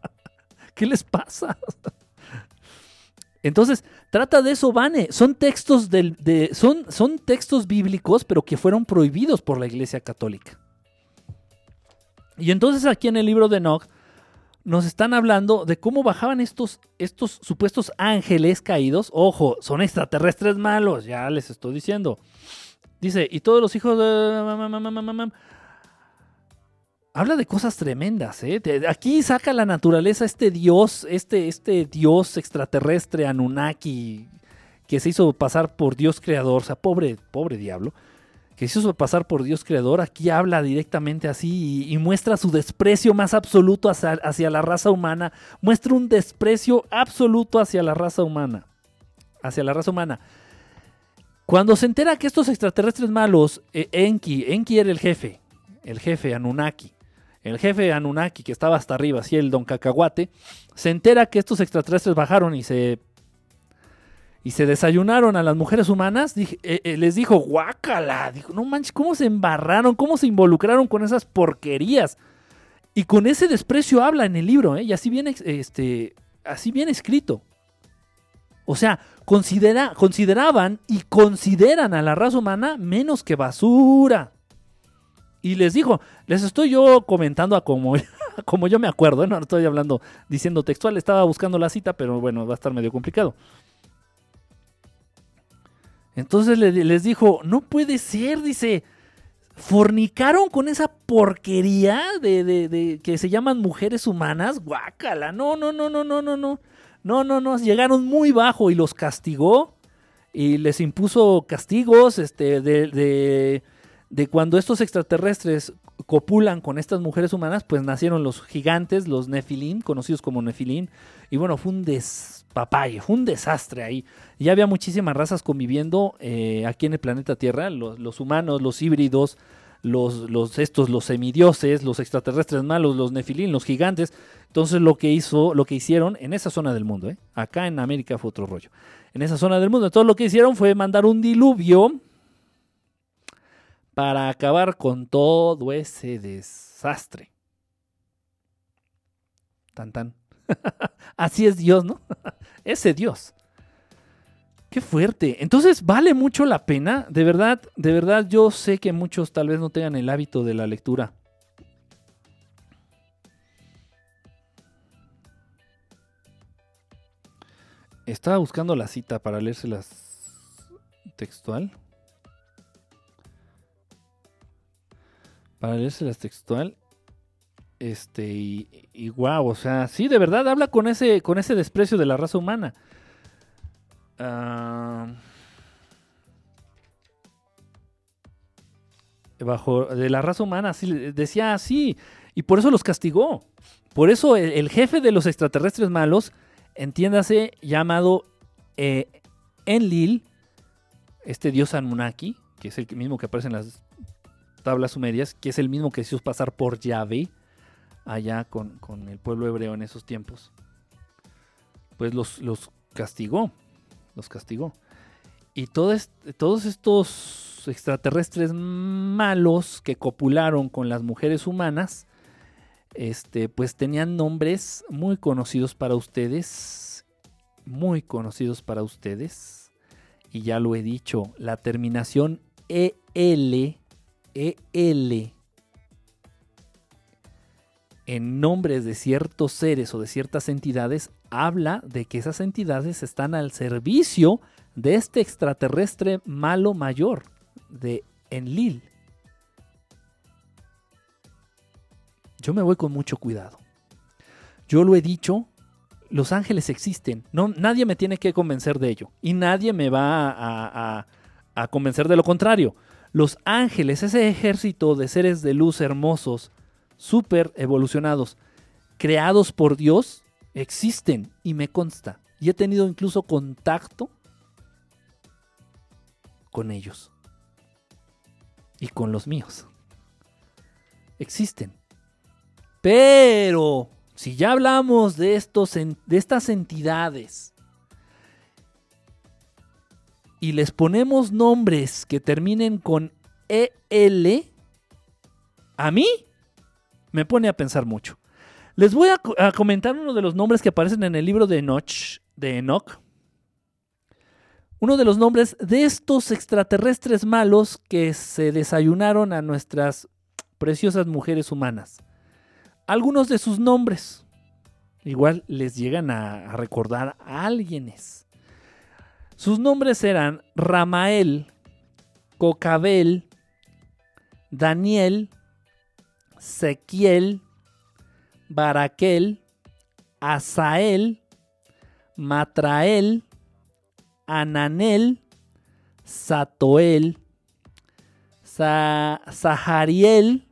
¿Qué les pasa? Entonces, trata de eso, Vane. Son textos, del, de, son, son textos bíblicos, pero que fueron prohibidos por la Iglesia Católica. Y entonces aquí en el libro de Enoch nos están hablando de cómo bajaban estos, estos supuestos ángeles caídos. Ojo, son extraterrestres malos, ya les estoy diciendo. Dice, y todos los hijos de... Habla de cosas tremendas, ¿eh? Aquí saca la naturaleza este dios, este, este dios extraterrestre Anunnaki, que se hizo pasar por dios creador, o sea, pobre, pobre diablo que se hizo pasar por Dios creador, aquí habla directamente así y, muestra su desprecio más absoluto hacia, hacia, la raza humana, muestra un desprecio absoluto hacia la raza humana, hacia la raza humana. Cuando se entera que estos extraterrestres malos, eh, Enki, Enki era el jefe, el jefe Anunnaki, el jefe Anunnaki que estaba hasta arriba, así el don Cacahuate, se entera que estos extraterrestres bajaron y se y se desayunaron a las mujeres humanas, dije, eh, eh, les dijo, guácala. Dijo, no manches, ¿cómo se embarraron? ¿Cómo se involucraron con esas porquerías? Y con ese desprecio habla en el libro, ¿eh? y así viene, este, así viene escrito. O sea, considera, consideraban y consideran a la raza humana menos que basura. Y les dijo, les estoy yo comentando a como, como yo me acuerdo, ¿eh? no estoy hablando, diciendo textual, estaba buscando la cita, pero bueno, va a estar medio complicado. Entonces les dijo, no puede ser, dice, fornicaron con esa porquería de, de, de, que se llaman mujeres humanas, guácala, no, no, no, no, no, no, no, no, no, no, llegaron muy bajo y los castigó y les impuso castigos, este, de, de, de cuando estos extraterrestres copulan con estas mujeres humanas, pues nacieron los gigantes, los nefilín, conocidos como nefilín, y bueno, fue un despapalle, fue un desastre ahí. Ya había muchísimas razas conviviendo eh, aquí en el planeta Tierra, los, los humanos, los híbridos, los, los, estos, los semidioses, los extraterrestres malos, los nefilín, los gigantes. Entonces lo que hizo, lo que hicieron en esa zona del mundo, ¿eh? acá en América fue otro rollo. En esa zona del mundo, entonces lo que hicieron fue mandar un diluvio para acabar con todo ese desastre. Tan tan. Así es Dios, ¿no? ese Dios. Qué fuerte. Entonces vale mucho la pena. De verdad, de verdad, yo sé que muchos tal vez no tengan el hábito de la lectura. Estaba buscando la cita para leérselas textual. Para leérselas textual. Este, y, y wow, o sea, sí, de verdad habla con ese, con ese desprecio de la raza humana. Uh, bajo de la raza humana, así, decía así, y por eso los castigó. Por eso el, el jefe de los extraterrestres malos, entiéndase, llamado eh, Enlil, este dios Anunnaki, que es el mismo que aparece en las tablas sumerias, que es el mismo que se hizo pasar por Yahvé allá con, con el pueblo hebreo en esos tiempos, pues los, los castigó los castigó. Y todos estos extraterrestres malos que copularon con las mujeres humanas, este, pues tenían nombres muy conocidos para ustedes, muy conocidos para ustedes. Y ya lo he dicho, la terminación EL, EL, en nombres de ciertos seres o de ciertas entidades habla de que esas entidades están al servicio de este extraterrestre malo mayor de Enlil. Yo me voy con mucho cuidado. Yo lo he dicho, los ángeles existen. No, nadie me tiene que convencer de ello. Y nadie me va a, a, a convencer de lo contrario. Los ángeles, ese ejército de seres de luz hermosos, súper evolucionados, creados por Dios, existen y me consta. Y he tenido incluso contacto con ellos y con los míos. Existen. Pero si ya hablamos de, estos, de estas entidades y les ponemos nombres que terminen con EL, a mí me pone a pensar mucho. Les voy a, co- a comentar uno de los nombres que aparecen en el libro de Enoch, de Enoch. Uno de los nombres de estos extraterrestres malos que se desayunaron a nuestras preciosas mujeres humanas. Algunos de sus nombres igual les llegan a, a recordar a alguienes. Sus nombres eran Ramael, Cocabel, Daniel, Sequiel, Baraquel, Asael, Matrael, Ananel, Satoel, Sa- Sahariel,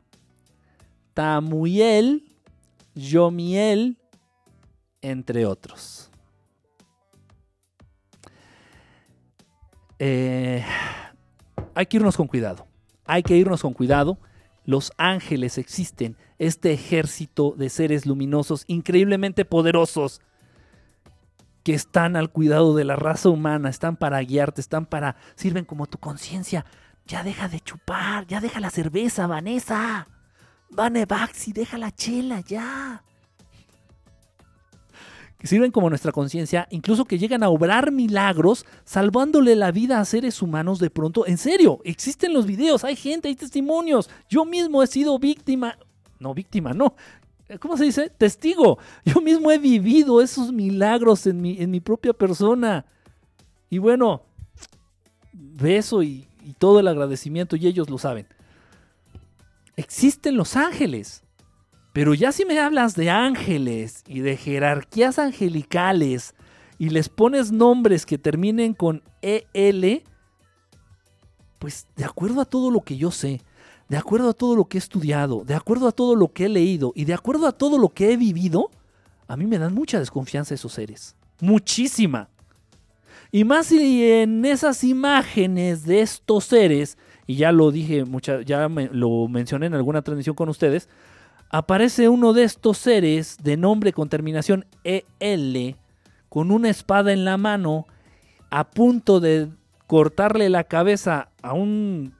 Tamuyel, Yomiel, entre otros. Eh, hay que irnos con cuidado. Hay que irnos con cuidado. Los ángeles existen, este ejército de seres luminosos increíblemente poderosos que están al cuidado de la raza humana, están para guiarte, están para, sirven como tu conciencia. Ya deja de chupar, ya deja la cerveza, Vanessa. Vane Baxi, deja la chela, ya. Que sirven como nuestra conciencia, incluso que llegan a obrar milagros, salvándole la vida a seres humanos de pronto. En serio, existen los videos, hay gente, hay testimonios. Yo mismo he sido víctima, no víctima, no. ¿Cómo se dice? Testigo. Yo mismo he vivido esos milagros en mi, en mi propia persona. Y bueno, beso y, y todo el agradecimiento, y ellos lo saben. Existen los ángeles. Pero ya si me hablas de ángeles y de jerarquías angelicales y les pones nombres que terminen con EL, pues de acuerdo a todo lo que yo sé, de acuerdo a todo lo que he estudiado, de acuerdo a todo lo que he leído y de acuerdo a todo lo que he vivido, a mí me dan mucha desconfianza esos seres. Muchísima. Y más si en esas imágenes de estos seres, y ya lo dije, mucha, ya me- lo mencioné en alguna transmisión con ustedes, aparece uno de estos seres de nombre con terminación EL, con una espada en la mano, a punto de cortarle la cabeza a un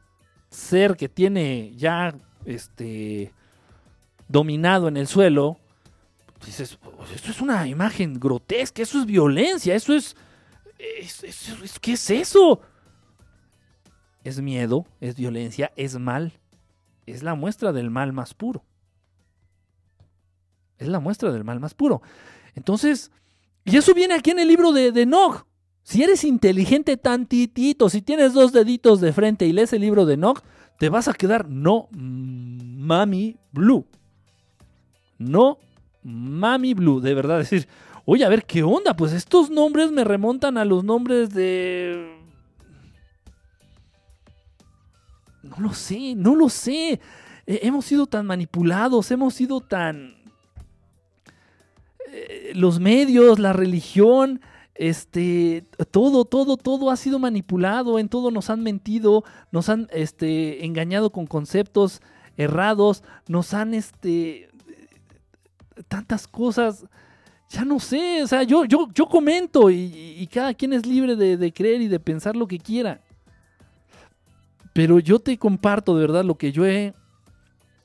ser que tiene ya este dominado en el suelo. Dices, "Pues esto es una imagen grotesca, eso es violencia, eso es, es- es- es- ¿qué es eso? Es miedo, es violencia, es mal, es la muestra del mal más puro. Es la muestra del mal más puro. Entonces, y eso viene aquí en el libro de, de. Si eres inteligente tantitito, si tienes dos deditos de frente y lees el libro de Enoch, te vas a quedar no mami blue. No mami blue, de verdad. decir, oye, a ver, ¿qué onda? Pues estos nombres me remontan a los nombres de... No lo sé, no lo sé. Hemos sido tan manipulados, hemos sido tan... eh, los medios, la religión, este, todo, todo, todo ha sido manipulado, en todo nos han mentido, nos han este, engañado con conceptos errados, nos han, este, tantas cosas, ya no sé, o sea, yo, yo, yo comento y, cada quien es libre de creer y de pensar lo que quiera. Pero yo te comparto de verdad lo que yo he,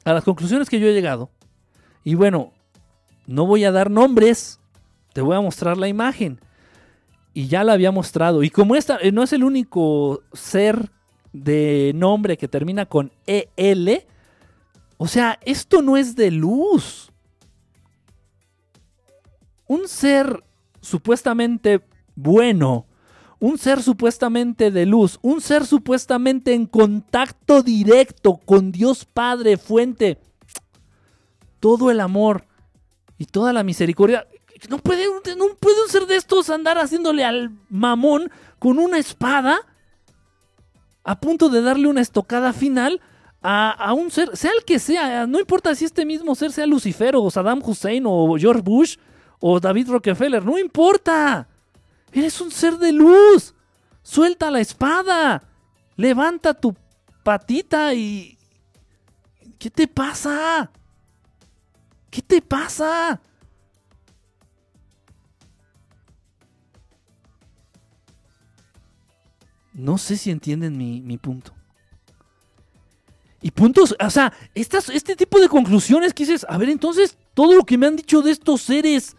a las conclusiones que yo he llegado. Y bueno, no voy a dar nombres, te voy a mostrar la imagen. Y ya la había mostrado. Y como esta eh, no es el único ser de nombre que termina con EL, o sea, esto no es de luz. Un ser supuestamente bueno, un ser supuestamente de luz, un ser supuestamente en contacto directo con Dios Padre, fuente, todo el amor y toda la misericordia. No puede, no puede un ser de estos andar haciéndole al mamón con una espada a punto de darle una estocada final a, a un ser, sea el que sea, no importa si este mismo ser sea Lucifer o Saddam Hussein o George Bush o David Rockefeller, no importa. Eres un ser de luz. Suelta la espada. Levanta tu patita y... ¿Qué te pasa? ¿Qué te pasa? No sé si entienden mi, mi punto. Y puntos, o sea, este tipo de conclusiones que dices, a ver, entonces, todo lo que me han dicho de estos seres,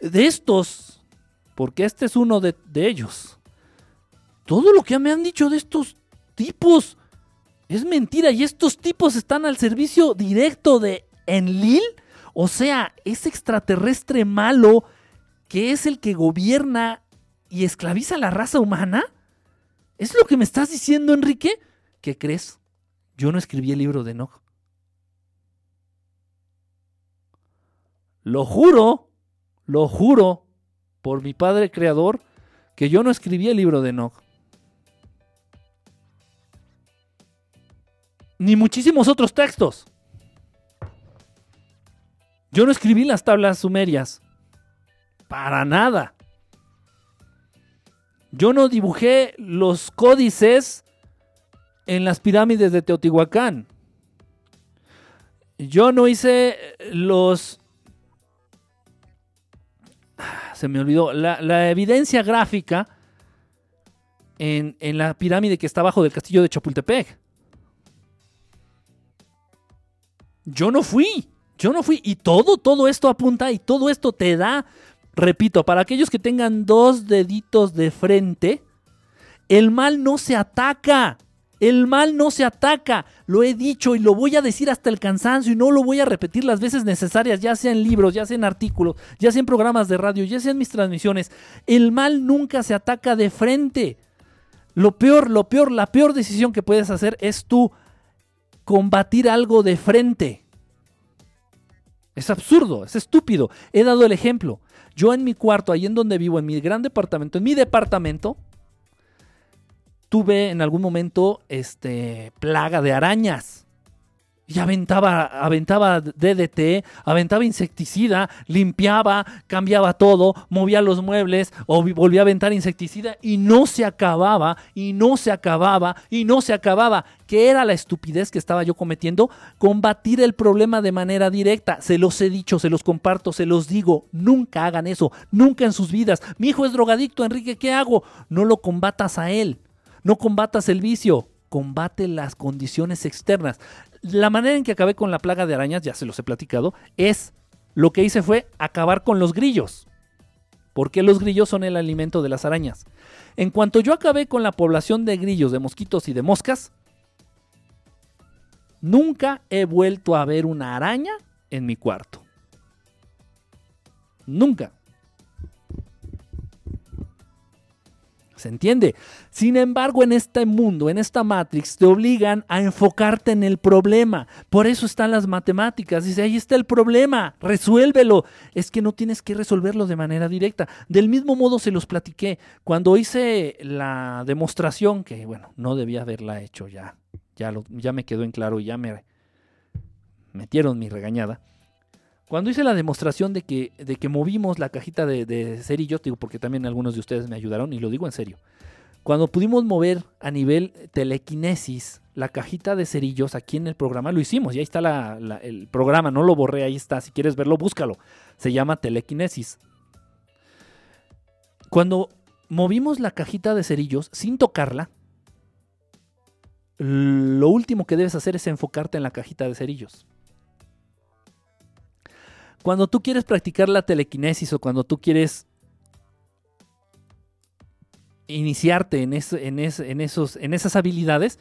de estos, porque este es uno de, de ellos, todo lo que me han dicho de estos tipos es mentira y estos tipos están al servicio directo de Enlil, o sea, ese extraterrestre malo que es el que gobierna y esclaviza a la raza humana. ¿Es lo que me estás diciendo, Enrique? ¿Qué crees? Yo no escribí el libro de Enoch. Lo juro, lo juro, por mi Padre Creador, que yo no escribí el libro de Enoch. Ni muchísimos otros textos. Yo no escribí las tablas sumerias. Para nada. Yo no dibujé los códices en las pirámides de Teotihuacán. Yo no hice los... Se me olvidó. La, la evidencia gráfica en, en, la pirámide que está abajo del castillo de Chapultepec. Yo no fui. Yo no fui. Y todo, todo esto apunta y todo esto te da, repito, para aquellos que tengan dos deditos de frente, el mal no se ataca. El mal no se ataca, lo he dicho y lo voy a decir hasta el cansancio y no lo voy a repetir las veces necesarias, ya sea en libros, ya sea en artículos, ya sea en programas de radio, ya sea en mis transmisiones. El mal nunca se ataca de frente. Lo peor, lo peor, la peor decisión que puedes hacer es tú combatir algo de frente. Es absurdo, es estúpido. He dado el ejemplo. Yo en mi cuarto, ahí en donde vivo, en mi gran departamento, en mi departamento, tuve en algún momento este, plaga de arañas. Y aventaba, aventaba DDT, aventaba insecticida, limpiaba, cambiaba todo, movía los muebles o volvía a aventar insecticida y no se acababa, y no se acababa, y no se acababa. ¿Qué era la estupidez que estaba yo cometiendo? Combatir el problema de manera directa. Se los he dicho, se los comparto, se los digo. Nunca hagan eso, nunca en sus vidas. Mi hijo es drogadicto, Enrique, ¿qué hago? No lo combatas a él. No combatas el vicio, combate las condiciones externas. La manera en que acabé con la plaga de arañas, ya se los he platicado, es lo que hice fue acabar con los grillos. Porque los grillos son el alimento de las arañas. En cuanto yo acabé con la población de grillos, de mosquitos y de moscas, nunca he vuelto a ver una araña en mi cuarto. Nunca. ¿Se entiende? Sin embargo, en este mundo, en esta Matrix, te obligan a enfocarte en el problema. Por eso están las matemáticas. Dice, ahí está el problema, resuélvelo. Es que no tienes que resolverlo de manera directa. Del mismo modo se los platiqué. Cuando hice la demostración, que bueno, no debía haberla hecho ya. Ya, ya me quedó en claro y ya me metieron mi regañada. Cuando hice la demostración de que, de que movimos la cajita de, cerillos, digo porque también algunos de ustedes me ayudaron y lo digo en serio. Cuando pudimos mover a nivel telequinesis la cajita de cerillos aquí en el programa, lo hicimos, y ahí está el programa, no lo borré, ahí está, si quieres verlo, búscalo. Se llama telequinesis. Cuando movimos la cajita de cerillos sin tocarla, lo último que debes hacer es enfocarte en la cajita de cerillos. Cuando tú quieres practicar la telequinesis o cuando tú quieres iniciarte en, eso, en, es, en, esos, en esas habilidades,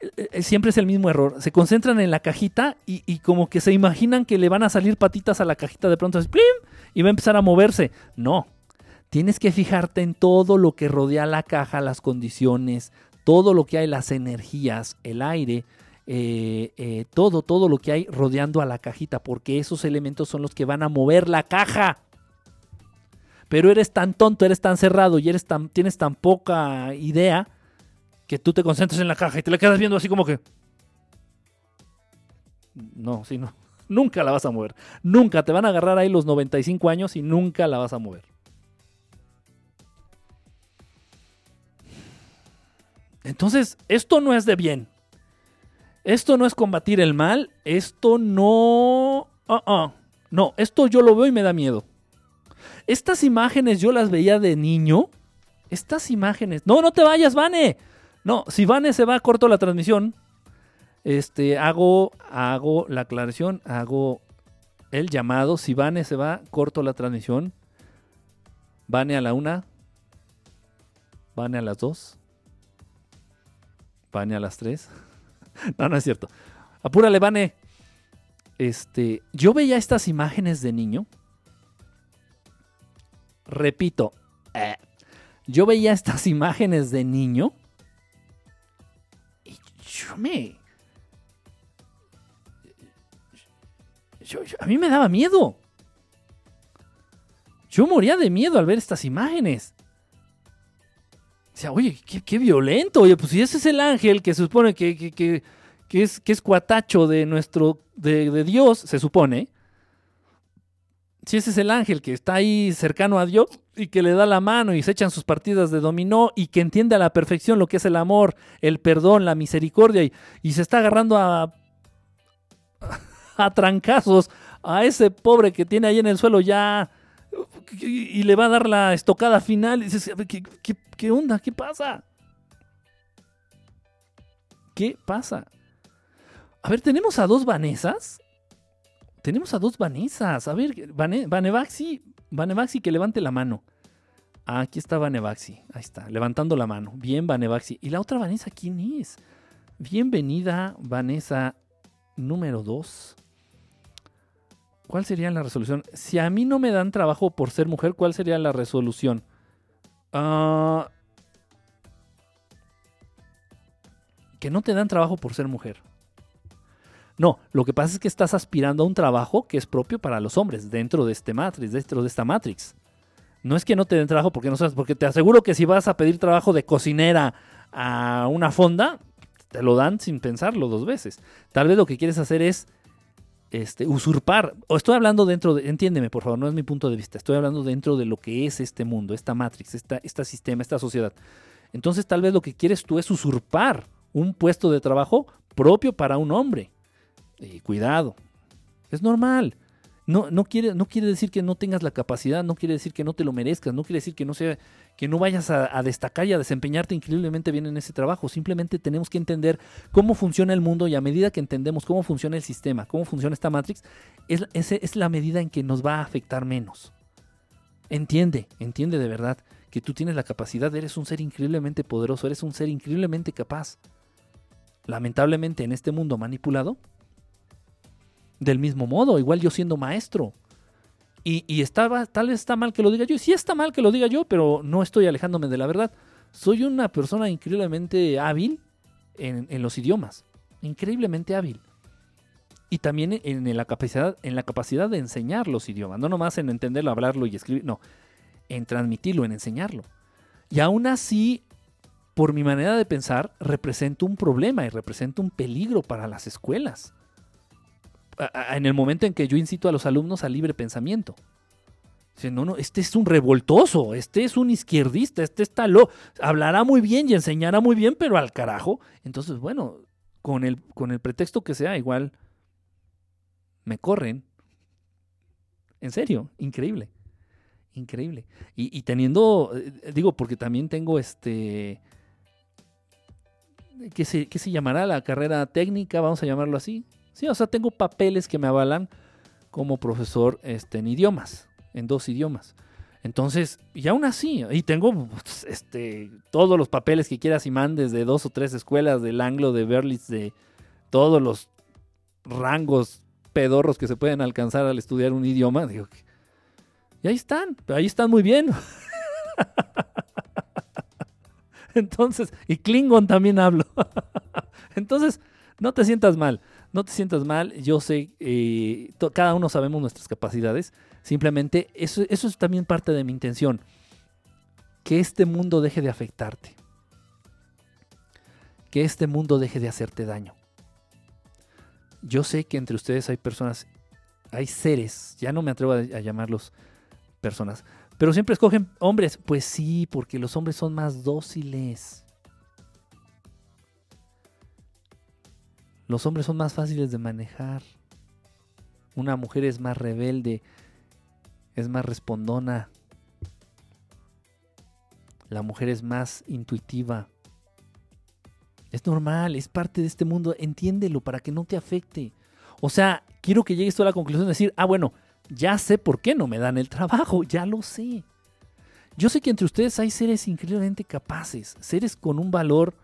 eh, siempre es el mismo error. Se concentran en la cajita y, como que se imaginan que le van a salir patitas a la cajita de pronto, y va a empezar a moverse. No, tienes que fijarte en todo lo que rodea la caja, las condiciones, todo lo que hay, las energías, el aire, eh, eh, todo, todo lo que hay rodeando a la cajita, porque esos elementos son los que van a mover la caja. Pero eres tan tonto, eres tan cerrado y eres tan, tienes tan poca idea que tú te concentras en la caja y te la quedas viendo así como que... No, sí, no. nunca la vas a mover. Nunca te van a agarrar ahí los 95 años y nunca la vas a mover. Entonces, esto no es de bien. Esto no es combatir el mal. Esto no... ah, ah. No, esto yo lo veo y me da miedo. Estas imágenes yo las veía de niño. Estas imágenes... No, no te vayas, Vane. No, si Vane se va, corto la transmisión. Este, hago, hago la aclaración, hago el llamado. Si Vane se va, corto la transmisión. Vane a la una. Vane a las dos. Vane a las tres. no, no es cierto. Apúrale, Vane. Este, yo veía estas imágenes de niño. Repito, eh, yo veía estas imágenes de niño. Y yo me. a mí me daba miedo. Yo moría de miedo al ver estas imágenes. Decía, oye, qué, violento. Oye, pues si ese es el ángel que se supone que, es, que es cuatacho de nuestro, de, de Dios, se supone. Si ese es el ángel que está ahí cercano a Dios y que le da la mano y se echan sus partidas de dominó y que entiende a la perfección lo que es el amor, el perdón, la misericordia y, y se está agarrando a, a trancazos a ese pobre que tiene ahí en el suelo ya y, le va a dar la estocada final. ¿qué, onda? ¿Qué pasa? ¿Qué pasa? A ver, tenemos a dos Vanesas. Tenemos a dos Vanesas. A ver, Vane- Vanevaxi, que levante la mano. Aquí está Vanevaxi. Ahí está, levantando la mano. Bien, Vanevaxi. ¿Y la otra Vanessa quién es? Bienvenida, Vanessa número 2. ¿Cuál sería la resolución? Si a mí no me dan trabajo por ser mujer, ¿cuál sería la resolución? Ah, que no te dan trabajo por ser mujer. No, lo que pasa es que estás aspirando a un trabajo que es propio para los hombres dentro de este Matrix, dentro de esta Matrix. No es que no te den trabajo porque no sabes, porque te aseguro que si vas a pedir trabajo de cocinera a una fonda, te lo dan sin pensarlo dos veces. Tal vez lo que quieres hacer es este, usurpar. O estoy hablando dentro de. Entiéndeme, por favor, no es mi punto de vista. Estoy hablando dentro de lo que es este mundo, esta Matrix, esta, este sistema, esta sociedad. Entonces, tal vez lo que quieres tú es usurpar un puesto de trabajo propio para un hombre. Y cuidado. Es normal. No, no, quiere, no quiere decir que no tengas la capacidad, no quiere decir que no te lo merezcas, no quiere decir que no, sea, que no vayas a, destacar y a desempeñarte increíblemente bien en ese trabajo. Simplemente tenemos que entender cómo funciona el mundo y a medida que entendemos cómo funciona el sistema, cómo funciona esta Matrix, es, es, es la medida en que nos va a afectar menos. Entiende, entiende de verdad que tú tienes la capacidad, eres un ser increíblemente poderoso, eres un ser increíblemente capaz. Lamentablemente en este mundo manipulado, del mismo modo, igual yo siendo maestro. Y, estaba, tal vez está mal que lo diga yo, sí está mal que lo diga yo, pero no estoy alejándome de la verdad. Soy una persona increíblemente hábil en, los idiomas, increíblemente hábil. Y también en, la capacidad, en la capacidad de enseñar los idiomas, no nomás en entenderlo, hablarlo y escribir, no, en transmitirlo, en enseñarlo. Y aún así, por mi manera de pensar, represento un problema y represento un peligro para las escuelas en el momento en que yo incito a los alumnos al libre pensamiento. Dice, no, no, este es un revoltoso, este es un izquierdista, este está lo hablará muy bien y enseñará muy bien, pero al carajo. Entonces, bueno, con el, con el pretexto que sea, igual me corren. En serio, increíble. Increíble. Y, y teniendo, eh, digo, porque también tengo este, ¿qué se, qué se llamará la carrera técnica? Vamos a llamarlo así. Sí, o sea, tengo papeles que me avalan como profesor este, en idiomas, en dos idiomas. Entonces, y aún así, y tengo pues, este, todos los papeles que quieras y mandes de dos o tres escuelas, del Anglo, de Berlitz, de todos los rangos pedorros que se pueden alcanzar al estudiar un idioma. Digo, y ahí están, ahí están muy bien. Entonces, y Klingon también hablo. Entonces, no te sientas mal, no te sientas mal. Yo sé, eh, cada uno sabemos nuestras capacidades. Simplemente, eso, eso es también parte de mi intención. Que este mundo deje de afectarte. Que este mundo deje de hacerte daño. Yo sé que entre ustedes hay personas hay seres, ya no me atrevo a, a llamarlos personas, pero siempre escogen hombres. Pues sí, porque los hombres son más dóciles. Los hombres son más fáciles de manejar. Una mujer es más rebelde, es más respondona. La mujer es más intuitiva. Es normal, es parte de este mundo. Entiéndelo para que no te afecte. O sea, quiero que llegues tú a la conclusión de decir, ah, bueno, ya sé por qué no me dan el trabajo, ya lo sé. Yo sé que entre ustedes hay seres increíblemente capaces, seres con un valor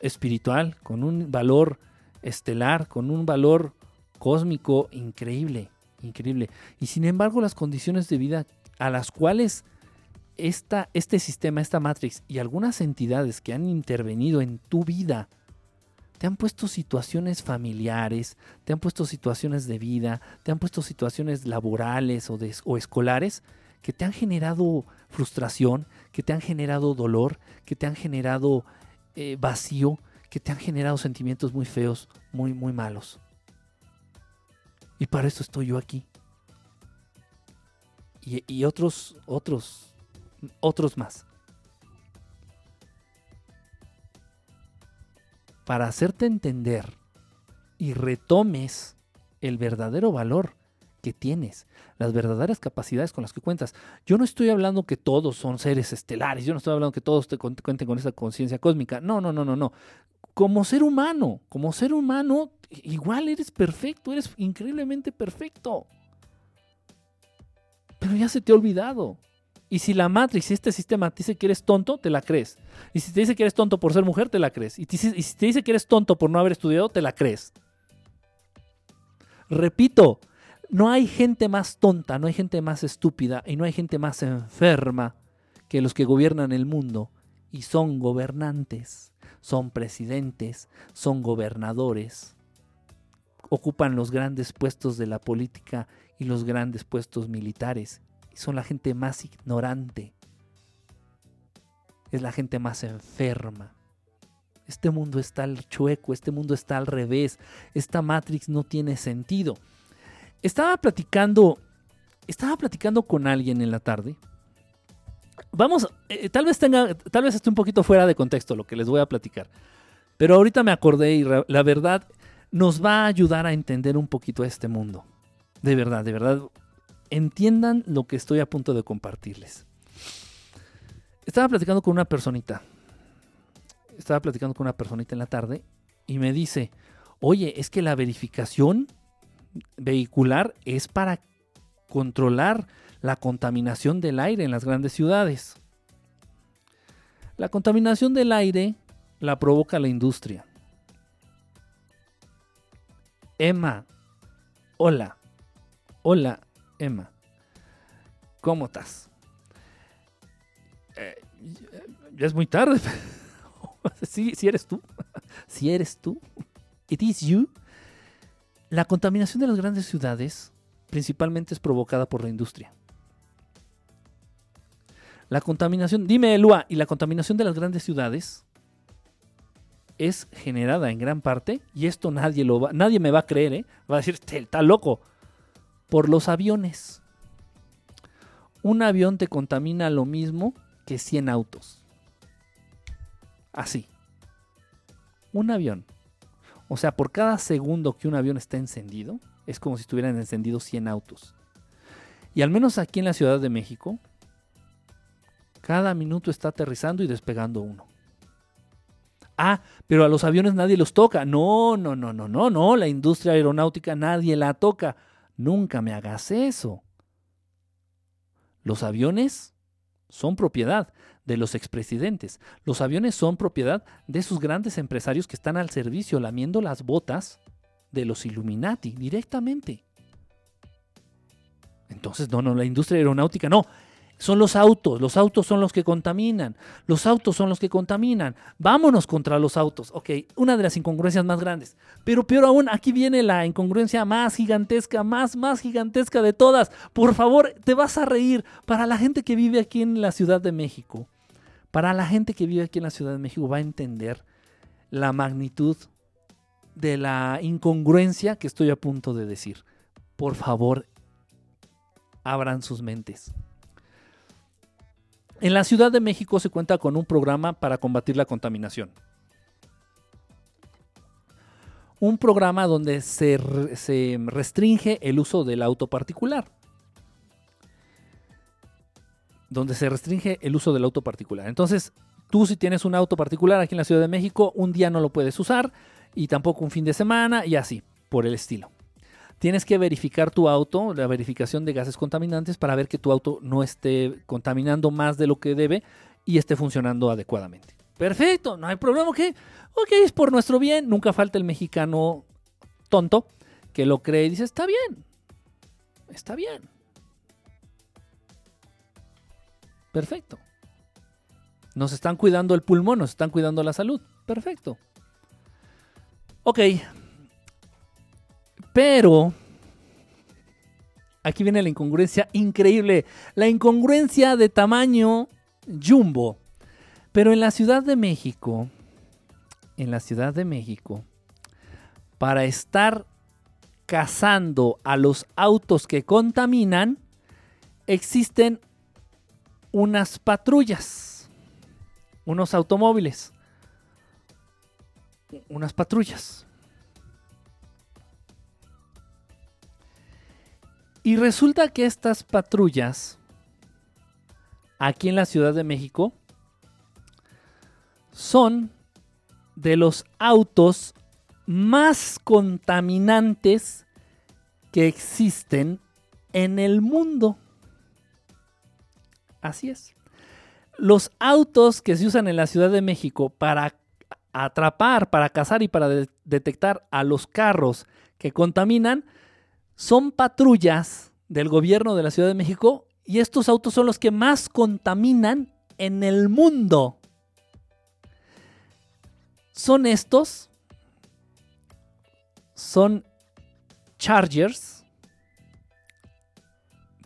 espiritual, con un valor estelar, con un valor cósmico increíble, increíble. Y sin embargo, las condiciones de vida a las cuales esta, este sistema, esta Matrix y algunas entidades que han intervenido en tu vida, te han puesto situaciones familiares, te han puesto situaciones de vida, te han puesto situaciones laborales o, de- o escolares que te han generado frustración, que te han generado dolor, que te han generado eh, vacío, que te han generado sentimientos muy feos, muy, muy malos. Y para eso estoy yo aquí. Y, y otros, otros, otros más. Para hacerte entender y retomes el verdadero valor que tienes, las verdaderas capacidades con las que cuentas. Yo no estoy hablando que todos son seres estelares, yo no estoy hablando que todos te cuen- cuenten con esa conciencia cósmica. No, no, no, no, no. Como ser humano, como ser humano, igual eres perfecto, eres increíblemente perfecto. Pero ya se te ha olvidado. Y si la Matrix, este sistema te dice que eres tonto, te la crees. Y si te dice que eres tonto por ser mujer, te la crees. Y si te dice que eres tonto por no haber estudiado, te la crees. Repito, no hay gente más tonta, no hay gente más estúpida y no hay gente más enferma que los que gobiernan el mundo. Y son gobernantes, son presidentes, son gobernadores, ocupan los grandes puestos de la política y los grandes puestos militares. Y son la gente más ignorante, es la gente más enferma. Este mundo está al chueco, este mundo está al revés, esta Matrix no tiene sentido. Estaba platicando, estaba platicando con alguien en la tarde. Vamos, eh, tal vez tenga, tal vez esté un poquito fuera de contexto lo que les voy a platicar. Pero ahorita me acordé y la verdad nos va a ayudar a entender un poquito este mundo. De verdad, de verdad. Entiendan lo que estoy a punto de compartirles. Estaba platicando con una personita. Estaba platicando con una personita en la tarde y me dice, oye, es que la verificación vehicular es para controlar la contaminación del aire en las grandes ciudades. La contaminación del aire la provoca la industria. Emma, hola, hola, Emma, ¿cómo estás? Eh, ya es muy tarde. sí, sí eres tú. Si eres tú. It is you. La contaminación de las grandes ciudades principalmente es provocada por la industria. La contaminación, dime Lua, y la contaminación de las grandes ciudades es generada en gran parte, y esto nadie lo va, nadie me va a creer, ¿eh? va a decir, "Este está loco, por los aviones. Un avión te contamina lo mismo que 100 autos. Así. Un avión. O sea, por cada segundo que un avión está encendido, es como si estuvieran encendidos 100 autos. Y al menos aquí en la Ciudad de México, cada minuto está aterrizando y despegando uno. Ah, pero a los aviones nadie los toca. No, no, no, no, no, no. La industria aeronáutica nadie la toca. Nunca me hagas eso. Los aviones son propiedad de los expresidentes. Los aviones son propiedad de esos grandes empresarios que están al servicio lamiendo las botas de los Illuminati directamente. Entonces, no, no, la industria aeronáutica no. Son los autos, los autos son los que contaminan, los autos son los que contaminan. Vámonos contra los autos. Ok, una de las incongruencias más grandes. Pero peor aún, aquí viene la incongruencia más gigantesca, más, más gigantesca de todas. Por favor, te vas a reír. Para la gente que vive aquí en la Ciudad de México, para la gente que vive aquí en la Ciudad de México va a entender la magnitud de la incongruencia que estoy a punto de decir. Por favor, abran sus mentes. En la Ciudad de México se cuenta con un programa para combatir la contaminación. Un programa donde se, se restringe el uso del auto particular. Donde se restringe el uso del auto particular. Entonces, tú si tienes un auto particular aquí en la Ciudad de México, un día no lo puedes usar y tampoco un fin de semana y así, por el estilo. Tienes que verificar tu auto, la verificación de gases contaminantes para ver que tu auto no esté contaminando más de lo que debe y esté funcionando adecuadamente. Perfecto, no hay problema, ok. Ok, es por nuestro bien. Nunca falta el mexicano tonto que lo cree y dice, está bien, está bien. Perfecto. Nos están cuidando el pulmón, nos están cuidando la salud. Perfecto. Ok. Pero aquí viene la incongruencia increíble. La incongruencia de tamaño jumbo. Pero en la Ciudad de México, en la Ciudad de México, para estar cazando a los autos que contaminan, existen unas patrullas, unos automóviles, unas patrullas. Y resulta que estas patrullas, aquí en la Ciudad de México, son de los autos más contaminantes que existen en el mundo. Así es. Los autos que se usan en la Ciudad de México para atrapar, para cazar y para de- detectar a los carros que contaminan son patrullas del gobierno de la Ciudad de México y estos autos son los que más contaminan en el mundo. Son estos, son Chargers,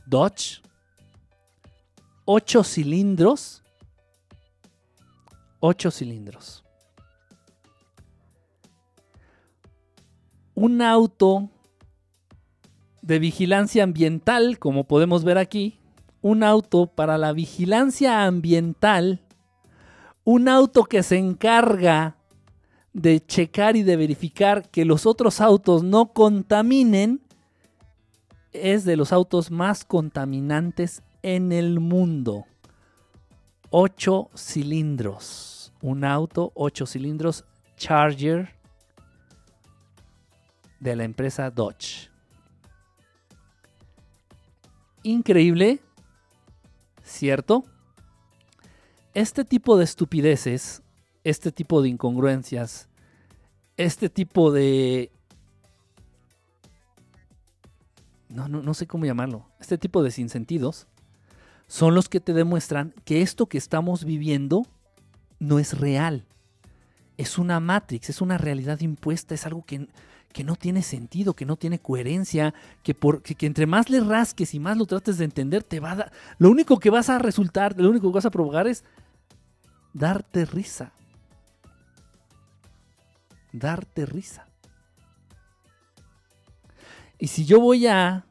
Dodge, 8 cilindros, 8 cilindros. Un auto de vigilancia ambiental, como podemos ver aquí, un auto para la vigilancia ambiental, un auto que se encarga de checar y de verificar que los otros autos no contaminen, es de los autos más contaminantes en el mundo. 8 cilindros. Un auto, 8 cilindros, Charger de la empresa Dodge. Increíble, ¿cierto? Este tipo de estupideces, este tipo de incongruencias, este tipo de... No, no, no sé cómo llamarlo. Este tipo de sinsentidos son los que te demuestran que esto que estamos viviendo no es real. Es una matrix, es una realidad impuesta, es algo que, que no tiene sentido, que no tiene coherencia, que, por, entre más le rasques y más lo trates de entender, te va a. Lo único que vas a resultar, lo único que vas a provocar es darte risa. Darte risa. Y si yo voy a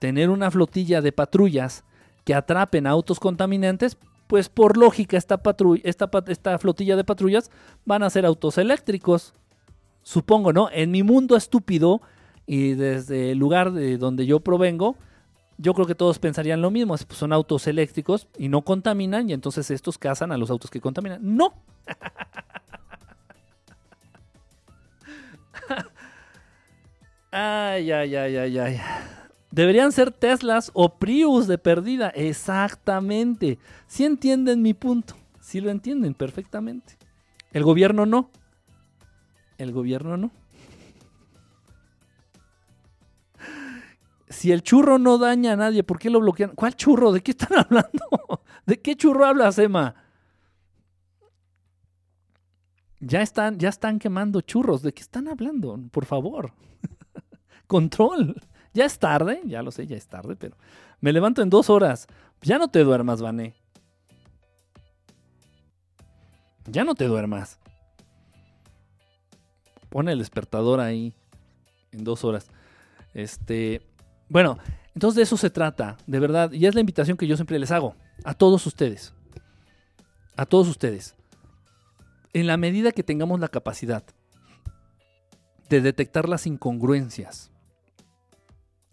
tener una flotilla de patrullas que atrapen autos contaminantes, pues por lógica esta, esta, esta flotilla de patrullas van a ser autos eléctricos. Supongo, ¿no? En mi mundo estúpido y desde el lugar de donde yo provengo, yo creo que todos pensarían lo mismo. pues son autos eléctricos y no contaminan y entonces estos cazan a los autos que contaminan. No. ay, ay, ay, ay, ay. Deberían ser Teslas o Prius de perdida. Exactamente. Si entienden mi punto. Si lo entienden perfectamente. El gobierno no. El gobierno no. Si el churro no daña a nadie, ¿por qué lo bloquean? ¿Cuál churro? ¿De qué están hablando? ¿De qué churro hablas, Emma? Ya están, ya están quemando churros. ¿De qué están hablando? Por favor. Control. Ya es tarde, ya lo sé, ya es tarde, pero me levanto en dos horas. Ya no te duermas, Vané. Ya no te duermas. Pone el despertador ahí en dos horas. Este, bueno, entonces de eso se trata, de verdad. Y es la invitación que yo siempre les hago a todos ustedes. A todos ustedes. En la medida que tengamos la capacidad de detectar las incongruencias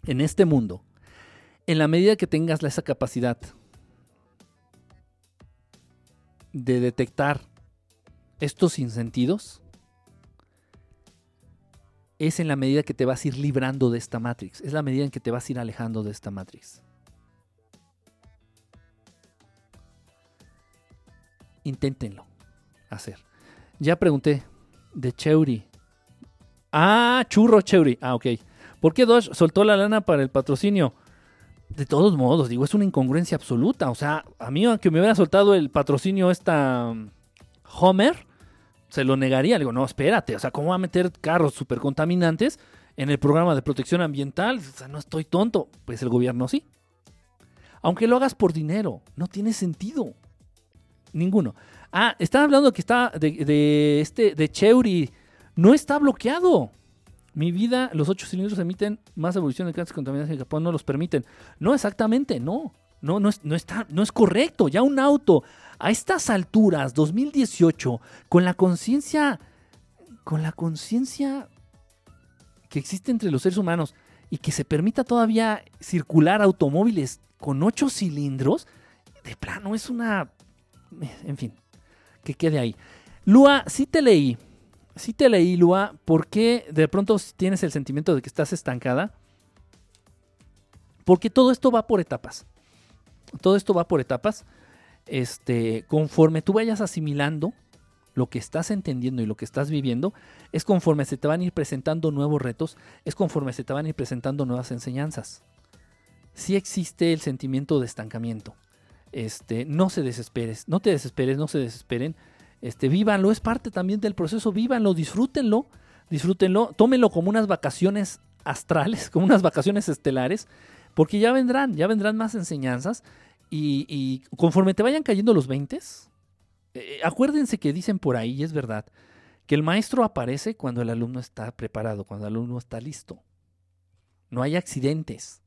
en este mundo, en la medida que tengas esa capacidad de detectar estos insentidos, es en la medida que te vas a ir librando de esta Matrix, es la medida en que te vas a ir alejando de esta Matrix. Inténtenlo hacer. Ya pregunté de Cheuri. Ah, churro Cheuri. Ah, ok. ¿Por qué Dodge soltó la lana para el patrocinio? De todos modos, digo, es una incongruencia absoluta. O sea, a mí, aunque me hubiera soltado el patrocinio esta um, Homer, se lo negaría. Le digo, no, espérate. O sea, ¿cómo va a meter carros súper contaminantes en el programa de protección ambiental? O sea, no estoy tonto. Pues el gobierno sí. Aunque lo hagas por dinero, no tiene sentido. Ninguno. Ah, están hablando que está de, este, de Cheuri. No está bloqueado. Mi vida, los ocho cilindros emiten más evolución de gases contaminantes en Japón, no los permiten. No, exactamente, no. No, no, es, no, está, no es correcto. Ya un auto a estas alturas, 2018, con la conciencia, con la conciencia que existe entre los seres humanos y que se permita todavía circular automóviles con ocho cilindros, de plano es una... En fin, que quede ahí. Lua, sí te leí, sí te leí, Lua, ¿por qué de pronto tienes el sentimiento de que estás estancada? Porque todo esto va por etapas. Todo esto va por etapas. Este, conforme tú vayas asimilando lo que estás entendiendo y lo que estás viviendo, es conforme se te van a ir presentando nuevos retos, es conforme se te van a ir presentando nuevas enseñanzas. Sí existe el sentimiento de estancamiento. Este, no se desesperes, no te desesperes, no se desesperen. Este, vívanlo, es parte también del proceso, vívanlo, disfrútenlo, disfrútenlo, tómenlo como unas vacaciones astrales, como unas vacaciones estelares, porque ya vendrán, ya vendrán más enseñanzas y, conforme te vayan cayendo los 20, eh, acuérdense que dicen por ahí, y es verdad, que el maestro aparece cuando el alumno está preparado, cuando el alumno está listo. No hay accidentes,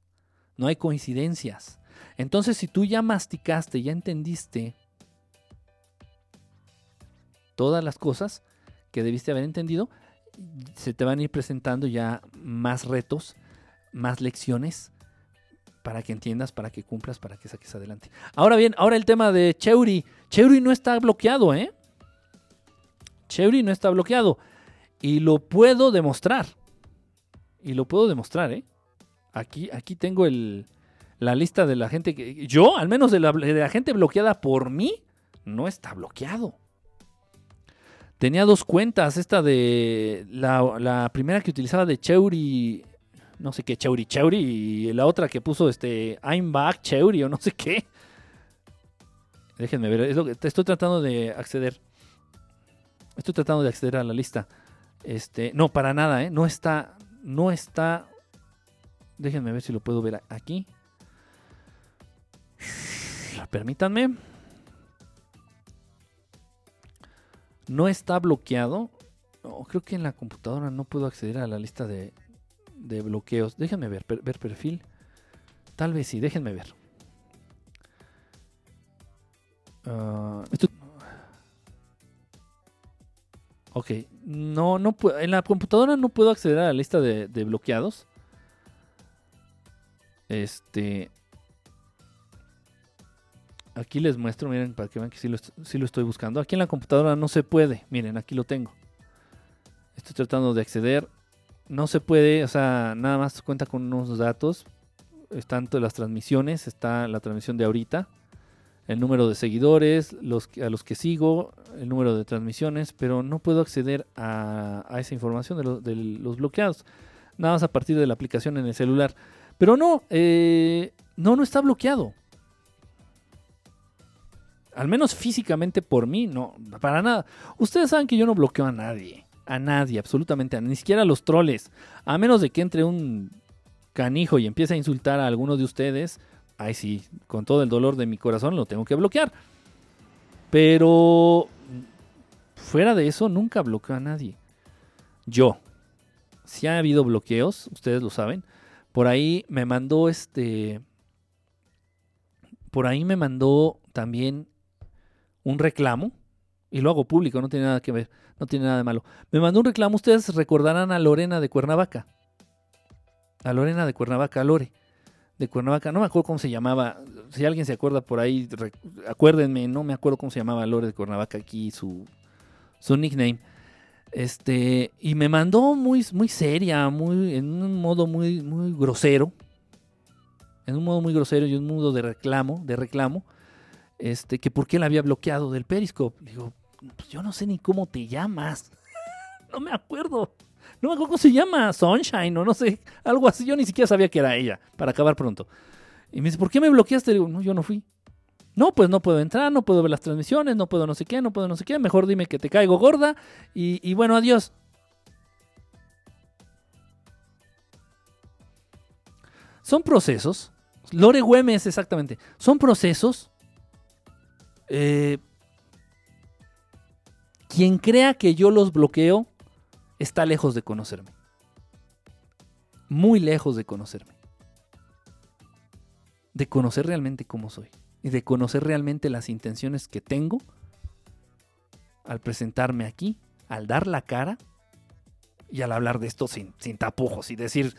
no hay coincidencias. Entonces, si tú ya masticaste, ya entendiste todas las cosas que debiste haber entendido, se te van a ir presentando ya más retos, más lecciones para que entiendas, para que cumplas, para que saques adelante. Ahora bien, ahora el tema de Cheuri. Cheuri no está bloqueado, ¿eh? Cheuri no está bloqueado. Y lo puedo demostrar. Y lo puedo demostrar, ¿eh? Aquí, aquí tengo el, la lista de la gente que... Yo, al menos de la, de la gente bloqueada por mí, no está bloqueado. Tenía dos cuentas, esta de la, primera que utilizaba de Cheuri, no sé qué, Cheuri Cheuri, y la otra que puso este I'm back Cheuri o no sé qué. Déjenme ver, es lo que estoy tratando de acceder. Estoy tratando de acceder a la lista. Este, no, para nada, ¿eh? No está, no está. Déjenme ver si lo puedo ver aquí. Permítanme. No está bloqueado. No, creo que en la computadora no puedo acceder a la lista de, de bloqueos. Déjenme ver, per, ver perfil. Tal vez sí, déjenme ver. Uh, esto... Ok, no, no en la computadora no puedo acceder a la lista de, de bloqueados. Este, Aquí les muestro, miren, para que vean que sí lo, estoy buscando. Aquí en la computadora no se puede. Miren, aquí lo tengo. Estoy tratando de acceder. No se puede, o sea, nada más cuenta con unos datos. Están todas las transmisiones, está la transmisión de ahorita, el número de seguidores, a los que sigo, el número de transmisiones, pero no puedo acceder a, esa información de, los bloqueados. Nada más a partir de la aplicación en el celular. Pero no, eh, no, no está bloqueado al menos físicamente por mí, no, para nada. Ustedes saben que yo no bloqueo a nadie, a nadie, absolutamente, ni siquiera a los troles. A menos de que entre un canijo y empiece a insultar a alguno de ustedes, ay sí, con todo el dolor de mi corazón lo tengo que bloquear. Pero fuera de eso, nunca bloqueo a nadie. Yo. Si ha habido bloqueos, ustedes lo saben. Por ahí me mandó este. Por ahí me mandó también un reclamo. Y lo hago público, no tiene nada que ver, no tiene nada de malo. Me mandó un reclamo, ustedes recordarán a Lorena de Cuernavaca. A Lorena de Cuernavaca, a Lore de Cuernavaca, no me acuerdo cómo se llamaba, si alguien se acuerda por ahí, acuérdenme, no me acuerdo cómo se llamaba Lore de Cuernavaca aquí, su, su nickname. Este, y me mandó muy, muy seria, muy, en un modo muy, muy grosero, en un modo muy grosero y un modo de reclamo, de reclamo, este, que por qué la había bloqueado del Periscope. Digo, pues yo no sé ni cómo te llamas. no me acuerdo. No me acuerdo cómo se llama, Sunshine o no sé, algo así. Yo ni siquiera sabía que era ella, para acabar pronto. Y me dice, ¿por qué me bloqueaste? Le digo, no, yo no fui. No, pues no puedo entrar, no puedo ver las transmisiones, no puedo no sé qué, no puedo no sé qué. Mejor dime que te caigo gorda y, y bueno, adiós. Son procesos. Lore Güemes, exactamente. Son procesos. Eh, quien crea que yo los bloqueo está lejos de conocerme. Muy lejos de conocerme. De conocer realmente cómo soy. Y de conocer realmente las intenciones que tengo al presentarme aquí, al dar la cara y al hablar de esto sin, sin tapujos y decir,